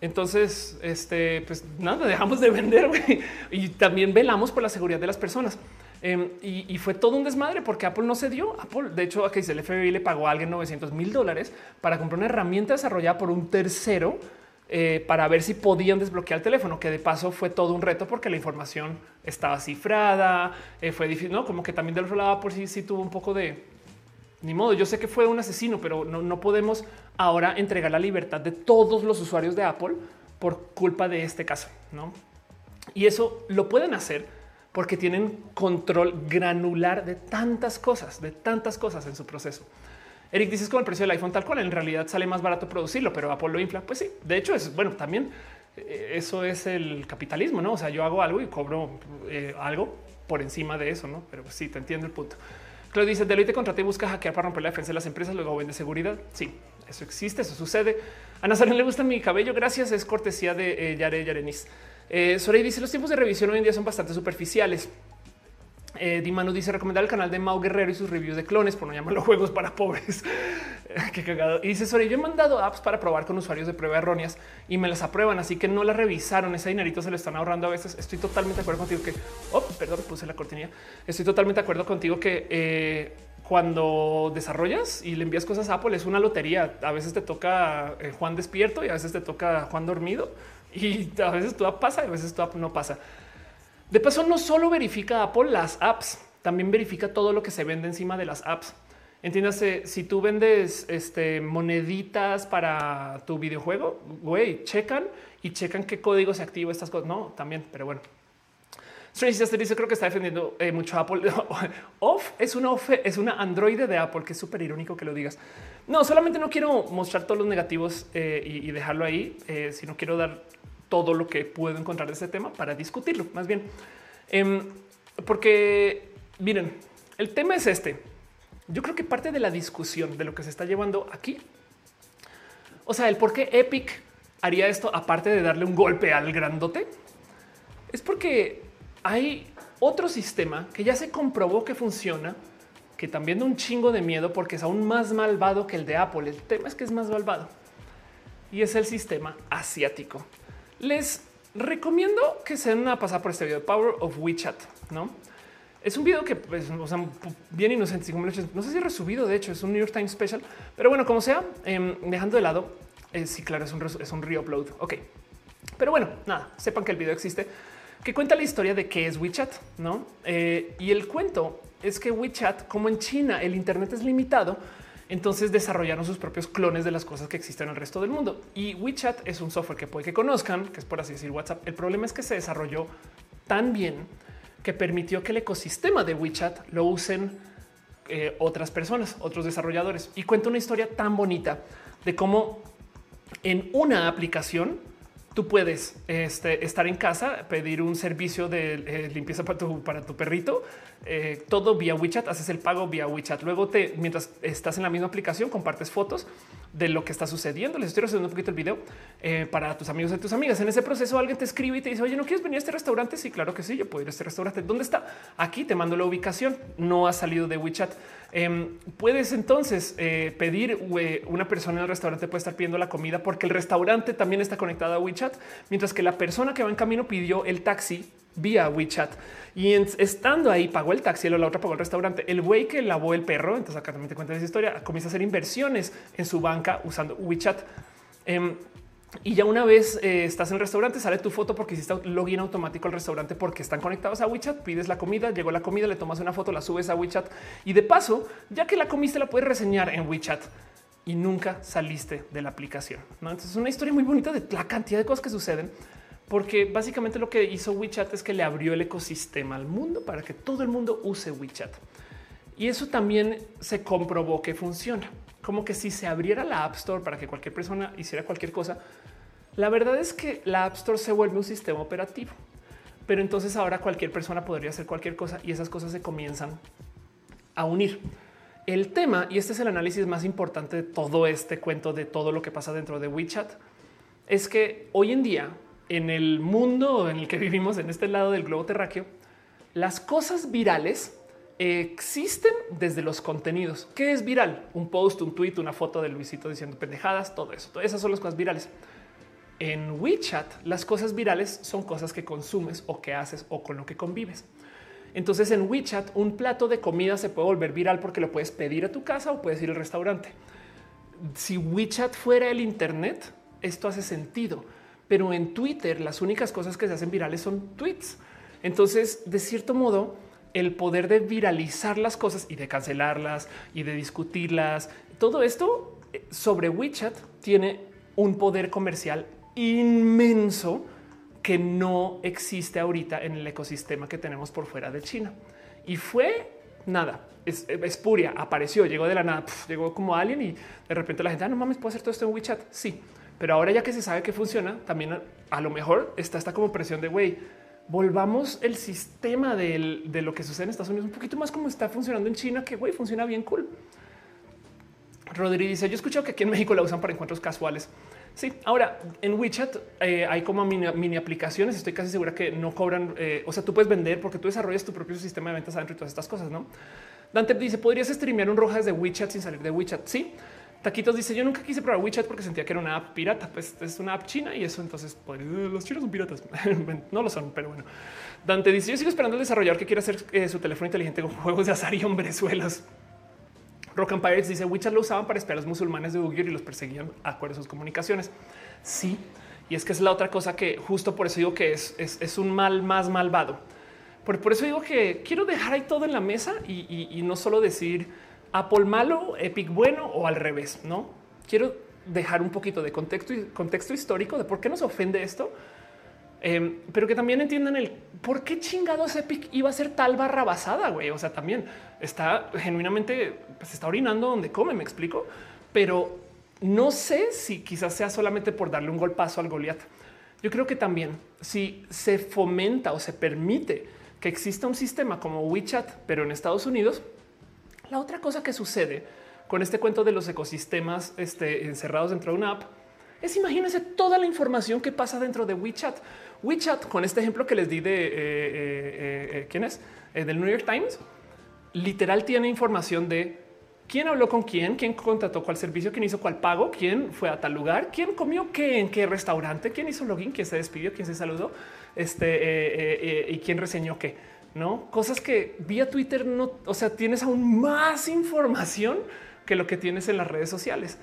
entonces, este, pues nada, dejamos de vender güey. y también velamos por la seguridad de las personas. Em, y, fue todo un desmadre porque Apple no se dio. Apple, de hecho, aquí dice el FBI le pagó a alguien 900 mil dólares para comprar una herramienta desarrollada por un tercero eh, para ver si podían desbloquear el teléfono, que de paso fue todo un reto porque la información estaba cifrada, eh, fue difícil, no como que también del otro lado por sí, sí tuvo un poco de ni modo. Yo sé que fue un asesino, pero no, no podemos ahora entregar la libertad de todos los usuarios de Apple por culpa de este caso, no? Y eso lo pueden hacer porque tienen control granular de tantas cosas, de tantas cosas en su proceso. Eric dices con el precio del iPhone tal cual. En realidad sale más barato producirlo, pero Apple lo infla. Pues sí, de hecho es bueno. También eh, eso es el capitalismo, no? O sea, yo hago algo y cobro eh, algo por encima de eso, no? Pero sí, te entiendo el punto. Claudio dice Deloitte contrata y busca hackear para romper la defensa de las empresas, luego vende seguridad. Sí, eso existe, eso sucede. A Nazareno le gusta mi cabello. Gracias. Es cortesía de eh, Yare Yarenis. Eh, Sorey dice los tiempos de revisión hoy en día son bastante superficiales. Eh, Dimanu dice recomendar el canal de Mau Guerrero y sus reviews de clones, por no llamarlo (laughs) juegos para pobres. (laughs) Qué cagado. Y dice sobre yo he mandado apps para probar con usuarios de prueba erróneas y me las aprueban, así que no las revisaron. Ese dinerito se lo están ahorrando a veces. Estoy totalmente de acuerdo contigo que, oh, perdón, puse la cortinilla. Estoy totalmente de acuerdo contigo que eh, cuando desarrollas y le envías cosas a Apple es una lotería. A veces te toca eh, Juan despierto y a veces te toca Juan dormido y a veces todo pasa y a veces todo no pasa. De paso, no solo verifica Apple las apps, también verifica todo lo que se vende encima de las apps. Entiéndase, si tú vendes este, moneditas para tu videojuego, güey, checan y checan qué código se activa estas cosas. No, también, pero bueno. Strange dice creo que está defendiendo eh, mucho Apple. (laughs) Off es una off, es una androide de Apple, que es súper irónico que lo digas. No, solamente no quiero mostrar todos los negativos eh, y, dejarlo ahí, eh, sino quiero dar todo lo que puedo encontrar de este tema para discutirlo. Más bien, em, porque miren, el tema es este. Yo creo que parte de la discusión de lo que se está llevando aquí, o sea, el por qué Epic haría esto, aparte de darle un golpe al grandote, es porque hay otro sistema que ya se comprobó que funciona, que también da un chingo de miedo porque es aún más malvado que el de Apple. El tema es que es más malvado y es el sistema asiático. Les recomiendo que se den a pasar por este video, Power of WeChat, ¿no? Es un video que, pues, o sea, bien inocente, no sé si resubido, de hecho, es un New York Times Special, pero bueno, como sea, em, dejando de lado, eh, sí, claro, es un, es un reupload, ok. Pero bueno, nada, sepan que el video existe. que cuenta la historia de qué es WeChat, ¿no? Eh, y el cuento es que WeChat, como en China el Internet es limitado, entonces desarrollaron sus propios clones de las cosas que existen en el resto del mundo. Y WeChat es un software que puede que conozcan, que es por así decir WhatsApp. El problema es que se desarrolló tan bien que permitió que el ecosistema de WeChat lo usen eh, otras personas, otros desarrolladores. Y cuenta una historia tan bonita de cómo en una aplicación tú puedes este, estar en casa, pedir un servicio de eh, limpieza para tu, perrito, eh, todo vía WeChat, haces el pago vía WeChat. Luego te, mientras estás en la misma aplicación, compartes fotos de lo que está sucediendo. Les estoy resumiendo un poquito el video eh, para tus amigos y tus amigas. En ese proceso alguien te escribe y te dice, oye, ¿no quieres venir a este restaurante? Sí, claro que sí, yo puedo ir a este restaurante. ¿Dónde está? Aquí te mando la ubicación. No ha salido de WeChat. Em, puedes entonces eh, pedir una persona en el restaurante puede estar pidiendo la comida porque el restaurante también está conectado a WeChat, mientras que la persona que va en camino pidió el taxi vía WeChat y estando ahí pagó el taxi, la otra pagó el restaurante. El güey que lavó el perro, entonces acá también te cuenta esa historia, comienza a hacer inversiones en su banca usando WeChat. Em, y ya una vez eh, estás en el restaurante, sale tu foto porque hiciste login automático al restaurante porque están conectados a WeChat. Pides la comida, llegó la comida, le tomas una foto, la subes a WeChat y de paso, ya que la comiste, la puedes reseñar en WeChat y nunca saliste de la aplicación. Entonces, es una historia muy bonita de la cantidad de cosas que suceden, porque básicamente lo que hizo WeChat es que le abrió el ecosistema al mundo para que todo el mundo use WeChat. Y eso también se comprobó que funciona. Como que si se abriera la App Store para que cualquier persona hiciera cualquier cosa, la verdad es que la App Store se vuelve un sistema operativo, pero entonces ahora cualquier persona podría hacer cualquier cosa y esas cosas se comienzan a unir. El tema, y este es el análisis más importante de todo este cuento de todo lo que pasa dentro de WeChat, es que hoy en día, en el mundo en el que vivimos, en este lado del globo terráqueo, las cosas virales existen desde los contenidos. ¿Qué es viral? Un post, un tweet, una foto de Luisito diciendo pendejadas, todo eso. Todas esas son las cosas virales. En WeChat, las cosas virales son cosas que consumes o que haces o con lo que convives. Entonces en WeChat un plato de comida se puede volver viral porque lo puedes pedir a tu casa o puedes ir al restaurante. Si WeChat fuera el Internet, esto hace sentido, pero en Twitter las únicas cosas que se hacen virales son tweets. Entonces, de cierto modo, el poder de viralizar las cosas y de cancelarlas y de discutirlas, todo esto eh, sobre WeChat tiene un poder comercial inmenso que no existe ahorita en el ecosistema que tenemos por fuera de China. Y fue nada, es, puria, apareció, llegó de la nada, llegó como alguien y de repente la gente, ah, no mames, puedo hacer todo esto en WeChat. Sí, pero ahora ya que se sabe que funciona, también a, lo mejor está esta como presión de güey, volvamos el sistema de lo que sucede en Estados Unidos un poquito más como está funcionando en China, que güey, funciona bien cool. Rodri dice: Yo he escuchado que aquí en México la usan para encuentros casuales. Sí, ahora en WeChat eh, hay como mini, aplicaciones. Estoy casi segura que no cobran. Eh, o sea, tú puedes vender porque tú desarrollas tu propio sistema de ventas adentro y todas estas cosas. No Dante dice: Podrías streamear un roja desde WeChat sin salir de WeChat. Sí, Taquitos dice: Yo nunca quise probar WeChat porque sentía que era una app pirata. Pues es una app china y eso. Entonces, pues, los chinos son piratas. (laughs) no lo son, pero bueno. Dante dice: Yo sigo esperando al desarrollador que quiera hacer eh, su teléfono inteligente con (laughs) juegos de azar y hombrezuelas. Rock and Pirates dice WeChat lo usaban para espiar a los musulmanes de Uyghur y los perseguían a acuerdo de sus comunicaciones. Sí, y es que es la otra cosa que justo por eso digo que es, es, un mal más malvado. Por, por, eso digo que quiero dejar ahí todo en la mesa y, no solo decir Apple malo, Epic bueno o al revés. No quiero dejar un poquito de contexto, contexto histórico de por qué nos ofende esto Em, pero que también entiendan el por qué chingados Epic iba a ser tal barra basada, güey. O sea, también está genuinamente, pues está orinando donde come, me explico, pero no sé si quizás sea solamente por darle un golpazo al Goliat. Yo creo que también si se fomenta o se permite que exista un sistema como WeChat, pero en Estados Unidos, la otra cosa que sucede con este cuento de los ecosistemas este, encerrados dentro de una app es imagínense toda la información que pasa dentro de WeChat. WeChat, con este ejemplo que les di de eh, eh, eh, quién es del New York Times, literal tiene información de quién habló con quién, quién contrató cuál servicio, quién hizo cuál pago, quién fue a tal lugar, quién comió qué en qué restaurante, quién hizo login, quién se despidió, quién se saludó, este y quién reseñó qué. No cosas que vía Twitter no, o sea, tienes aún más información que lo que tienes en las redes sociales.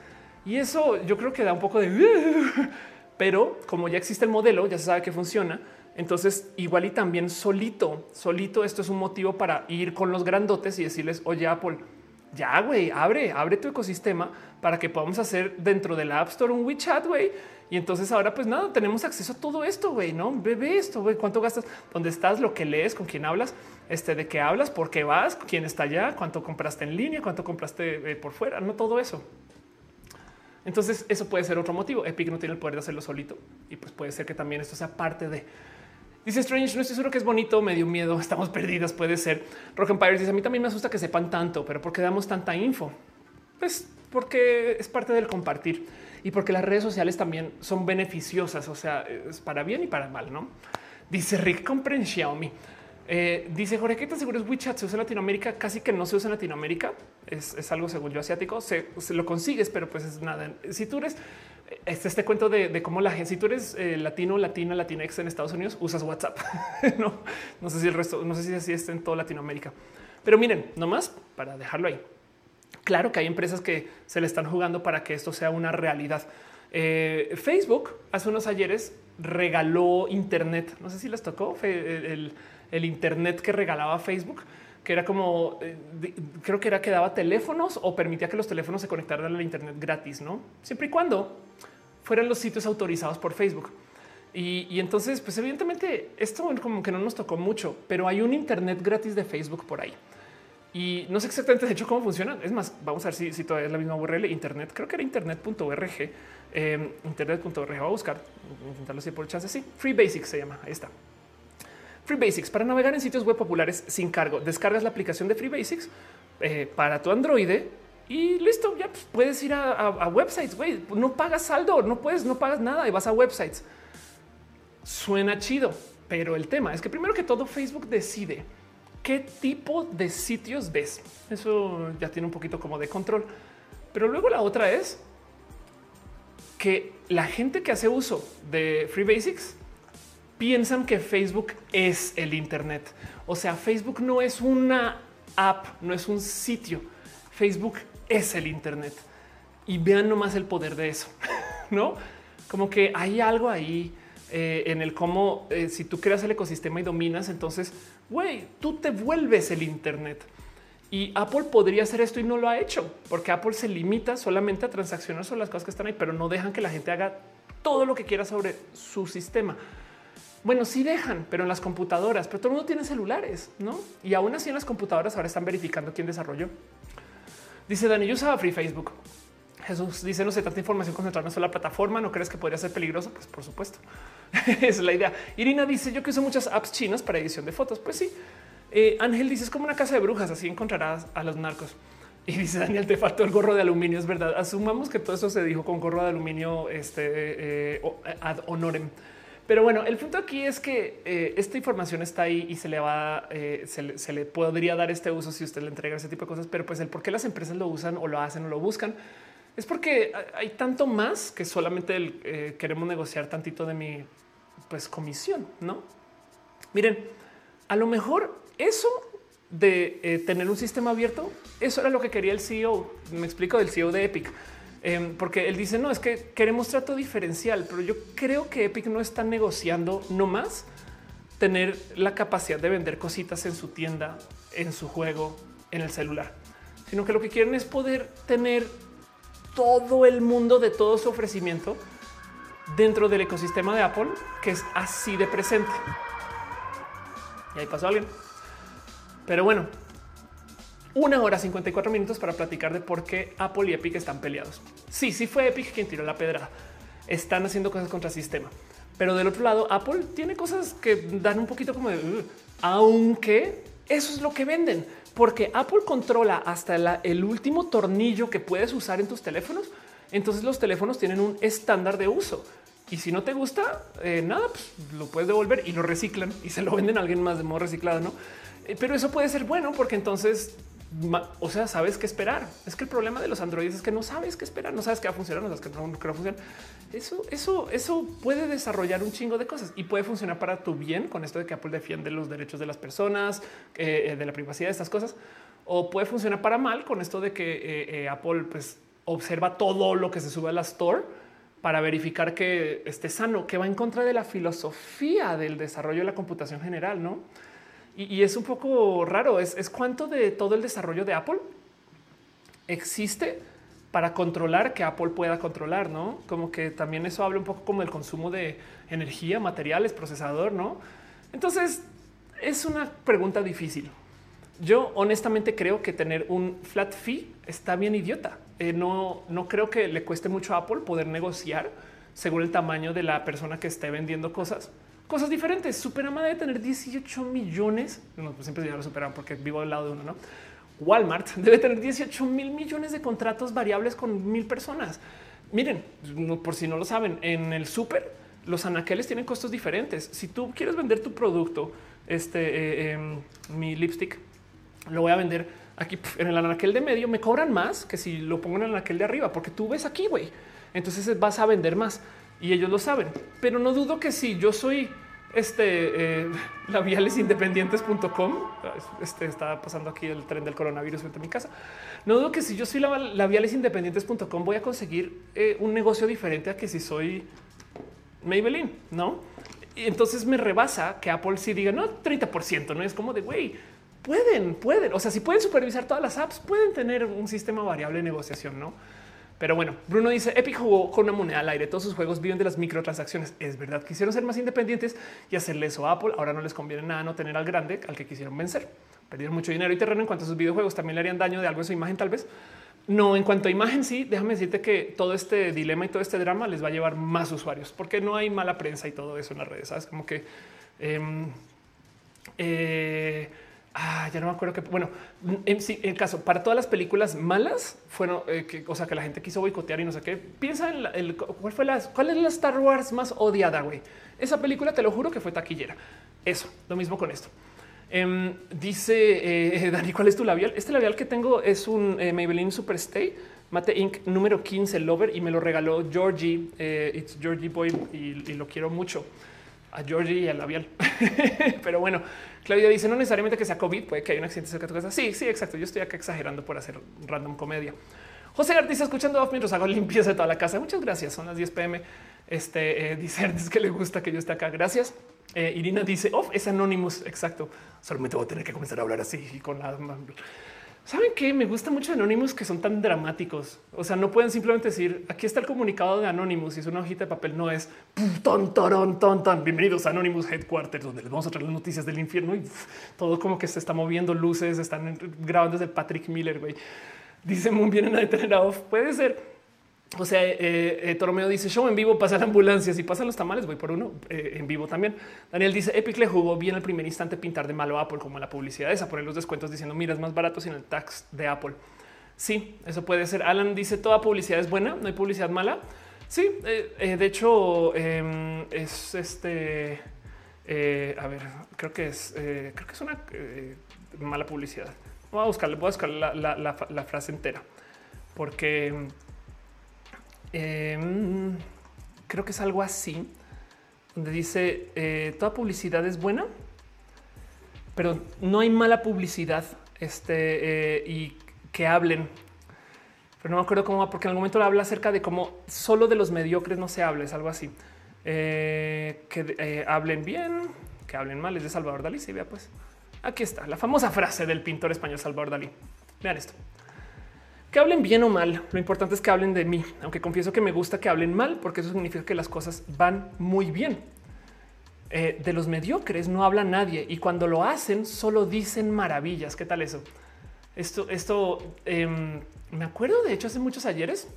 Y eso yo creo que da un poco de (laughs) pero como ya existe el modelo, ya se sabe que funciona. Entonces, igual y también solito, solito, esto es un motivo para ir con los grandotes y decirles, oye, Apple, ya, güey, abre, abre tu ecosistema para que podamos hacer dentro de la App Store un WeChat, güey. Y entonces ahora, pues nada, tenemos acceso a todo esto, güey, ¿no? Bebe esto, güey, cuánto gastas, dónde estás, lo que lees, con quién hablas, este, de qué hablas, por qué vas, quién está allá, cuánto compraste en línea, cuánto compraste eh, por fuera, no todo eso. Entonces, eso puede ser otro motivo. Epic no tiene el poder de hacerlo solito y pues puede ser que también esto sea parte de. Dice Strange, no estoy seguro que es bonito, me dio miedo, (laughs) estamos perdidas, puede ser. Rock Empire dice, a mí también me asusta que sepan tanto, pero ¿por qué damos tanta info? Pues porque es parte del compartir y porque las redes sociales también son beneficiosas, o sea, es para bien y para mal, ¿no? Dice Rick, compren Xiaomi. Eh, dice Jorge, ¿qué tan seguro es WeChat? ¿Se usa en Latinoamérica? Casi que no se usa en Latinoamérica. Es, algo, según yo, asiático. Se, lo consigues, pero pues es nada. Si tú eres este, este cuento de, cómo la gente, si tú eres eh, latino, latina, latinex en Estados Unidos, usas WhatsApp. (laughs) no, no sé si el resto, no sé si así está en toda Latinoamérica. Pero miren, nomás para dejarlo ahí. Claro que hay empresas que se le están jugando para que esto sea una realidad. Eh, Facebook hace unos ayeres regaló Internet. No sé si les tocó el Internet que regalaba Facebook, que era como, eh, creo que era que daba teléfonos o permitía que los teléfonos se conectaran al Internet gratis, ¿no? Siempre y cuando fueran los sitios autorizados por Facebook. Y, entonces, pues evidentemente esto como que no nos tocó mucho, pero hay un Internet gratis de Facebook por ahí. Y no sé exactamente de hecho cómo funciona. Es más, vamos a ver si, todavía es la misma URL. Internet, creo que era internet.org. Eh, internet.org. Voy a buscar, intentarlo así por chance. Sí, Free Basics se llama. Ahí está. Free Basics para navegar en sitios web populares sin cargo. Descargas la aplicación de Free Basics eh, para tu Android y listo. Ya pues, puedes ir a, websites. No pagas saldo, no puedes, no pagas nada y vas a websites. Suena chido, pero el tema es que primero que todo, Facebook decide qué tipo de sitios ves. Eso ya tiene un poquito como de control. Pero luego la otra es que la gente que hace uso de Free Basics piensan que Facebook es el Internet. O sea, Facebook no es una app, no es un sitio. Facebook es el Internet. Y vean nomás el poder de eso, (laughs) ¿no? Como que hay algo ahí eh, en el cómo eh, si tú creas el ecosistema y dominas, entonces, güey, tú te vuelves el Internet. Y Apple podría hacer esto y no lo ha hecho, porque Apple se limita solamente a transaccionar sobre las cosas que están ahí, pero no dejan que la gente haga todo lo que quiera sobre su sistema. Bueno, sí dejan, pero en las computadoras, pero todo el mundo tiene celulares, ¿no? Y aún así en las computadoras ahora están verificando quién desarrolló. Dice Dani, yo usaba Free Facebook. Jesús dice, no sé, tanta información concentrada en sola plataforma, ¿no crees que podría ser peligroso? Pues por supuesto. (laughs) es la idea. Irina dice, yo que uso muchas apps chinas para edición de fotos. Pues sí. Eh, Ángel dice, es como una casa de brujas, así encontrarás a los narcos. Y dice Daniel, te faltó el gorro de aluminio, es verdad. Asumamos que todo eso se dijo con gorro de aluminio este, eh, ad honorem. Pero bueno, el punto aquí es que eh, esta información está ahí y se le va, eh, se, le, podría dar este uso si usted le entrega ese tipo de cosas, pero pues el por qué las empresas lo usan o lo hacen o lo buscan es porque hay tanto más que solamente eh, queremos negociar tantito de mi pues comisión, no? Miren, a lo mejor eso de tener un sistema abierto, eso era lo que quería el CEO. Me explico del CEO de Epic Em, porque él dice no es que queremos trato diferencial, pero yo creo que Epic no está negociando no más tener la capacidad de vender cositas en su tienda, en su juego, en el celular, sino que lo que quieren es poder tener todo el mundo de todo su ofrecimiento dentro del ecosistema de Apple, que es así de presente. Y ahí pasó alguien. Pero bueno, una hora 54 minutos para platicar de por qué Apple y Epic están peleados. Sí, sí fue Epic quien tiró la pedra. Están haciendo cosas contra el sistema. Pero del otro lado, Apple tiene cosas que dan un poquito como de, aunque eso es lo que venden, porque Apple controla hasta el último tornillo que puedes usar en tus teléfonos. Entonces los teléfonos tienen un estándar de uso. Y si no te gusta, eh, nada, pues lo puedes devolver y lo reciclan y se lo venden a alguien más de modo reciclado, ¿no? Eh, pero eso puede ser bueno porque entonces o sea, sabes qué esperar. Es que el problema de los androides es que no sabes qué esperar, no sabes qué va a funcionar, no sabes qué no, va funcionar. Eso, eso, eso puede desarrollar un chingo de cosas y puede funcionar para tu bien con esto de que Apple defiende los derechos de las personas, eh, de la privacidad de estas cosas, o puede funcionar para mal con esto de que eh, eh, Apple pues, observa todo lo que se sube a la store para verificar que esté sano, que va en contra de la filosofía del desarrollo de la computación general, ¿no? Y, es un poco raro, es, cuánto de todo el desarrollo de Apple existe para controlar que Apple pueda controlar, ¿no? Como que también eso habla un poco como del consumo de energía, materiales, procesador, ¿no? Entonces, es una pregunta difícil. Yo honestamente creo que tener un flat fee está bien idiota. Eh, no, no creo que le cueste mucho a Apple poder negociar según el tamaño de la persona que esté vendiendo cosas. Cosas diferentes. Superama debe tener 18 millones. No, pues siempre ya lo superan porque vivo al lado de uno, ¿no? Walmart debe tener 18 mil millones de contratos variables con mil personas. Miren, por si no lo saben, en el súper los anaqueles tienen costos diferentes. Si tú quieres vender tu producto, este, eh, em, mi lipstick, lo voy a vender aquí en el anaquel de medio, me cobran más que si lo pongo en el anaquel de arriba, porque tú ves aquí, güey. Entonces vas a vender más y ellos lo saben. Pero no dudo que si yo soy este eh, (laughs) labialesindependientes.com. Este está pasando aquí el tren del coronavirus frente a mi casa. No dudo que si yo soy labialesindependientes.com voy a conseguir eh, un negocio diferente a que si soy Maybelline, no? Y entonces me rebasa que Apple sí diga no 30%, no es como de güey pueden, pueden. O sea, si pueden supervisar todas las apps, pueden tener un sistema variable de negociación, no? Pero bueno, Bruno dice Epic jugó con una moneda al aire. Todos sus juegos viven de las microtransacciones. Es verdad, quisieron ser más independientes y hacerle eso a Apple. Ahora no les conviene nada no tener al grande al que quisieron vencer. Perdieron mucho dinero y terreno en cuanto a sus videojuegos. También le harían daño de algo en su imagen, tal vez. No, en cuanto a imagen, sí, déjame decirte que todo este dilema y todo este drama les va a llevar más usuarios porque no hay mala prensa y todo eso en las redes. Sabes como que em, eh, Ah, ya no me acuerdo que, bueno, en, en caso, para todas las películas malas fueron, eh, que, o sea, que la gente quiso boicotear y no sé qué, piensa en el, cuál fue la, cuál es la Star Wars más odiada, güey. Esa película, te lo juro que fue taquillera. Eso, lo mismo con esto. Em, dice eh, (laughs) Dani, ¿cuál es tu labial? Este labial que tengo es un eh, Maybelline Superstay Mate Inc. número 15 Lover y me lo regaló Georgie. it's Georgie Boy y, y lo quiero mucho a Georgie y al labial. (laughs) Pero bueno, Claudia dice no necesariamente que sea COVID, puede que haya un accidente cerca de tu casa. Sí, sí, exacto. Yo estoy acá exagerando por hacer random comedia. José García escuchando off mientras hago (laughs) limpieza de toda la casa. Muchas gracias. Son las 10 pm. Este eh, dice que le gusta que yo esté acá. Gracias. Eh, Irina dice off es Anonymous. Exacto. Solamente voy a tener que comenzar a hablar así y con la ¿Saben qué? Me gusta mucho Anonymous que son tan dramáticos. O sea, no pueden simplemente decir aquí está el comunicado de Anonymous y es una hojita de papel. No es ton, ton, ton, ton. Bienvenidos a Anonymous Headquarters, donde les vamos a traer las noticias del infierno y todo como que se está moviendo luces, están grabando desde Patrick Miller. Güey. Dice muy bien a detener a off. Puede ser o sea, eh, eh, dice show en vivo, pasan ambulancias y pasan los tamales. Voy por uno eh, en vivo también. Daniel dice Epic le jugó bien el primer instante pintar de malo a Apple, como la publicidad esa, poner los descuentos diciendo mira, es más barato sin el tax de Apple. Sí, eso puede ser. Alan dice toda publicidad es buena, no hay publicidad mala. Sí, de hecho, em, es este. a ver, creo que es, creo que es una mala publicidad. Voy a buscar, voy a buscar la, la frase entera porque Em, creo que es algo así, donde dice eh, toda publicidad es buena, pero no hay mala publicidad este, eh, y que hablen. Pero no me acuerdo cómo va, porque en algún momento habla acerca de cómo solo de los mediocres no se habla, es algo así. Eh, que hablen bien, que hablen mal, es de Salvador Dalí. Sí, vea, pues aquí está la famosa frase del pintor español Salvador Dalí. Vean esto que hablen bien o mal. Lo importante es que hablen de mí, aunque confieso que me gusta que hablen mal, porque eso significa que las cosas van muy bien. Eh, de los mediocres no habla nadie y cuando lo hacen solo dicen maravillas. ¿Qué tal eso? Esto, esto em, me acuerdo de hecho hace muchos ayeres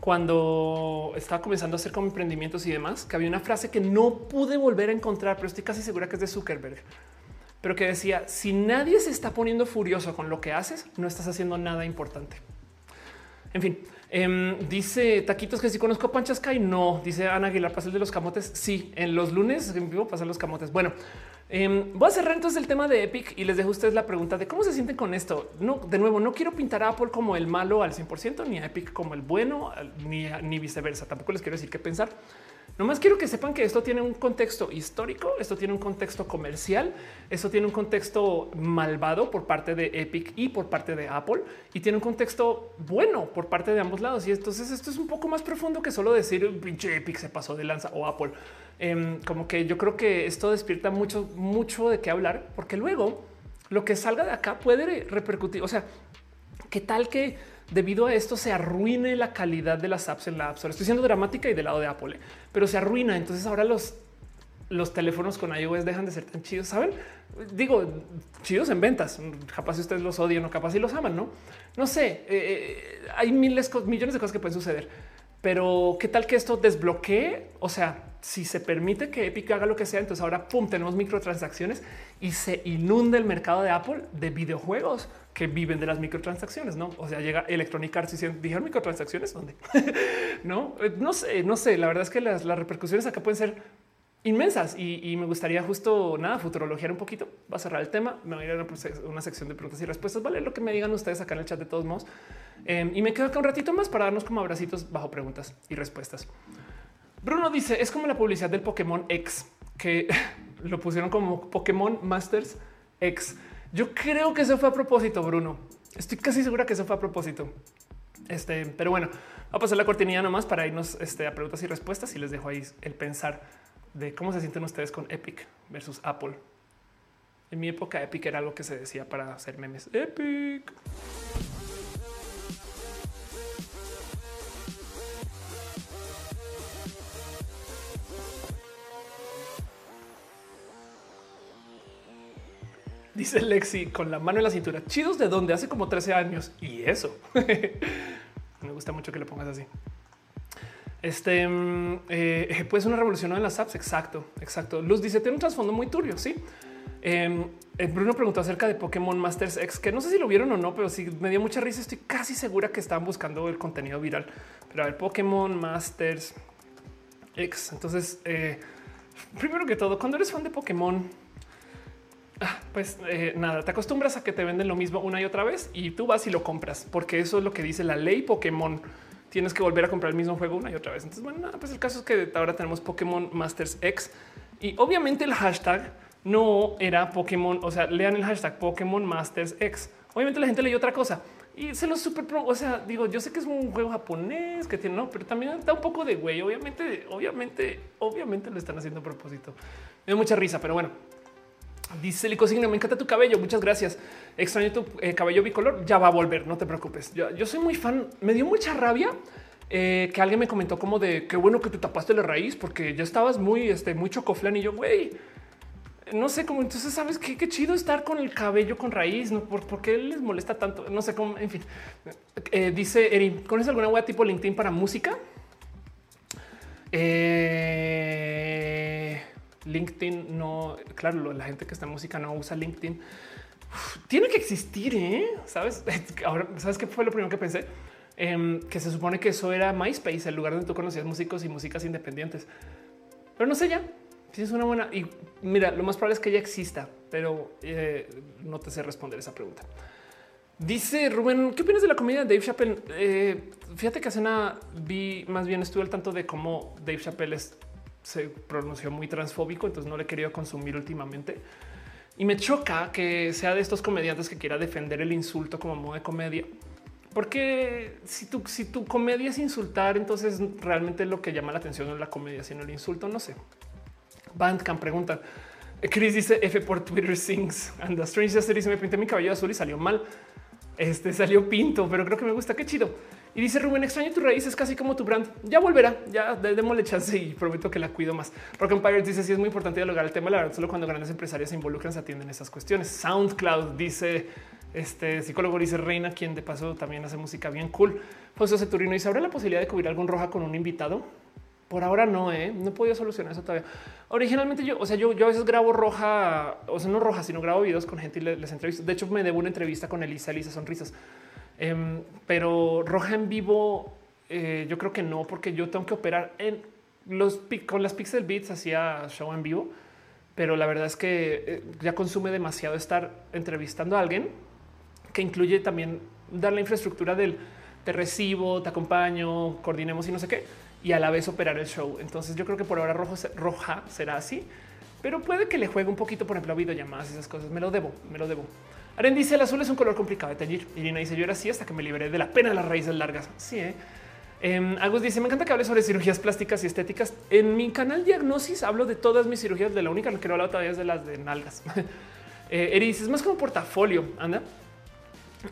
cuando estaba comenzando a hacer como emprendimientos y demás, que había una frase que no pude volver a encontrar, pero estoy casi segura que es de Zuckerberg pero que decía, si nadie se está poniendo furioso con lo que haces, no estás haciendo nada importante. En fin, em, dice Taquitos que si conozco Panchasca y no, dice Ana Aguilar, pasel de los camotes. Sí, en los lunes en vivo pasan los camotes. Bueno, em, voy a cerrar entonces el tema de Epic y les dejo a ustedes la pregunta de cómo se sienten con esto. No, de nuevo, no quiero pintar a Apple como el malo al 100%, ni a Epic como el bueno, ni, ni viceversa. Tampoco les quiero decir qué pensar. Nomás quiero que sepan que esto tiene un contexto histórico, esto tiene un contexto comercial, esto tiene un contexto malvado por parte de Epic y por parte de Apple y tiene un contexto bueno por parte de ambos lados. Y entonces esto es un poco más profundo que solo decir pinche Epic se pasó de lanza o Apple. Em, como que yo creo que esto despierta mucho, mucho de qué hablar, porque luego lo que salga de acá puede repercutir. O sea, qué tal que debido a esto se arruine la calidad de las apps en la App Store. Estoy siendo dramática y del lado de Apple, pero se arruina. Entonces ahora los, los teléfonos con iOS dejan de ser tan chidos. Saben? Digo, chidos en ventas. Capaz si ustedes los odian o capaz si los aman, no? No sé. Eh, eh, hay miles, millones de cosas que pueden suceder, pero qué tal que esto desbloquee? O sea, si se permite que Epic haga lo que sea, entonces ahora pum, tenemos microtransacciones y se inunda el mercado de Apple de videojuegos que viven de las microtransacciones, no? O sea, llega Electronic Arts diciendo dijeron microtransacciones dónde (laughs) no, eh, no sé, no sé. La verdad es que las, repercusiones acá pueden ser inmensas y, me gustaría justo nada futurologiar un poquito. Va a cerrar el tema. Me voy a ir a una, sección de preguntas y respuestas. Vale lo que me digan ustedes acá en el chat de todos modos. Em, y me quedo acá un ratito más para darnos como abracitos bajo preguntas y respuestas. Bruno dice es como la publicidad del Pokémon X que (laughs) lo pusieron como Pokémon Masters X. Yo creo que eso fue a propósito, Bruno. Estoy casi segura que eso fue a propósito. Este, pero bueno, va a pasar la cortinilla nomás para irnos este, a preguntas y respuestas y les dejo ahí el pensar de cómo se sienten ustedes con Epic versus Apple. En mi época, Epic era algo que se decía para hacer memes. Epic. Dice Lexi con la mano en la cintura. Chidos de donde hace como 13 años. Y eso. (laughs) Me gusta mucho que lo pongas así. Este mm, eh, pues una revolución en las apps. Exacto, exacto. Luz dice tiene un trasfondo muy turbio. Sí. Em, eh, Bruno preguntó acerca de Pokémon Masters X, que no sé si lo vieron o no, pero sí me dio mucha risa. Estoy casi segura que estaban buscando el contenido viral. Pero a ver, Pokémon Masters X. Entonces, eh, primero que todo, cuando eres fan de Pokémon, pues eh, nada, te acostumbras a que te venden lo mismo una y otra vez y tú vas y lo compras, porque eso es lo que dice la ley Pokémon. Tienes que volver a comprar el mismo juego una y otra vez. Entonces, bueno, nada, pues el caso es que ahora tenemos Pokémon Masters X y obviamente el hashtag no era Pokémon. O sea, lean el hashtag Pokémon Masters X. Obviamente la gente leyó otra cosa y se lo super pro. O sea, digo, yo sé que es un juego japonés que tiene, no, pero también da un poco de güey. Obviamente, obviamente, obviamente lo están haciendo a propósito. Me da mucha risa, pero bueno, Dice Licosigno, me encanta tu cabello. Muchas gracias. Extraño tu eh, cabello bicolor. Ya va a volver. No te preocupes. Yo, soy muy fan. Me dio mucha rabia eh, que alguien me comentó como de qué bueno que te tapaste la raíz porque ya estabas muy, este, muy chocoflan y yo, güey, no sé cómo. Entonces, sabes qué, qué chido estar con el cabello con raíz. No por, qué les molesta tanto. No sé cómo. En fin, eh, dice Eri, ¿conoces alguna web tipo LinkedIn para música? Eh, LinkedIn no, claro, la gente que está en música no usa LinkedIn. tiene que existir, ¿eh? ¿sabes? (laughs) Ahora, ¿sabes qué fue lo primero que pensé? Em, que se supone que eso era MySpace, el lugar donde tú conocías músicos y músicas independientes. Pero no sé ya, si es una buena... Y mira, lo más probable es que ya exista, pero eh, no te sé responder esa pregunta. Dice Rubén, ¿qué opinas de la comedia de Dave Chappelle? Eh, fíjate que hace nada vi, más bien estuve al tanto de cómo Dave Chappelle es se pronunció muy transfóbico, entonces no le he querido consumir últimamente. Y me choca que sea de estos comediantes que quiera defender el insulto como modo de comedia. Porque si tu, si comedia es insultar, entonces realmente lo que llama la atención no es la comedia, sino el insulto. No sé. Bandcamp pregunta. Chris dice F por Twitter sings. And the Strange dice me pinté mi cabello azul y salió mal. Este salió pinto, pero creo que me gusta. Qué chido. Y dice Rubén, extraño tu raíz, es casi como tu brand. Ya volverá, ya démosle chance y prometo que la cuido más. Rock Empire dice si es muy importante dialogar el tema, la verdad, solo cuando grandes empresarios se involucran se atienden esas cuestiones. SoundCloud dice este psicólogo dice Reina, quien de paso también hace música bien cool. José Ceturino dice, ¿habrá la posibilidad de cubrir algún roja con un invitado? Por ahora no, ¿eh? no he podido solucionar eso todavía. Originalmente yo, o sea, yo, yo a veces grabo roja, o sea, no roja, sino grabo videos con gente y les, les entrevisto. De hecho, me debo una entrevista con Elisa, Elisa Sonrisas Em, pero roja en vivo, eh, yo creo que no, porque yo tengo que operar en los con las Pixel Beats hacía show en vivo, pero la verdad es que eh, ya consume demasiado estar entrevistando a alguien que incluye también dar la infraestructura del te recibo, te acompaño, coordinemos y no sé qué, y a la vez operar el show. Entonces yo creo que por ahora roja será así, pero puede que le juegue un poquito, por ejemplo, a videollamadas y esas cosas. Me lo debo, me lo debo. Aren dice el azul es un color complicado de teñir. Irina dice yo era así hasta que me liberé de la pena de las raíces largas. Sí, ¿eh? Eh, Agus dice: Me encanta que hable sobre cirugías plásticas y estéticas. En mi canal Diagnosis hablo de todas mis cirugías. De la única que no hablo todavía es de las de nalgas. (laughs) eh, Eri dice: Es más como portafolio. Anda.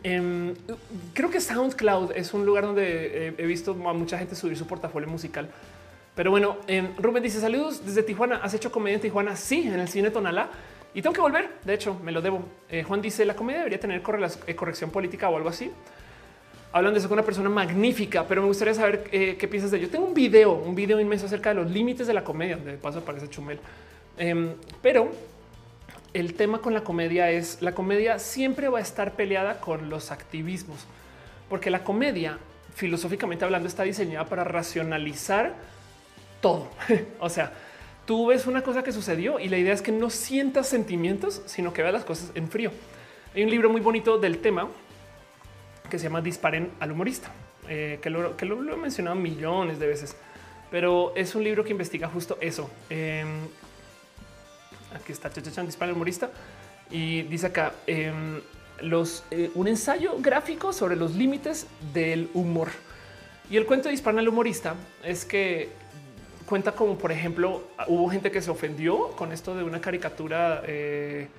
Eh, creo que SoundCloud es un lugar donde eh, he visto a mucha gente subir su portafolio musical. Pero bueno, eh, Rubén dice saludos desde Tijuana. ¿Has hecho comedia en Tijuana? Sí, en el cine Tonalá. Y tengo que volver. De hecho, me lo debo. Eh, Juan dice la comedia debería tener eh, corrección política o algo así. Hablan de eso con una persona magnífica, pero me gustaría saber eh, qué piensas de ello. Tengo un video, un video inmenso acerca de los límites de la comedia. De paso aparece Chumel. Em, pero el tema con la comedia es la comedia siempre va a estar peleada con los activismos, porque la comedia, filosóficamente hablando, está diseñada para racionalizar todo. (laughs) o sea, tú ves una cosa que sucedió y la idea es que no sientas sentimientos, sino que veas las cosas en frío. Hay un libro muy bonito del tema que se llama Disparen al humorista, eh, que, lo, he mencionado millones de veces, pero es un libro que investiga justo eso. Eh, aquí está Chachachan Disparen al humorista y dice acá eh, los, un ensayo gráfico sobre los límites del humor. Y el cuento de Disparan al humorista es que cuenta como, por ejemplo, hubo gente que se ofendió con esto de una caricatura, eh,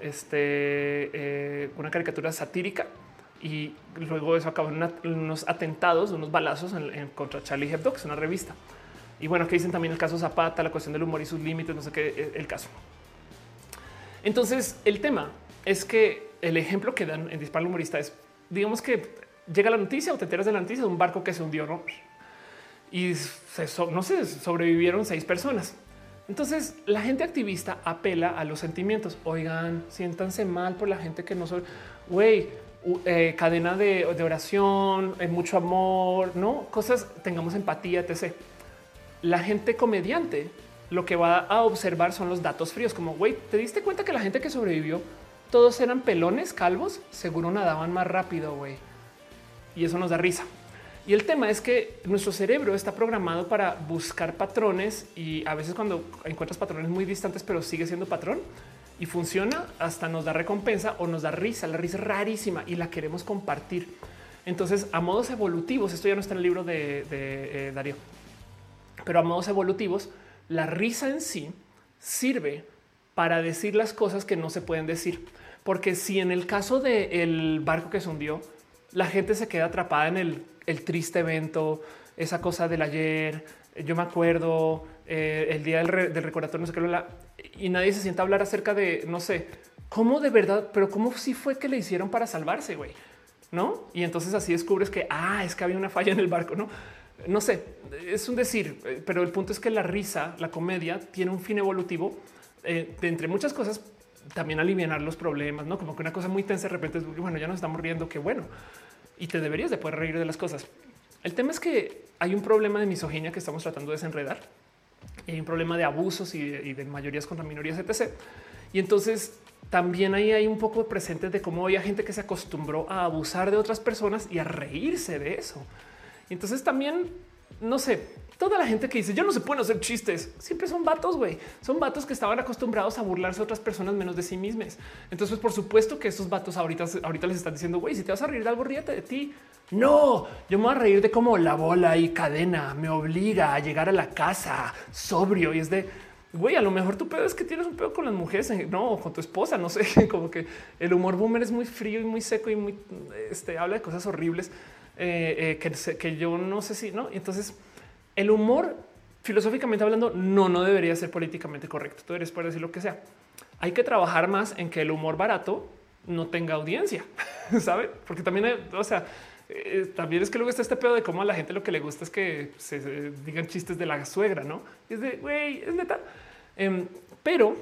este, eh, una caricatura satírica y luego eso acabó en, unos atentados, unos balazos en, contra Charlie Hebdo, que es una revista. Y bueno, que dicen también el caso Zapata, la cuestión del humor y sus límites, no sé qué, el, el caso. Entonces, el tema es que el ejemplo que dan en Disparo humorista es, digamos que llega la noticia o te enteras de la noticia de un barco que se hundió, ¿no? Y no sé, sobrevivieron seis personas. Entonces la gente activista apela a los sentimientos. Oigan, siéntanse mal por la gente que no soy. Güey, eh, cadena de, de oración, eh, mucho amor, no cosas, tengamos empatía, etc. La gente comediante lo que va a observar son los datos fríos, como güey, te diste cuenta que la gente que sobrevivió todos eran pelones, calvos, seguro nadaban más rápido, güey. Y eso nos da risa. Y el tema es que nuestro cerebro está programado para buscar patrones y a veces cuando encuentras patrones muy distantes, pero sigue siendo patrón y funciona, hasta nos da recompensa o nos da risa. La risa es rarísima y la queremos compartir. Entonces, a modos evolutivos, esto ya no está en el libro de, de eh, Darío, pero a modos evolutivos, la risa en sí sirve para decir las cosas que no se pueden decir. Porque si en el caso del barco que se hundió, la gente se queda atrapada en el el triste evento, esa cosa del ayer. Yo me acuerdo eh, el día del, re, del, recordatorio, no sé qué, y nadie se sienta a hablar acerca de no sé cómo de verdad, pero cómo sí fue que le hicieron para salvarse, güey, no? Y entonces así descubres que ah, es que había una falla en el barco, no? No sé, es un decir, eh, pero el punto es que la risa, la comedia, tiene un fin evolutivo eh, de entre muchas cosas. También aliviar los problemas, no como que una cosa muy tensa de repente es bueno, ya nos estamos riendo. Qué bueno y te deberías de poder reír de las cosas. El tema es que hay un problema de misoginia que estamos tratando de desenredar. Y hay un problema de abusos y de, mayorías contra minorías, etc. Y entonces también ahí hay un poco presente de cómo había gente que se acostumbró a abusar de otras personas y a reírse de eso. Y entonces también, no sé, toda la gente que dice yo no se pueden hacer chistes siempre son vatos, güey. Son vatos que estaban acostumbrados a burlarse de otras personas menos de sí mismas. Entonces, por supuesto que estos vatos ahorita, ahorita les están diciendo, güey, si te vas a reír de algo, ríete de ti. No, yo me voy a reír de cómo la bola y cadena me obliga a llegar a la casa sobrio y es de güey, a lo mejor tu pedo es que tienes un pedo con las mujeres, eh, no, o con tu esposa, no sé, (laughs) como que el humor boomer es muy frío y muy seco y muy, este, habla de cosas horribles eh, eh, que, que yo no sé si, no. Entonces, el humor, filosóficamente hablando, no, no debería ser políticamente correcto. Tú eres poder decir lo que sea. Hay que trabajar más en que el humor barato no tenga audiencia, (laughs) sabe? Porque también, o sea, eh, también es que luego está este pedo de cómo a la gente lo que le gusta es que se, digan chistes de la suegra, no? Es de güey, es neta. Eh, pero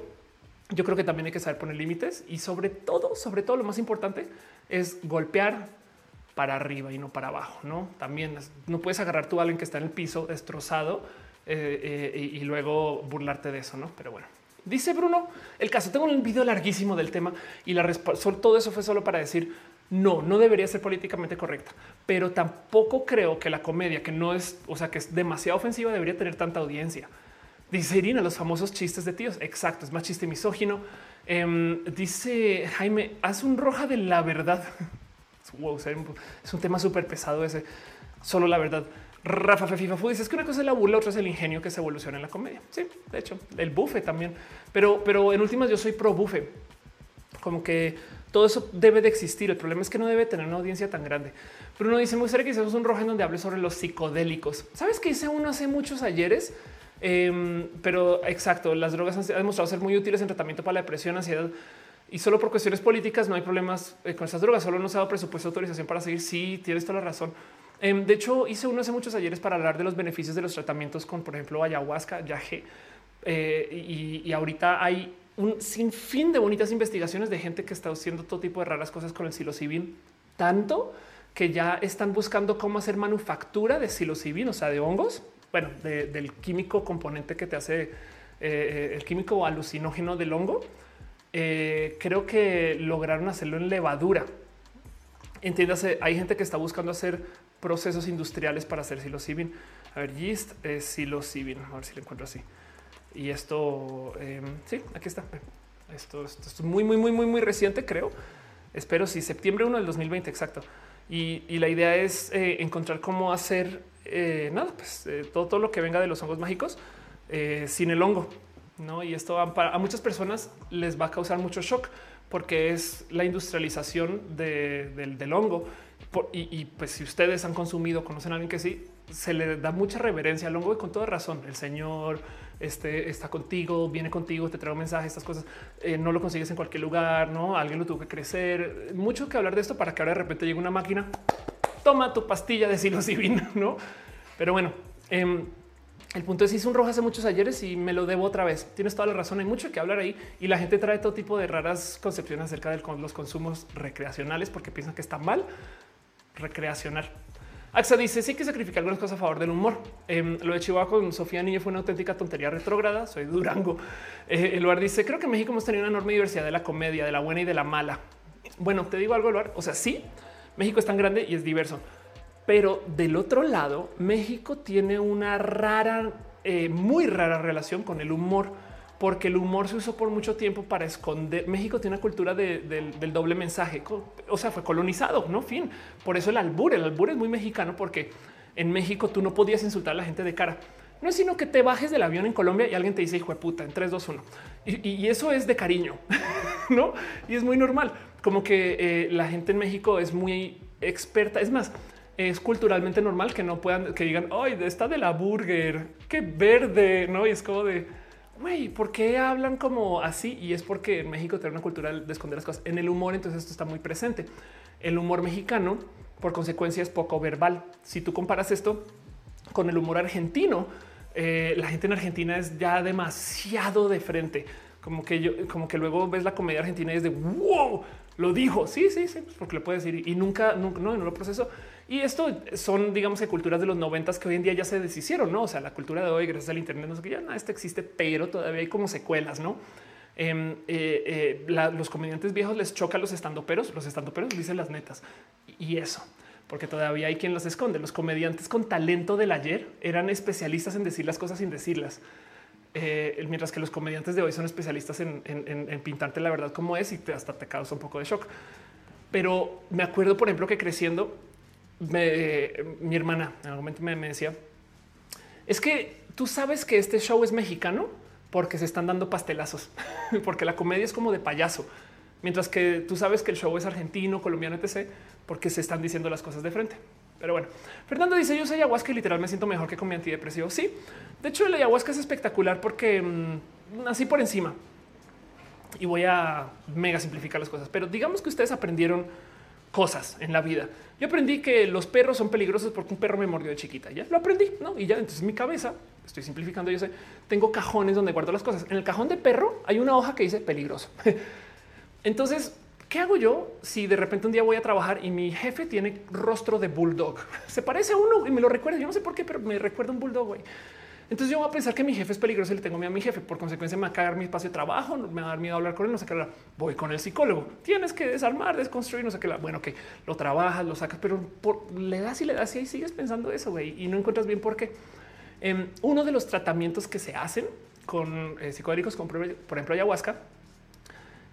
yo creo que también hay que saber poner límites y sobre todo, sobre todo lo más importante es golpear para arriba y no para abajo. No también no puedes agarrar a alguien que está en el piso destrozado eh, eh, y, y luego burlarte de eso. No, pero bueno, dice Bruno el caso. Tengo un video larguísimo del tema y la respuesta todo eso fue solo para decir No, no debería ser políticamente correcta, pero tampoco creo que la comedia, que no es, o sea, que es demasiado ofensiva, debería tener tanta audiencia. Dice Irina, los famosos chistes de tíos. Exacto, es más chiste misógino. Em, dice Jaime, haz un roja de la verdad. (laughs) es un tema súper pesado ese. Solo la verdad. Rafa Fefifa dice es que una cosa es la burla, otra es el ingenio que se evoluciona en la comedia. Sí, de hecho, el bufe también. Pero, pero en últimas yo soy pro bufe. Como que todo eso debe de existir. El problema es que no debe tener una audiencia tan grande. Pero uno dice, muy gustaría que hicimos un roja en donde hable sobre los psicodélicos. ¿Sabes qué hice uno hace muchos ayeres? Em, pero exacto, las drogas han demostrado ser muy útiles en tratamiento para la depresión, ansiedad y solo por cuestiones políticas no hay problemas eh, con esas drogas. Solo no se ha dado presupuesto autorización para seguir. Sí, tienes toda la razón. Em, de hecho, hice uno hace muchos ayeres para hablar de los beneficios de los tratamientos con, por ejemplo, ayahuasca, yaje. Eh, y, ahorita hay un sinfín de bonitas investigaciones de gente que está haciendo todo tipo de raras cosas con el psilocibin, tanto que ya están buscando cómo hacer manufactura de psilocibin, o sea, de hongos, bueno, del químico componente que te hace eh, el químico alucinógeno del hongo. Eh, creo que lograron hacerlo en levadura. Entiéndase, hay gente que está buscando hacer procesos industriales para hacer psilocibin. A ver, yeast es psilocibin. A ver si lo encuentro así. Y esto, em, sí, aquí está. Esto, es muy, muy, muy, muy, muy reciente, creo. Espero si septiembre 1 del 2020, exacto. Y, la idea es encontrar cómo hacer eh, nada, pues eh, todo, lo que venga de los hongos mágicos eh, sin el hongo. ¿No? Y esto a, muchas personas les va a causar mucho shock porque es la industrialización del, hongo. y, pues si ustedes han consumido, conocen a alguien que sí, se le da mucha reverencia al hongo y con toda razón. El Señor este, está contigo, viene contigo, te trae un mensaje, estas cosas. no lo consigues en cualquier lugar, no alguien lo tuvo que crecer. Mucho que hablar de esto para que ahora de repente llegue una máquina toma tu pastilla de psilocibina, (laughs) ¿no? Pero bueno, em, el punto es hice un rojo hace muchos ayeres y me lo debo otra vez. Tienes toda la razón, hay mucho que hablar ahí y la gente trae todo tipo de raras concepciones acerca de los consumos recreacionales porque piensan que está mal recreacional. Axa dice sí que sacrificar algunas cosas a favor del humor. Em, lo de Chihuahua con Sofía Niño fue una auténtica tontería retrógrada. Soy Durango. Eh, dice creo que en México hemos tenido una enorme diversidad de la comedia, de la buena y de la mala. Bueno, te digo algo, lugar. O sea, sí, México es tan grande y es diverso. Pero del otro lado, México tiene una rara, eh, muy rara relación con el humor, porque el humor se usó por mucho tiempo para esconder. México tiene una cultura del doble mensaje, o sea, fue colonizado, no fin. Por eso el albur, el albur es muy mexicano, porque en México tú no podías insultar a la gente de cara. No es sino que te bajes del avión en Colombia y alguien te dice hijo de puta en 3, 2, 1. Y, eso es de cariño, (laughs) no? Y es muy normal. Como que eh, la gente en México es muy experta. Es más, es culturalmente normal que no puedan, que digan, ay, está de la burger, qué verde, ¿no? Y es como de, güey, ¿por qué hablan como así? Y es porque en México tiene una cultura de esconder las cosas. En el humor, entonces esto está muy presente. El humor mexicano, por consecuencia, es poco verbal. Si tú comparas esto con el humor argentino, eh, la gente en Argentina es ya demasiado de frente. Como que yo, como que luego ves la comedia argentina y es de wow, lo dijo. Sí, sí, sí, pues porque le puedes decir y nunca, nunca, no, no lo proceso. Y esto son, digamos, que culturas de los noventas que hoy en día ya se deshicieron, no? O sea, la cultura de hoy, gracias al Internet, no sé qué, ya nada, esto existe, pero todavía hay como secuelas, no? Em, eh, eh, los comediantes viejos les choca a los estandoperos, los estandoperos dicen las netas y eso, porque todavía hay quien los esconde. Los comediantes con talento del ayer eran especialistas en decir las cosas sin decirlas. Eh, mientras que los comediantes de hoy son especialistas en, pintarte la verdad como es y hasta te causa un poco de shock. Pero me acuerdo, por ejemplo, que creciendo, mi hermana en algún momento me, decía, es que tú sabes que este show es mexicano porque se están dando pastelazos, (laughs) porque la comedia es como de payaso, mientras que tú sabes que el show es argentino, colombiano, etc., porque se están diciendo las cosas de frente. Pero bueno, Fernando dice: Yo soy ayahuasca y literal me siento mejor que con mi antidepresivo. Sí, de hecho, el ayahuasca es espectacular porque mm, así por encima y voy a mega simplificar las cosas, pero digamos que ustedes aprendieron cosas en la vida. Yo aprendí que los perros son peligrosos porque un perro me mordió de chiquita. Ya lo aprendí, no? Y ya entonces mi cabeza estoy simplificando. Yo sé, tengo cajones donde guardo las cosas. En el cajón de perro hay una hoja que dice peligroso. (laughs) Entonces ¿Qué hago yo si de repente un día voy a trabajar y mi jefe tiene rostro de bulldog? (laughs) Se parece a uno y me lo recuerda. Yo no sé por qué, pero me recuerda un bulldog. Entonces yo voy a pensar que mi jefe es peligroso y le tengo miedo a mi jefe. Por consecuencia me va a cagar mi espacio de trabajo, me va a dar miedo a hablar con él, no sé qué. Voy con el psicólogo. Tienes que desarmar, desconstruir, no sé qué. Bueno, que lo trabajas, lo sacas, pero le das y le das y ahí sigues pensando eso, güey, y no encuentras bien por qué. Em, uno de los tratamientos que se hacen con eh, psicodélicos, por ejemplo ayahuasca,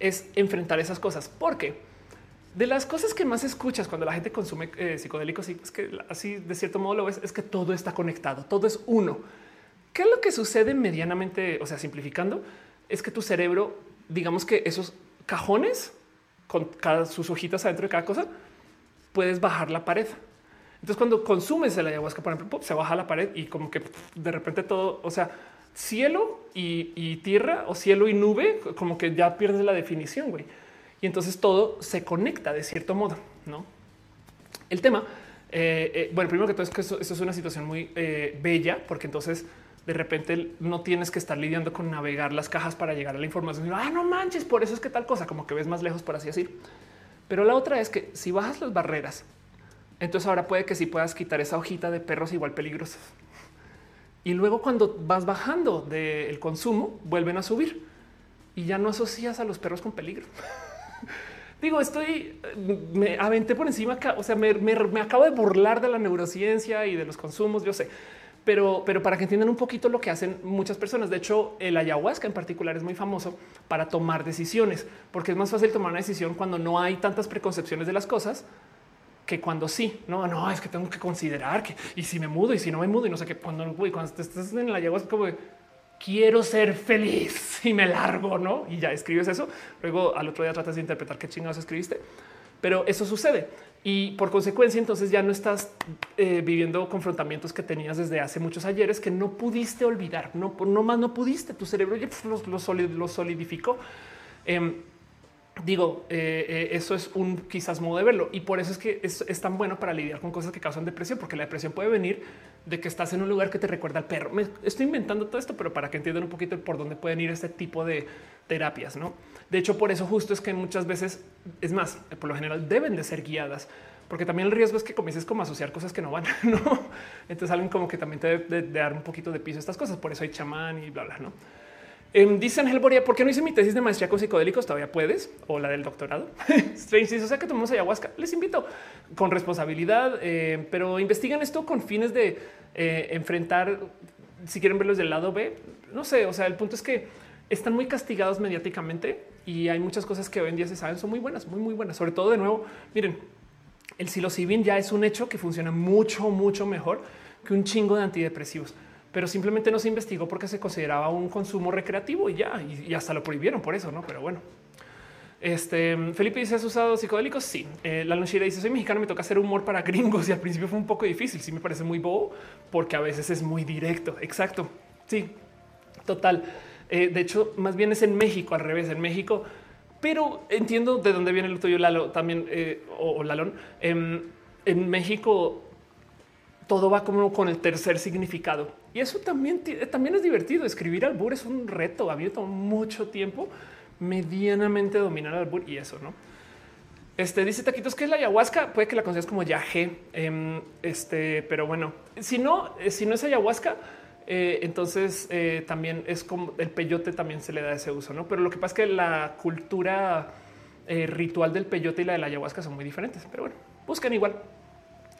es enfrentar esas cosas. Porque de las cosas que más escuchas cuando la gente consume eh, psicodélicos, y es que así de cierto modo lo ves, es que todo está conectado, todo es uno. ¿Qué es lo que sucede medianamente, o sea, simplificando? Es que tu cerebro, digamos que esos cajones con cada, sus hojitas adentro de cada cosa, puedes bajar la pared. Entonces, cuando consumes el ayahuasca, por ejemplo, se baja la pared y como que de repente todo, o sea, cielo y, tierra o cielo y nube, como que ya pierdes la definición, güey. Y entonces todo se conecta de cierto modo, ¿no? El tema, eh, eh, bueno, primero que todo es que eso, es una situación muy eh, bella, porque entonces de repente no tienes que estar lidiando con navegar las cajas para llegar a la información. Ah, no manches, por eso es que tal cosa, como que ves más lejos, por así decir. Pero la otra es que si bajas las barreras, entonces ahora puede que sí puedas quitar esa hojita de perros igual peligrosos. Y luego cuando vas bajando del consumo, vuelven a subir y ya no asocias a los perros con peligro. (laughs) Digo, estoy, me aventé por encima, o sea, me, me, acabo de burlar de la neurociencia y de los consumos, yo sé, pero, pero para que entiendan un poquito lo que hacen muchas personas. De hecho, el ayahuasca en particular es muy famoso para tomar decisiones, porque es más fácil tomar una decisión cuando no hay tantas preconcepciones de las cosas que cuando sí, no, no, es que tengo que considerar que y si me mudo y si no me mudo y no sé qué, cuando, cuando estás en la ayahuasca, como quiero ser feliz (laughs) y me largo, no? Y ya escribes eso. Luego al otro día tratas de interpretar qué chingados escribiste, pero eso sucede. Y por consecuencia, entonces ya no estás eh, viviendo confrontamientos que tenías desde hace muchos ayeres que no pudiste olvidar, no, no más no pudiste. Tu cerebro ya lo, solidificó. Em, digo, eh, eh, eso es un quizás modo de verlo y por eso es que es, tan bueno para lidiar con cosas que causan depresión, porque la depresión puede venir de que estás en un lugar que te recuerda al perro. Me estoy inventando todo esto, pero para que entiendan un poquito por dónde pueden ir este tipo de terapias, no? De hecho, por eso justo es que muchas veces es más, por lo general deben de ser guiadas, porque también el riesgo es que comiences como a asociar cosas que no van, (laughs) no? Entonces, alguien como que también te debe de, dar un poquito de piso a estas cosas. Por eso hay chamán y bla, bla, no? Eh, dice Ángel Boria, ¿por qué no hice mi tesis de maestría con psicodélicos? Todavía puedes o la del doctorado. (laughs) Strange o sea que tomamos ayahuasca. Les invito con responsabilidad, eh, pero investiguen esto con fines de eh, enfrentar. Si quieren verlos del lado B, no sé. O sea, el punto es que están muy castigados mediáticamente y hay muchas cosas que hoy en día se saben son muy buenas, muy, muy buenas. Sobre todo, de nuevo, miren, el psilocibin ya es un hecho que funciona mucho, mucho mejor que un chingo de antidepresivos pero simplemente no se investigó porque se consideraba un consumo recreativo y ya, y, hasta lo prohibieron por eso, no? Pero bueno. Este Felipe dice: ¿Has usado psicodélicos? Sí. Eh, la Lonchira dice: Soy mexicano, me toca hacer humor para gringos (laughs) y al principio fue un poco difícil. Sí, me parece muy bobo porque a veces es muy directo. Exacto. Sí, total. Eh, de hecho, más bien es en México, al revés, en México, pero entiendo de dónde viene el tuyo, Lalo, también eh, o, Lalón. Em, en México todo va como con el tercer significado. Y eso también, también es divertido. Escribir albur es un reto. Ha habido mucho tiempo medianamente dominar albur y eso, ¿no? Este dice Taquitos que es la ayahuasca. Puede que la consideres como yaje. Em, este, pero bueno, si no, eh, si no es ayahuasca, eh, entonces eh, también es como el peyote también se le da ese uso, no? Pero lo que pasa es que la cultura ritual del peyote y la de la ayahuasca son muy diferentes. Pero bueno, busquen igual.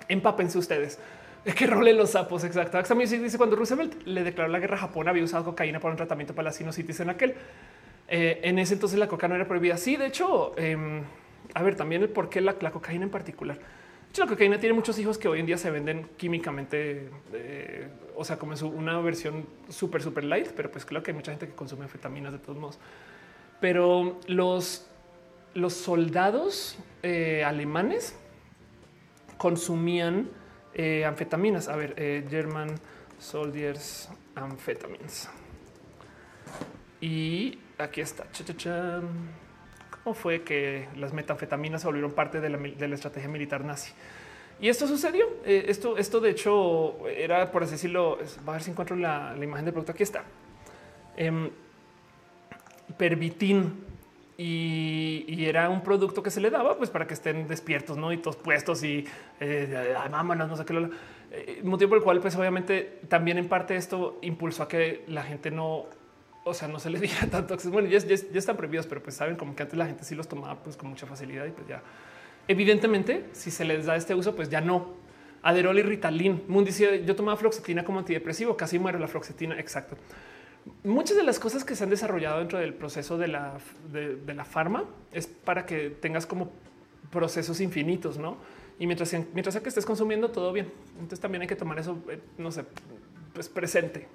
Empápense ustedes. Es que role los sapos. Exacto. También dice cuando Roosevelt le declaró la guerra a Japón, había usado cocaína para un tratamiento para la sinusitis en aquel. Eh, en ese entonces la cocaína no era prohibida. Sí, de hecho, em, a ver, también el por qué la, cocaína en particular. De hecho, la cocaína tiene muchos hijos que hoy en día se venden químicamente, eh, o sea, como una versión súper, súper light, pero pues claro que hay mucha gente que consume anfetaminas de todos modos. Pero los, los soldados eh, alemanes consumían eh, anfetaminas. A ver, eh, German Soldiers Amphetamines. Y aquí está. ¿Cómo fue que las metanfetaminas se volvieron parte de la, estrategia militar nazi? Y esto sucedió. Eh, esto, esto de hecho era, por así decirlo, va a ver si encuentro la, imagen del producto. Aquí está. Eh, pervitin y, era un producto que se le daba pues para que estén despiertos, no y todos puestos y eh, no sé qué. Eh, motivo por el cual, pues obviamente también en parte esto impulsó a que la gente no, o sea, no se le (laughs) diera tanto. Bueno, ya, están prohibidos, pero pues saben como que antes la gente sí los tomaba pues con mucha facilidad y pues ya. Evidentemente, si se les da este uso, pues ya no. Aderol y Ritalin. Moon dice, yo tomaba floxetina como antidepresivo, casi muero la floxetina. Exacto. Muchas de las cosas que se han desarrollado dentro del proceso de la, de, la farma es para que tengas como procesos infinitos, ¿no? y mientras, mientras que estés consumiendo todo bien. Entonces también hay que tomar eso, eh, no sé, pues presente.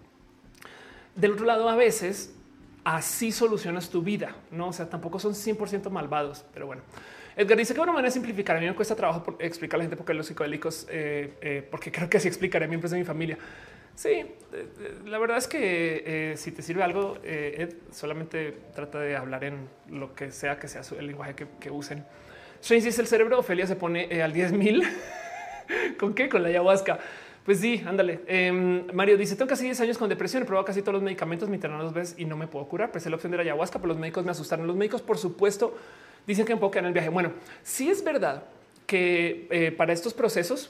Del otro lado, a veces así solucionas tu vida, no? O sea, tampoco son 100% malvados, pero bueno. Edgar dice que una manera de simplificar. A mí me cuesta trabajo por explicar a la gente porque los psicodélicos, eh, eh, porque creo que así explicaré miembros de mi familia. Sí, la verdad es que si te sirve algo, solamente trata de hablar en lo que sea que sea el lenguaje que, usen. Strange dice el cerebro. Ophelia se pone eh, al 10 mil. (laughs) ¿Con qué? Con la ayahuasca. Pues sí, ándale. Em, Mario dice: Tengo casi 10 años con depresión. He probado casi todos los medicamentos, mi dos veces y no me puedo curar. Pensé la opción de la ayahuasca, pero los médicos me asustaron. Los médicos, por supuesto, dicen que un el viaje. Bueno, sí es verdad que eh, para estos procesos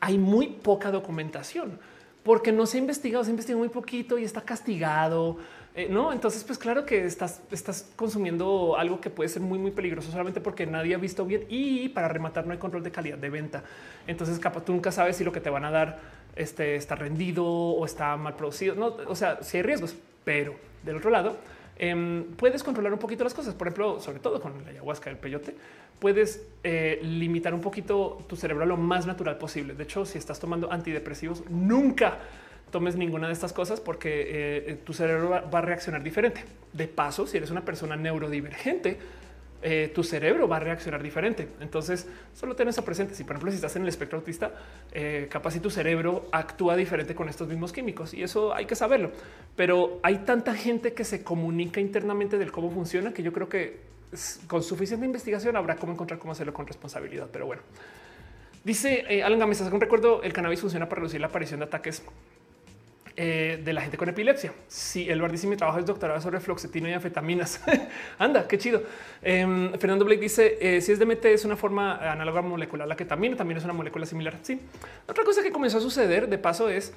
hay muy poca documentación porque no se ha investigado, se ha investigado muy poquito y está castigado. Eh, no, entonces, pues claro que estás, estás consumiendo algo que puede ser muy, muy peligroso solamente porque nadie ha visto bien y para rematar no hay control de calidad de venta. Entonces, capaz tú nunca sabes si lo que te van a dar este, está rendido o está mal producido. No, o sea, si hay riesgos, pero del otro lado, em, puedes controlar un poquito las cosas. Por ejemplo, sobre todo con la ayahuasca, el peyote, puedes eh, limitar un poquito tu cerebro a lo más natural posible. De hecho, si estás tomando antidepresivos, nunca tomes ninguna de estas cosas porque eh, tu cerebro va, a reaccionar diferente. De paso, si eres una persona neurodivergente, eh, tu cerebro va a reaccionar diferente. Entonces, solo ten eso presente. Si, por ejemplo, si estás en el espectro autista, eh, capaz si tu cerebro actúa diferente con estos mismos químicos y eso hay que saberlo. Pero hay tanta gente que se comunica internamente del cómo funciona que yo creo que con suficiente investigación habrá cómo encontrar cómo hacerlo con responsabilidad. Pero bueno, dice eh, Alan Gámez, un recuerdo, el cannabis funciona para reducir la aparición de ataques eh, de la gente con epilepsia. Si el dice mi trabajo es doctorado sobre floxetina y anfetaminas. (laughs) Anda, qué chido. Em, Fernando Blake dice eh, si es DMT es una forma análoga molecular la que también también es una molécula similar. Sí. Otra cosa que comenzó a suceder de paso es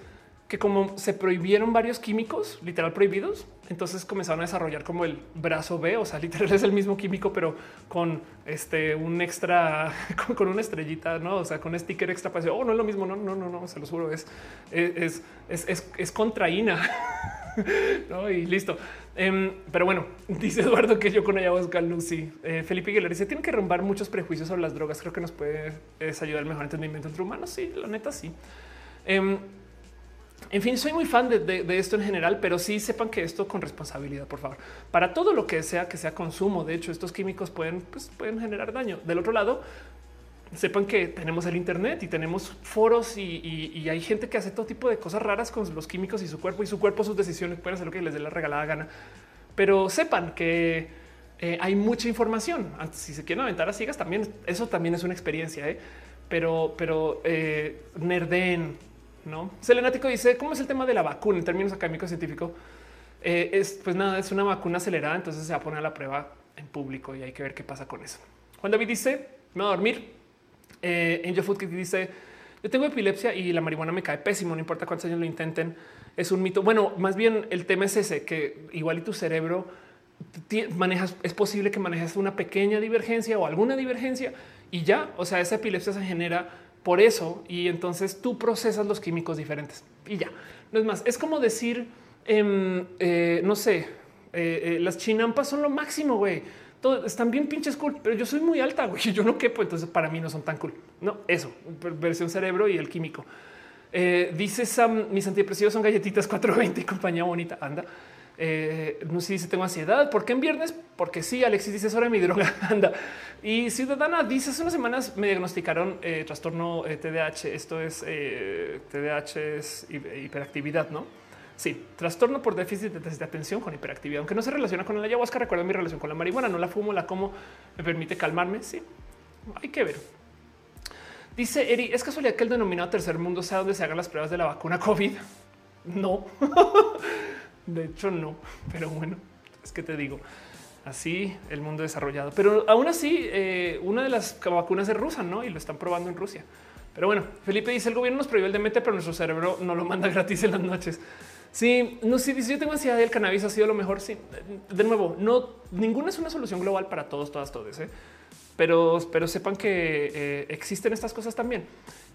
que como se prohibieron varios químicos literal prohibidos, entonces comenzaron a desarrollar como el brazo B, o sea, literal es el mismo químico, pero con este un extra, (laughs) con, una estrellita, no? O sea, con sticker extra para decir, oh, no es lo mismo. No, no, no, no, se lo juro, es, es, es, es, es contraína. (laughs) no, y listo. Em, pero bueno, (laughs) dice Eduardo que yo con ayahuasca Lucy. Eh, Felipe Aguilar dice: Tienen que romper muchos prejuicios sobre las drogas. Creo que nos puede ayudar al mejor entendimiento entre humanos. Sí, la neta, sí. Em, en fin, soy muy fan de, esto en general, pero sí sepan que esto con responsabilidad, por favor. Para todo lo que sea que sea consumo, de hecho, estos químicos pueden, pues, pueden generar daño. Del otro lado, sepan que tenemos el Internet y tenemos foros y, hay gente que hace todo tipo de cosas raras con los químicos y su cuerpo y su cuerpo, sus decisiones pueden hacer lo que les dé la regalada gana. Pero sepan que eh, hay mucha información. Si se quieren aventar a ciegas, también eso también es una experiencia, ¿eh? pero, pero eh, nerden no Selenático dice cómo es el tema de la vacuna en términos académicos científicos. Eh, es pues nada, es una vacuna acelerada, entonces se va a poner a la prueba en público y hay que ver qué pasa con eso. Juan David dice me voy a dormir. Eh, Angel Food dice yo tengo epilepsia y la marihuana me cae pésimo, no importa cuántos años lo intenten. Es un mito. Bueno, más bien el tema es ese que igual y tu cerebro manejas, es posible que manejes una pequeña divergencia o alguna divergencia y ya, o sea, esa epilepsia se genera por eso y entonces tú procesas los químicos diferentes y ya. No es más, es como decir, em, eh, no sé, eh, eh, las chinampas son lo máximo, güey. están bien pinches cool, pero yo soy muy alta, güey. (laughs) Yo no quepo, entonces para mí no son tan cool. No, eso, versión cerebro y el químico. dice Sam, mis antidepresivos son galletitas 420 y compañía bonita. Anda. Eh, no sé si tengo ansiedad. ¿Por qué en viernes? Porque sí, Alexis dice sobre mi (laughs) droga. Anda. Y Ciudadana dice hace unas semanas me diagnosticaron eh, trastorno TDAH. Eh, Esto es TDAH es hiperactividad, ¿no? Sí, trastorno por déficit de, atención con hiperactividad, aunque no se relaciona con la ayahuasca. Recuerdo mi relación con la marihuana. No la fumo, la como, me permite calmarme. Sí, hay que ver. Dice Eri, es casualidad que el denominado tercer mundo sea donde se hagan las pruebas de la vacuna COVID. (laughs) No. (laughs) De hecho, no, (laughs) pero bueno, es que te digo así el mundo desarrollado. Pero aún así, eh, una de las vacunas es rusa, no? Y lo están probando en Rusia. Pero bueno, Felipe dice el gobierno nos prohíbe el DMT, pero nuestro cerebro no lo manda (laughs) gratis en las noches. Sí, no si yo tengo ansiedad y el cannabis ha sido lo mejor. Sí, de nuevo, no ninguna es una solución global para todos, todas, todos. ¿eh? Pero, pero sepan que eh, existen estas cosas también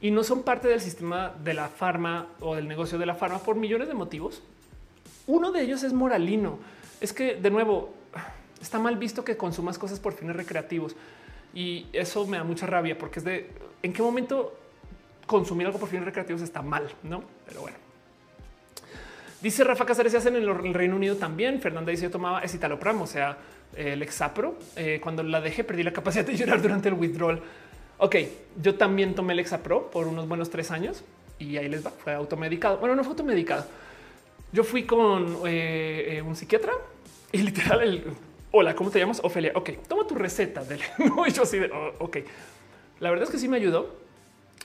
y no son parte del sistema de la farma o del negocio de la farma por millones de motivos. Uno de ellos es moralino. Es que de nuevo está mal visto que consumas cosas por fines recreativos y eso me da mucha rabia porque es de en qué momento consumir algo por fines recreativos está mal, no? Pero bueno. Dice Rafa Casares, se hacen en el Reino Unido también. Fernanda dice yo tomaba escitalopram, o sea, el Exapro. Eh, cuando la dejé, perdí la capacidad de llorar durante el withdrawal. Ok, yo también tomé el Exapro por unos buenos tres años y ahí les va. Fue automedicado. Bueno, no fue automedicado. Yo fui con eh, eh, un psiquiatra y (laughs) literal el hola, ¿cómo te llamas? Ofelia. Ok, toma tu receta. Del... (laughs) no, yo así de oh, ok. La verdad es que sí me ayudó,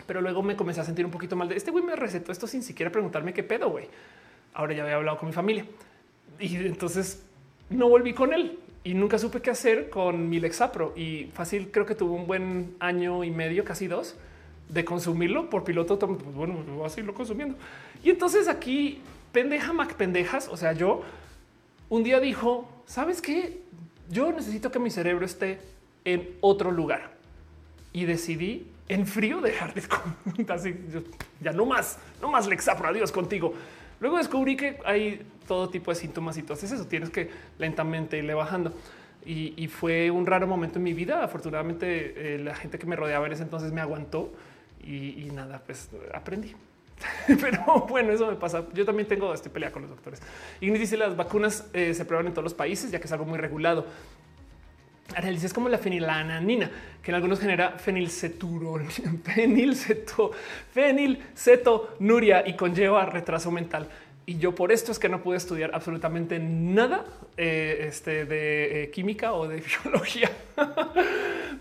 pero luego me comencé a sentir un poquito mal de este güey me recetó esto sin siquiera preguntarme qué pedo, güey. Ahora ya había hablado con mi familia y entonces no volví con él y nunca supe qué hacer con mi Lexapro y fácil. Creo que tuvo un buen año y medio, casi dos de consumirlo por piloto. Pues bueno, voy a seguirlo consumiendo. Y entonces aquí pendeja Mac pendejas. O sea, yo un día dijo, sabes qué? Yo necesito que mi cerebro esté en otro lugar y decidí en frío dejar de (laughs) así ya no más, no más Lexapro. Adiós contigo. Luego descubrí que hay todo tipo de síntomas y todo eso. Tienes que lentamente irle bajando. Y, fue un raro momento en mi vida. Afortunadamente, eh, la gente que me rodeaba en ese entonces me aguantó y, nada, pues aprendí. (laughs) Pero bueno, eso me pasa. Yo también tengo este pelea con los doctores. Y dice las vacunas eh, se prueban en todos los países, ya que es algo muy regulado. Análisis es como la fenilananina, que en algunos genera fenilceturol, (laughs) fenilceto, fenilcetonuria y conlleva retraso mental. Y yo por esto es que no pude estudiar absolutamente nada eh, este, de eh, química o de (laughs) biología.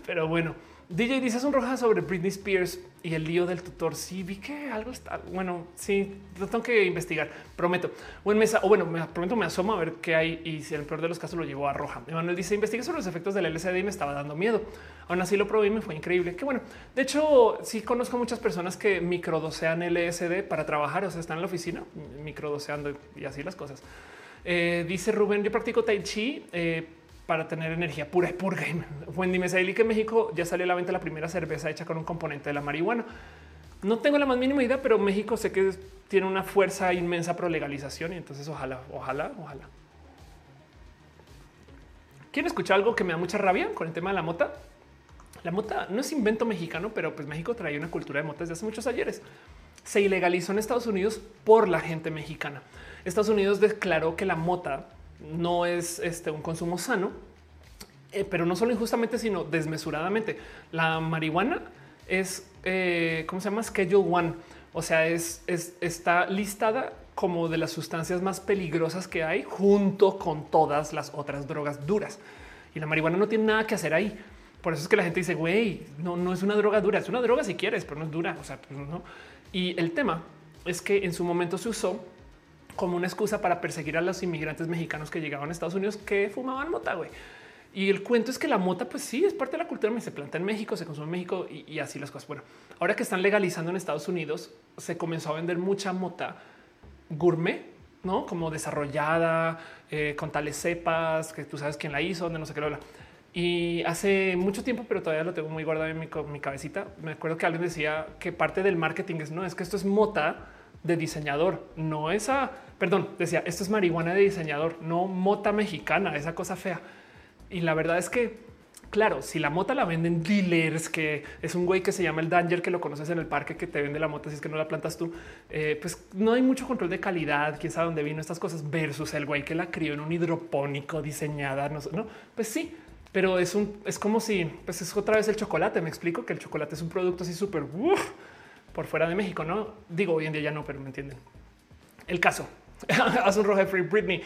Pero bueno, DJ dice un roja sobre Britney Spears y el lío del tutor. Sí, vi que algo está bueno. Sí, lo tengo que investigar. Prometo. Buen mesa o bueno, me prometo, me asomo a ver qué hay y si en el peor de los casos lo llevó a roja. Emanuel dice investigué sobre los efectos del LSD y me estaba dando miedo. Aún así lo probé y me fue increíble. Qué bueno. De hecho, sí conozco muchas personas que microdosean LSD para trabajar. O sea, están en la oficina microdoseando y así las cosas. Eh, dice Rubén, yo practico Tai Chi. Eh, para tener energía pura y purga. Wendy Mesaili que en México ya salió a la venta la primera cerveza hecha con un componente de la marihuana. No tengo la más mínima idea, pero México sé que tiene una fuerza inmensa pro legalización y entonces ojalá, ojalá, ojalá. ¿Quieren escuchar algo que me da mucha rabia con el tema de la mota? La mota no es invento mexicano, pero pues México trae una cultura de motas desde hace muchos ayeres. Se ilegalizó en Estados Unidos por la gente mexicana. Estados Unidos declaró que la mota no es este, un consumo sano, eh, pero no solo injustamente, sino desmesuradamente. La marihuana es, eh, ¿cómo se llama? Schedule One. O sea, es, está listada como de las sustancias más peligrosas que hay junto con todas las otras drogas duras. Y la marihuana no tiene nada que hacer ahí. Por eso es que la gente dice, güey, no, no es una droga dura, es una droga si quieres, pero no es dura. O sea, pues no. Y el tema es que en su momento se usó como una excusa para perseguir a los inmigrantes mexicanos que llegaban a Estados Unidos que fumaban mota. güey. Y el cuento es que la mota, pues sí, es parte de la cultura. Se planta en México, se consume en México y, así las cosas. Bueno, ahora que están legalizando en Estados Unidos, se comenzó a vender mucha mota gourmet, no como desarrollada eh, con tales cepas que tú sabes quién la hizo, donde no sé qué lo habla. Y hace mucho tiempo, pero todavía lo tengo muy guardado en mi, mi cabecita. Me acuerdo que alguien decía que parte del marketing es no es que esto es mota de diseñador, no esa, perdón, decía, esto es marihuana de diseñador, no mota mexicana, esa cosa fea. Y la verdad es que, claro, si la mota la venden dealers, que es un güey que se llama el Danger, que lo conoces en el parque, que te vende la mota si es que no la plantas tú, eh, pues no hay mucho control de calidad, quién sabe dónde vino estas cosas, versus el güey que la crió en un hidropónico diseñada, no, no pues sí, pero es un, es como si, pues es otra vez el chocolate, me explico que el chocolate es un producto así súper por fuera de México, no digo hoy en día ya no, pero me entienden. El caso hace un rojo free Britney.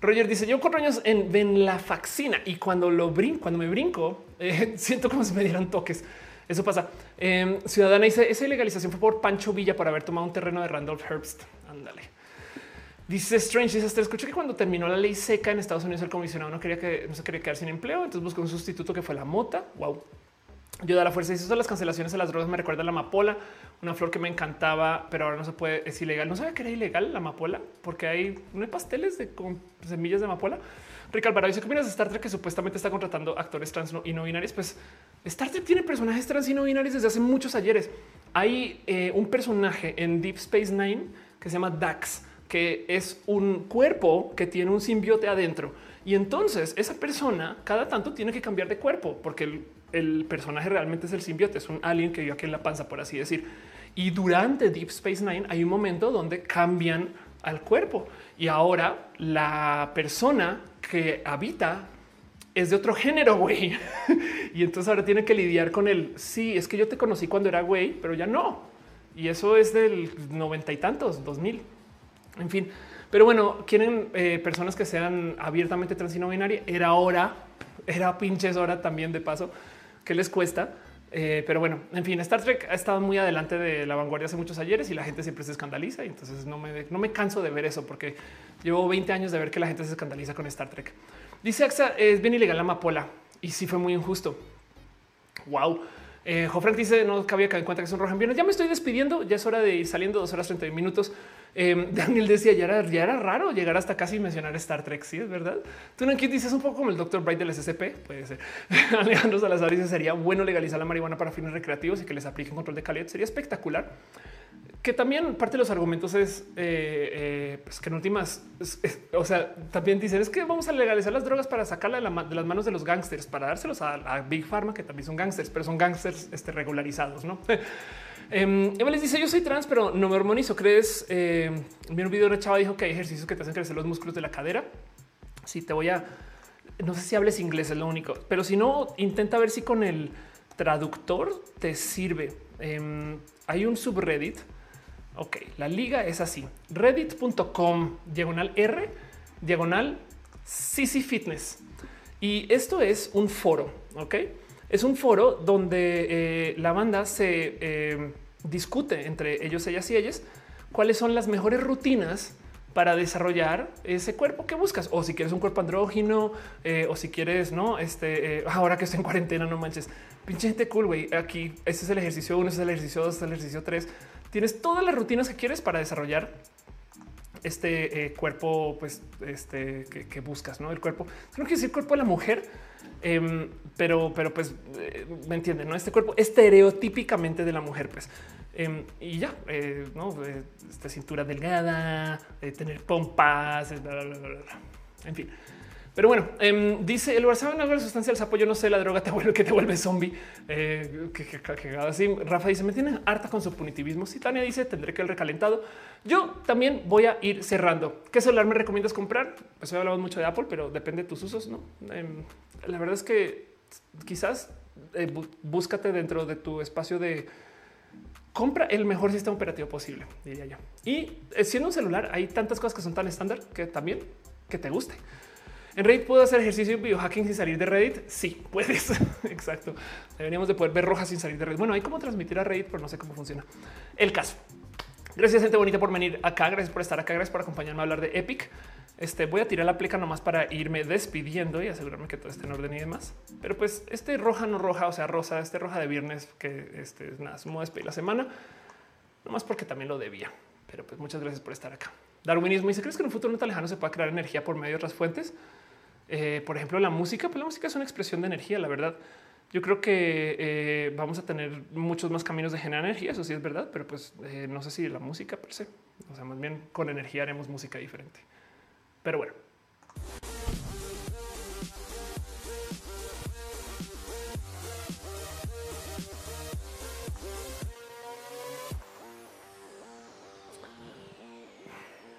Roger dice: Yo cuatro años en la faxina y cuando lo brinco, cuando me brinco, (laughs) eh, siento como si me dieran toques. Eso pasa. Em, Ciudadana dice: Esa ilegalización fue por Pancho Villa por haber tomado un terreno de Randolph Herbst. Ándale. Dice Strange, dice, escuché que cuando terminó la ley seca en Estados Unidos, el comisionado no quería que no se quería quedar sin empleo, entonces buscó un sustituto que fue la mota. Wow. Yo da la fuerza. Y eso las cancelaciones a las drogas me recuerda a la amapola, una flor que me encantaba, pero ahora no se puede, es ilegal. No sabía que era ilegal la amapola porque hay, no hay pasteles de con semillas de amapola. Rick Alvarado dice que de Star Trek que supuestamente está contratando actores trans y no binarios. Pues Star Trek tiene personajes trans y no binarios desde hace muchos ayeres. Hay eh, un personaje en Deep Space Nine que se llama Dax, que es un cuerpo que tiene un simbiote adentro. Y entonces esa persona cada tanto tiene que cambiar de cuerpo porque el el personaje realmente es el simbiote, es un alien que vive aquí en la panza, por así decir. Y durante Deep Space Nine hay un momento donde cambian al cuerpo y ahora la persona que habita es de otro género, güey. (laughs) y entonces ahora tiene que lidiar con el sí, es que yo te conocí cuando era güey, pero ya no. Y eso es del noventa y tantos, dos mil. En fin, pero bueno, quieren eh, personas que sean abiertamente trans y no binaria. Era hora, era pinches hora también de paso qué les cuesta. Eh, pero bueno, en fin, Star Trek ha estado muy adelante de la vanguardia hace muchos ayeres y la gente siempre se escandaliza. Y entonces no me, no me canso de ver eso porque llevo 20 años de ver que la gente se escandaliza con Star Trek. Dice Axa, es bien ilegal la amapola y sí fue muy injusto. Wow. Eh, dice no cabía caer en cuenta que es un rojo en Ya me estoy despidiendo. Ya es hora de ir saliendo dos horas 30 minutos. Em, (laughs) Daniel decía ya era, ya era raro llegar hasta casi mencionar Star Trek. Sí, es verdad. Tú no dices un poco como el doctor Bright del SCP. Puede ser. (laughs) Alejandro Salazar dice sería bueno legalizar la marihuana para fines recreativos y que les apliquen control de calidad. Sería espectacular. Que también parte de los argumentos es eh, eh, pues que en últimas, o sea, también dicen es que vamos a legalizar las drogas para sacarla de, las manos de los gángsters, para dárselos a, Big Pharma, que también son gángsters, pero son gángsters este, regularizados, ¿no? (laughs) Les dice yo soy trans, pero no me hormonizo. ¿Crees? Vi un video de una chava dijo que hay ejercicios que te hacen crecer los músculos de la cadera. Si te voy a, no sé si hables inglés, es lo único, pero si no, intenta ver si con el traductor te sirve. Em, hay un subreddit. Ok, la liga es así: reddit.com diagonal R diagonal CC Fitness. Y esto es un foro. Ok, es un foro donde eh, la banda se em, discute entre ellos, ellas y ellas cuáles son las mejores rutinas para desarrollar ese cuerpo que buscas. O si quieres un cuerpo andrógino eh, o si quieres, no, este, eh, (laughs) ahora que estoy en cuarentena, no manches, pinche gente cool, güey. Aquí este es el ejercicio uno, este es el ejercicio dos, este es el ejercicio tres. Tienes todas las rutinas que quieres para desarrollar este eh, cuerpo, pues, este que, buscas, no el cuerpo. No quiero decir cuerpo de la mujer, em, pero, pero pues me entienden, no este cuerpo estereotípicamente de la mujer, pues. Em, y ya, eh, ¿no? esta cintura delgada, de tener pompas, en fin. Pero bueno, em, dice el Barça no la sustancia del sapo. Yo no sé, la droga te vuelve que te vuelve zombie. Eh, así. Rafa dice: Me tienen harta con su punitivismo. Si Tania dice: Tendré que el recalentado. Yo también voy a ir cerrando. ¿Qué celular me recomiendas comprar? Pues hoy hablamos mucho de Apple, pero depende de tus usos. No, em, la verdad es que quizás eh, búscate dentro de tu espacio de compra el mejor sistema operativo posible, diría yo. Y eh, siendo un celular, hay tantas cosas que son tan estándar que también que te guste. En Reddit puedo hacer ejercicio de biohacking sin salir de Reddit. Sí, puedes. (laughs) Exacto. Deberíamos de poder ver rojas sin salir de Reddit. Bueno, hay como transmitir a Reddit, pero no sé cómo funciona. El caso. Gracias, gente bonita, por venir acá. Gracias por estar acá. Gracias por acompañarme a hablar de Epic. Este voy a tirar la pleca nomás para irme despidiendo y asegurarme que todo esté en orden y demás. Pero pues este roja no roja, o sea, rosa, este roja de viernes que este es nada, sumo despedir la semana, nomás porque también lo debía. Pero pues muchas gracias por estar acá. Darwinismo dice: ¿Crees que en un futuro no tan lejano se pueda crear energía por medio de otras fuentes? Eh, por ejemplo, la música, pues la música es una expresión de energía, la verdad. Yo creo que eh, vamos a tener muchos más caminos de generar energía, eso sí es verdad, pero pues eh, no sé si la música per se, o sea, más bien con energía haremos música diferente. Pero bueno.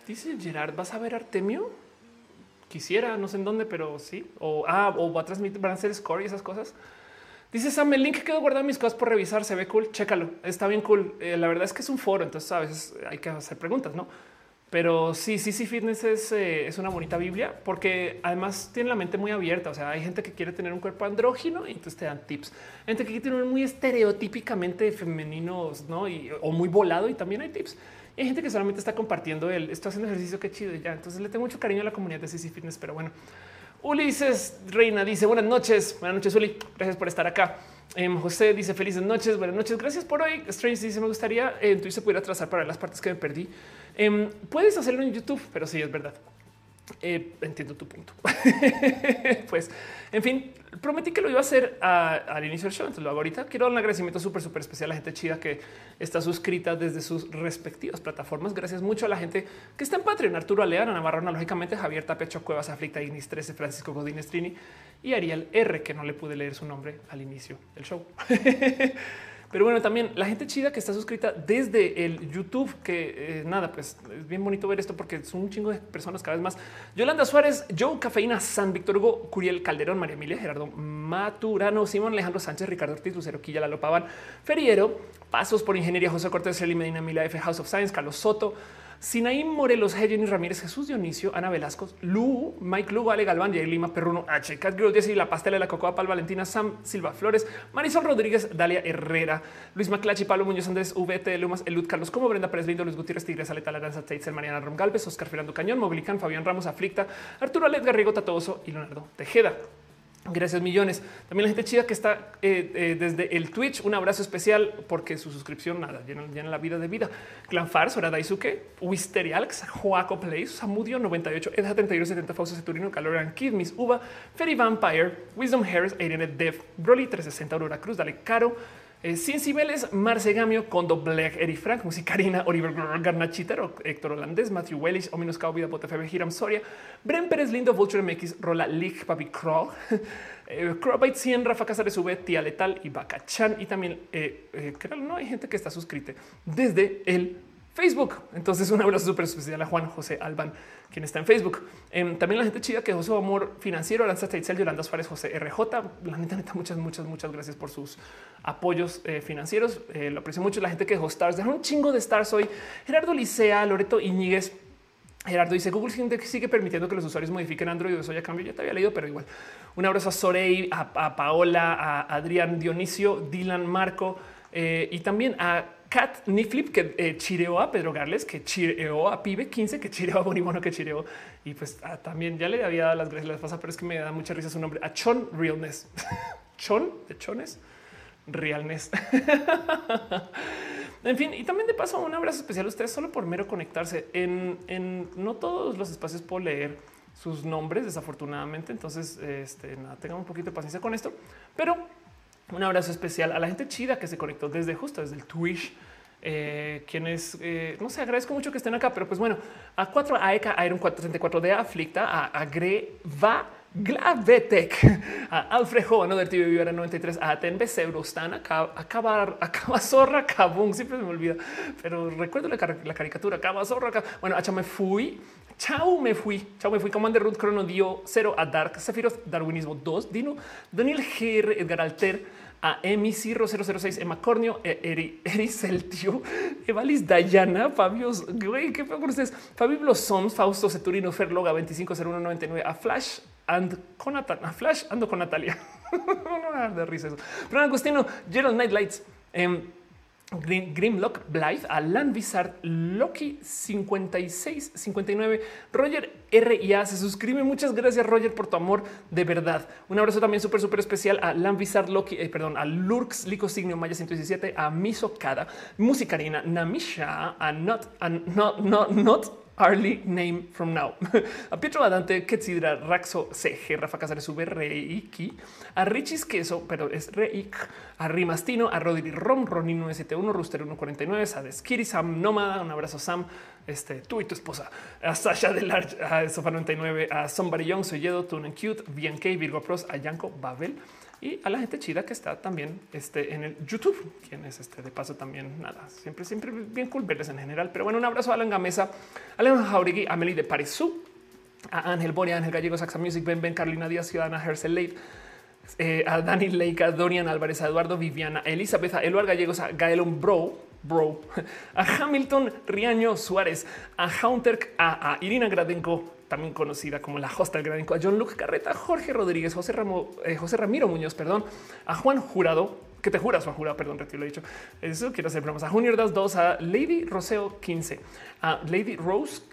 Dice Gerard, ¿vas a ver Artemio? Quisiera, no sé en dónde, pero sí. O, ah, o va a transmitir, van a hacer score y esas cosas. Dice Sam, el link quedó guardado mis cosas por revisar, se ve cool, chécalo, está bien cool. Eh, la verdad es que es un foro, entonces a veces hay que hacer preguntas, ¿no? Pero sí, sí, sí, fitness es, eh, es, una bonita Biblia porque además tiene la mente muy abierta. O sea, hay gente que quiere tener un cuerpo andrógino y entonces te dan tips. Gente que quiere tener muy estereotípicamente femeninos ¿no? y, o muy volado y también hay tips. Y hay gente que solamente está compartiendo el estoy haciendo ejercicio, qué chido. Y ya entonces le tengo mucho cariño a la comunidad de CC Fitness, pero bueno. Ulises Reina dice buenas noches. Buenas noches, Uli. Gracias por estar acá. Em, José dice felices noches, buenas noches. Gracias por hoy. Strange dice me gustaría en Twitch se pudiera trazar para las partes que me perdí. Em, puedes hacerlo en YouTube, pero sí es verdad. Eh, entiendo tu punto. (laughs) pues, en fin, prometí que lo iba a hacer al inicio del show, entonces lo hago ahorita. Quiero dar un agradecimiento súper, súper especial a la gente chida que está suscrita desde sus respectivas plataformas. Gracias mucho a la gente que está en Patreon, Arturo Alea, Navarro, lógicamente Javier Tapecho Cuevas, Aflicta, Ignis 13, Francisco Godinestrini y Ariel R, que no le pude leer su nombre al inicio del show. (laughs) Pero bueno, también la gente chida que está suscrita desde el YouTube, que eh, nada, pues es bien bonito ver esto porque son un chingo de personas cada vez más. Yolanda Suárez, Joe Cafeína, San Víctor Hugo, Curiel Calderón, María Emilia, Gerardo Maturano, Simón Alejandro Sánchez, Ricardo Ortiz, Lucero Quilla, Lalo Pavan, Feriero, Pasos por Ingeniería, José Cortés, Eli Medina, Mila F, House of Science, Carlos Soto, Sinaí Morelos, Jenny Ramírez, Jesús Dionisio, Ana Velasco, Lu, Mike Lugo, Ale Galván, Jay Lima, Perruno, H, Cat Girl, Jessy, La Pastela de la Cocoa, Pal Valentina, Sam Silva Flores, Marisol Rodríguez, Dalia Herrera, Luis Maclachi, Pablo Muñoz, Andrés, VT, Lumas, Elud, Carlos Como, Brenda Pérez Lindo, Luis Gutiérrez, Tigres, Aleta, Laranza, Teitzel, Mariana Rom Galvez, Oscar Fernando Cañón, Mobilican, Fabián Ramos, Aflicta, Arturo Alet, Garrigo, Tatoso y Leonardo Tejeda. Gracias millones. También la gente chida que está eh, eh, desde el Twitch. Un abrazo especial porque su suscripción nada llena, la vida de vida. Clan Fars, Daisuke, Wisterialx, Joaco Place, Samudio 98, Ed 71, 70, Fausto Ceturino, Caloran Kid, Miss Uva, Ferry Vampire, Wisdom Harris, Irene Dev, Broly 360, Aurora Cruz, Dale Caro, Sin Cibeles, Marcegamio, Condo Black, Eri Frank, Musicarina, Oliver Garnachita, Héctor Holandés, Matthew Wellish, Ominos Cao, Vida Botefebe, Hiram Soria, Bren Pérez Lindo, Vulture MX, Rola Lig, Papi Crow, (laughs) eh, Crowbite 100, Rafa Casares V, Tía Letal y Bacachan. Y también, eh, eh, no hay gente que está suscrita desde el Facebook. Entonces, un abrazo súper especial a Juan José Alban, quien está en Facebook. Em, también la gente chida que su amor financiero, Aranza Teitzel, Yolanda Suárez, José RJ. La neta, neta, muchas, muchas, muchas gracias por sus apoyos eh, financieros. Eh, lo aprecio mucho. La gente que dejó stars, dejó un chingo de stars hoy. Gerardo Licea, Loreto Iñiguez. Gerardo dice Google sigue permitiendo que los usuarios modifiquen Android. Eso ya cambió. Ya te había leído, pero igual. Un abrazo a Sorey, a, Paola, a Adrián Dionisio, Dylan Marco eh, y también a Cat Niflip que eh, chireó a Pedro Garles, que chireó a Pibe 15, que chireó a Bonibono, que chireó. Y pues ah, también ya le había dado las gracias las pasadas, pero es que me da mucha risa su nombre. A Chon Realness. (laughs) Chon de Chones Realness. (laughs) en fin, y también de paso, un abrazo especial a ustedes solo por mero conectarse. En, en no todos los espacios puedo leer sus nombres, desafortunadamente. Entonces, este, nada, tengan un poquito de paciencia con esto, pero un abrazo especial a la gente chida que se conectó desde justo desde el Twitch. Eh, quienes eh, no sé, agradezco mucho que estén acá, pero pues bueno, a 4 AECA, Iron 434 de Aflicta, a Agreva Glavetec, a Alfrejo, no del TV Vivera 93, a Atenbe Seurostan, a Acabar, a Zorra, siempre me olvida, pero recuerdo la, caricatura, Cabazorra, bueno, a me fui, chao me fui, chao me fui, Commander Ruth Crono dio 0 a Dark, Sephiroth, Darwinismo 2, Dino, Daniel GR, Edgar Alter, a Emi Cirro 006, Emma Cornio, e, Eri, Celtio, Evalis Dayana, Fabio, güey, qué fue con ustedes, Fabio Blossom, Fausto Ceturino, Ferloga 250199, a Flash and con a Flash ando con Natalia. (laughs) no de risa eso. Agustino, Gerald Nightlights, eh, Grimlock Blythe, Alan Vizard, Loki 56, 59, Roger R y A se suscribe. Muchas gracias, Roger, por tu amor de verdad. Un abrazo también súper, súper especial a Alan Loki, eh, perdón, a Lurks, Lico Signio Maya 117, a Misokada, Musicarina, Namisha, a Not, a Not, Not, Not Arly Name from Now. (laughs) a Pietro Adante, Ketsidra, Raxo, CG, Rafa Casares, V, Reiki, a Richis Queso, pero es Reik, a Rimastino, a Rodri Rom, Ronin 971, Rooster 149, a Deskiri, Sam Nómada, un abrazo Sam, este, tú y tu esposa, a Sasha de Large, a Sofa 99, a Somebody Young, Soyedo, Tune and Cute, BNK, Virgo Pros, a Yanko, Babel, y a la gente chida que está también este, en el YouTube, quien es este de paso también nada, siempre, siempre bien cool verles en general. Pero bueno, un abrazo a Alan Gamesa, Alan Jauregui, Amelie de Parisú, a Ángel Boria, Ángel Gallego, Saxa Music, Ben Ben, Carolina Díaz, Ciudadana, Hercel eh, a Dani Leica, Dorian Álvarez, a Eduardo Viviana, a Elizabeth, a Gallegos, a Gaelon Bro, Bro, (laughs) a Hamilton Riaño Suárez, a Haunter, a Irina Gradenko, también conocida como la hosta del Gradenco, a John Luke Carreta, Jorge Rodríguez, José, Ramo, eh, José Ramiro Muñoz, perdón, a Juan Jurado, que te juras, Juan Jurado, perdón, retiro lo he dicho. Eso quiero hacer bromas. A Junior Das 2, a Lady Roseo 15, a Lady Rose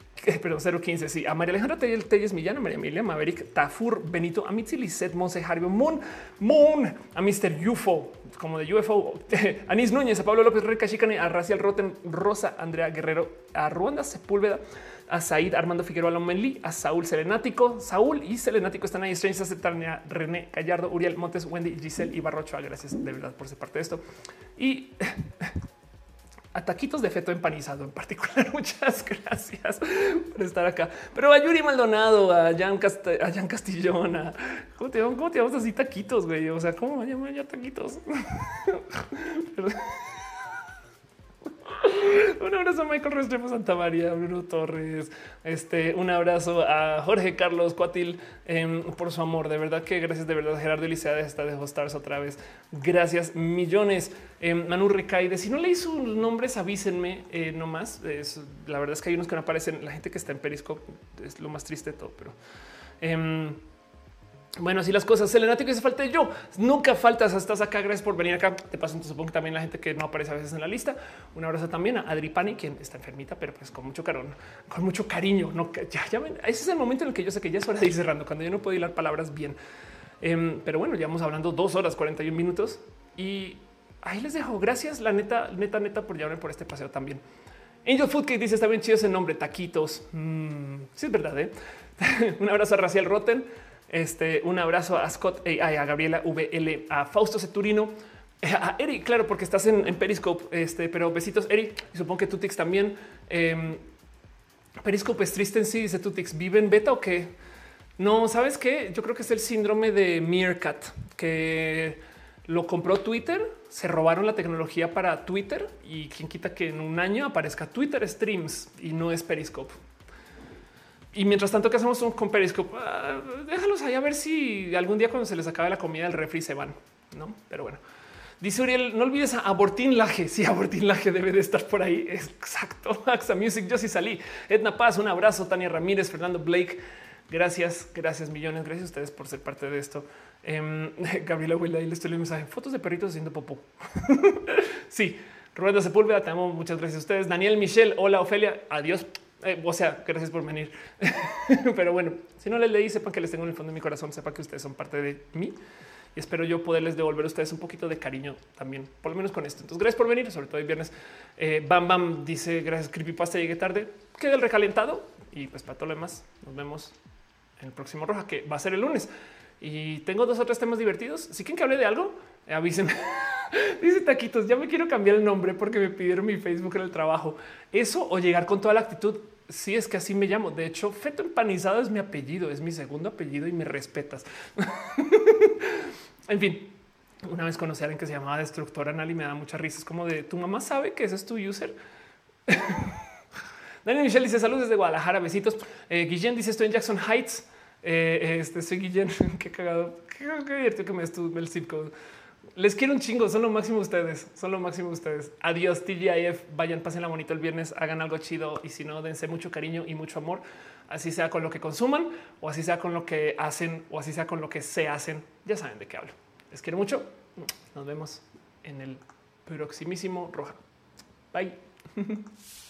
Pero 015, sí. A María Alejandra Telles Millana, María Emilia Maverick, Tafur, Benito, Amitzi, Lisset, Monse, Harvey, Moon, Moon, a Mr. UFO, como de UFO, (laughs) Anis Núñez, a Pablo López, Reca Chicane, a Racial Roten, Rosa, Andrea Guerrero, a Ruanda Sepúlveda, a Said Armando Figueroa Lomelí, a Saúl Selenático, Saúl y Selenático están ahí, Strange Tania, René Gallardo, Uriel Montes, Wendy, Giselle y Barrocho. Gracias de verdad por ser parte de esto. Y (laughs) a taquitos de feto empanizado en particular. (laughs) Muchas gracias por estar acá. Pero a Yuri Maldonado, a Jan, a Jan Castillón, a ¿cómo te, ¿cómo te llamas así taquitos, güey? O sea, ¿cómo me llaman ya taquitos? (laughs) (laughs) un abrazo a Michael Restrepo Santa María, Bruno Torres. Este, un abrazo a Jorge Carlos Cuatil em, por su amor. De verdad que gracias, de verdad, Gerardo Eliseades está de hostars otra vez. Gracias millones. Em, Manu Recaide. Si no leí sus nombres, avísenme eh, nomás. La verdad es que hay unos que no aparecen. La gente que está en Periscope es lo más triste de todo, pero. Bueno, así las cosas. Selenático se falta yo. Nunca faltas. Estás acá. Gracias por venir acá. Te paso. Supongo que también la gente que no aparece a veces en la lista. Un abrazo también a Adri Pani, quien está enfermita, pero pues con mucho cariño, con mucho cariño. No, ya, ya ven, ese es el momento en el que yo sé que ya es hora de ir cerrando, cuando yo no puedo hilar palabras bien. Em, pero bueno, ya vamos hablando dos horas 41 minutos y ahí les dejo. Gracias, la neta, neta, neta, por llevarme por este paseo también. Angel Food que dice está bien chido ese nombre, taquitos. Mm, sí, es verdad. ¿eh? (laughs) Un abrazo a Raciel Rotten. Este, un abrazo a Scott, a Gabriela VL, a Fausto Ceturino, a Eric, claro, porque estás en, Periscope, este, pero besitos, Eric, y supongo que Tutix también. Eh, Periscope es triste en sí, dice Tutix, ¿vive en beta o qué? No, ¿sabes qué? Yo creo que es el síndrome de Meerkat, que lo compró Twitter, se robaron la tecnología para Twitter y quien quita que en un año aparezca Twitter Streams y no es Periscope. Y mientras tanto, que hacemos con Periscope? Ah, déjalos ahí a ver si algún día cuando se les acabe la comida del refri se van, no? Pero bueno, dice Uriel, no olvides a Abortín Laje. Sí, Abortín Laje debe de estar por ahí. Exacto. (laughs) AXA Music, yo sí salí. Edna Paz, un abrazo. Tania Ramírez, Fernando Blake. Gracias, gracias millones. Gracias a ustedes por ser parte de esto. Eh, (laughs) Gabriela Huila, y le estoy leyendo mensaje. Fotos de perritos haciendo popó. (laughs) sí, Roberto Sepúlveda, te amo. Muchas gracias a ustedes. Daniel Michel, hola Ofelia. Adiós. Eh, o sea, gracias por venir. (laughs) Pero bueno, si no les leí, sepan que les tengo en el fondo de mi corazón, sepan que ustedes son parte de mí y espero yo poderles devolver a ustedes un poquito de cariño también, por lo menos con esto. Entonces, gracias por venir, sobre todo el viernes. Eh, bam Bam dice gracias, Creepypasta, llegué tarde. Queda el recalentado y pues para todo lo demás, nos vemos en el próximo Roja, que va a ser el lunes. Y tengo dos o tres temas divertidos. Si quieren que hable de algo, avísenme. (laughs) Dice Taquitos, ya me quiero cambiar el nombre porque me pidieron mi Facebook en el trabajo. Eso o llegar con toda la actitud. Si es que así me llamo. De hecho, Feto Empanizado es mi apellido, es mi segundo apellido y me respetas. (laughs) en fin, una vez conocí a alguien que se llamaba Destructor Anal y me da muchas risas como de tu mamá sabe que ese es tu user. (laughs) Daniel Michelle dice saludos desde Guadalajara, besitos. Eh, Guillén dice estoy en Jackson Heights. Eh, este soy Guillén. qué cagado. Qué, divertido que me estuve el zip. Les quiero un chingo, son lo máximo ustedes, son lo máximo ustedes. Adiós, TGIF. Vayan, pasen la bonito el viernes, hagan algo chido y si no, dense mucho cariño y mucho amor, así sea con lo que consuman o así sea con lo que hacen o así sea con lo que se hacen. Ya saben de qué hablo. Les quiero mucho. Nos vemos en el próximísimo Roja. Bye. (laughs)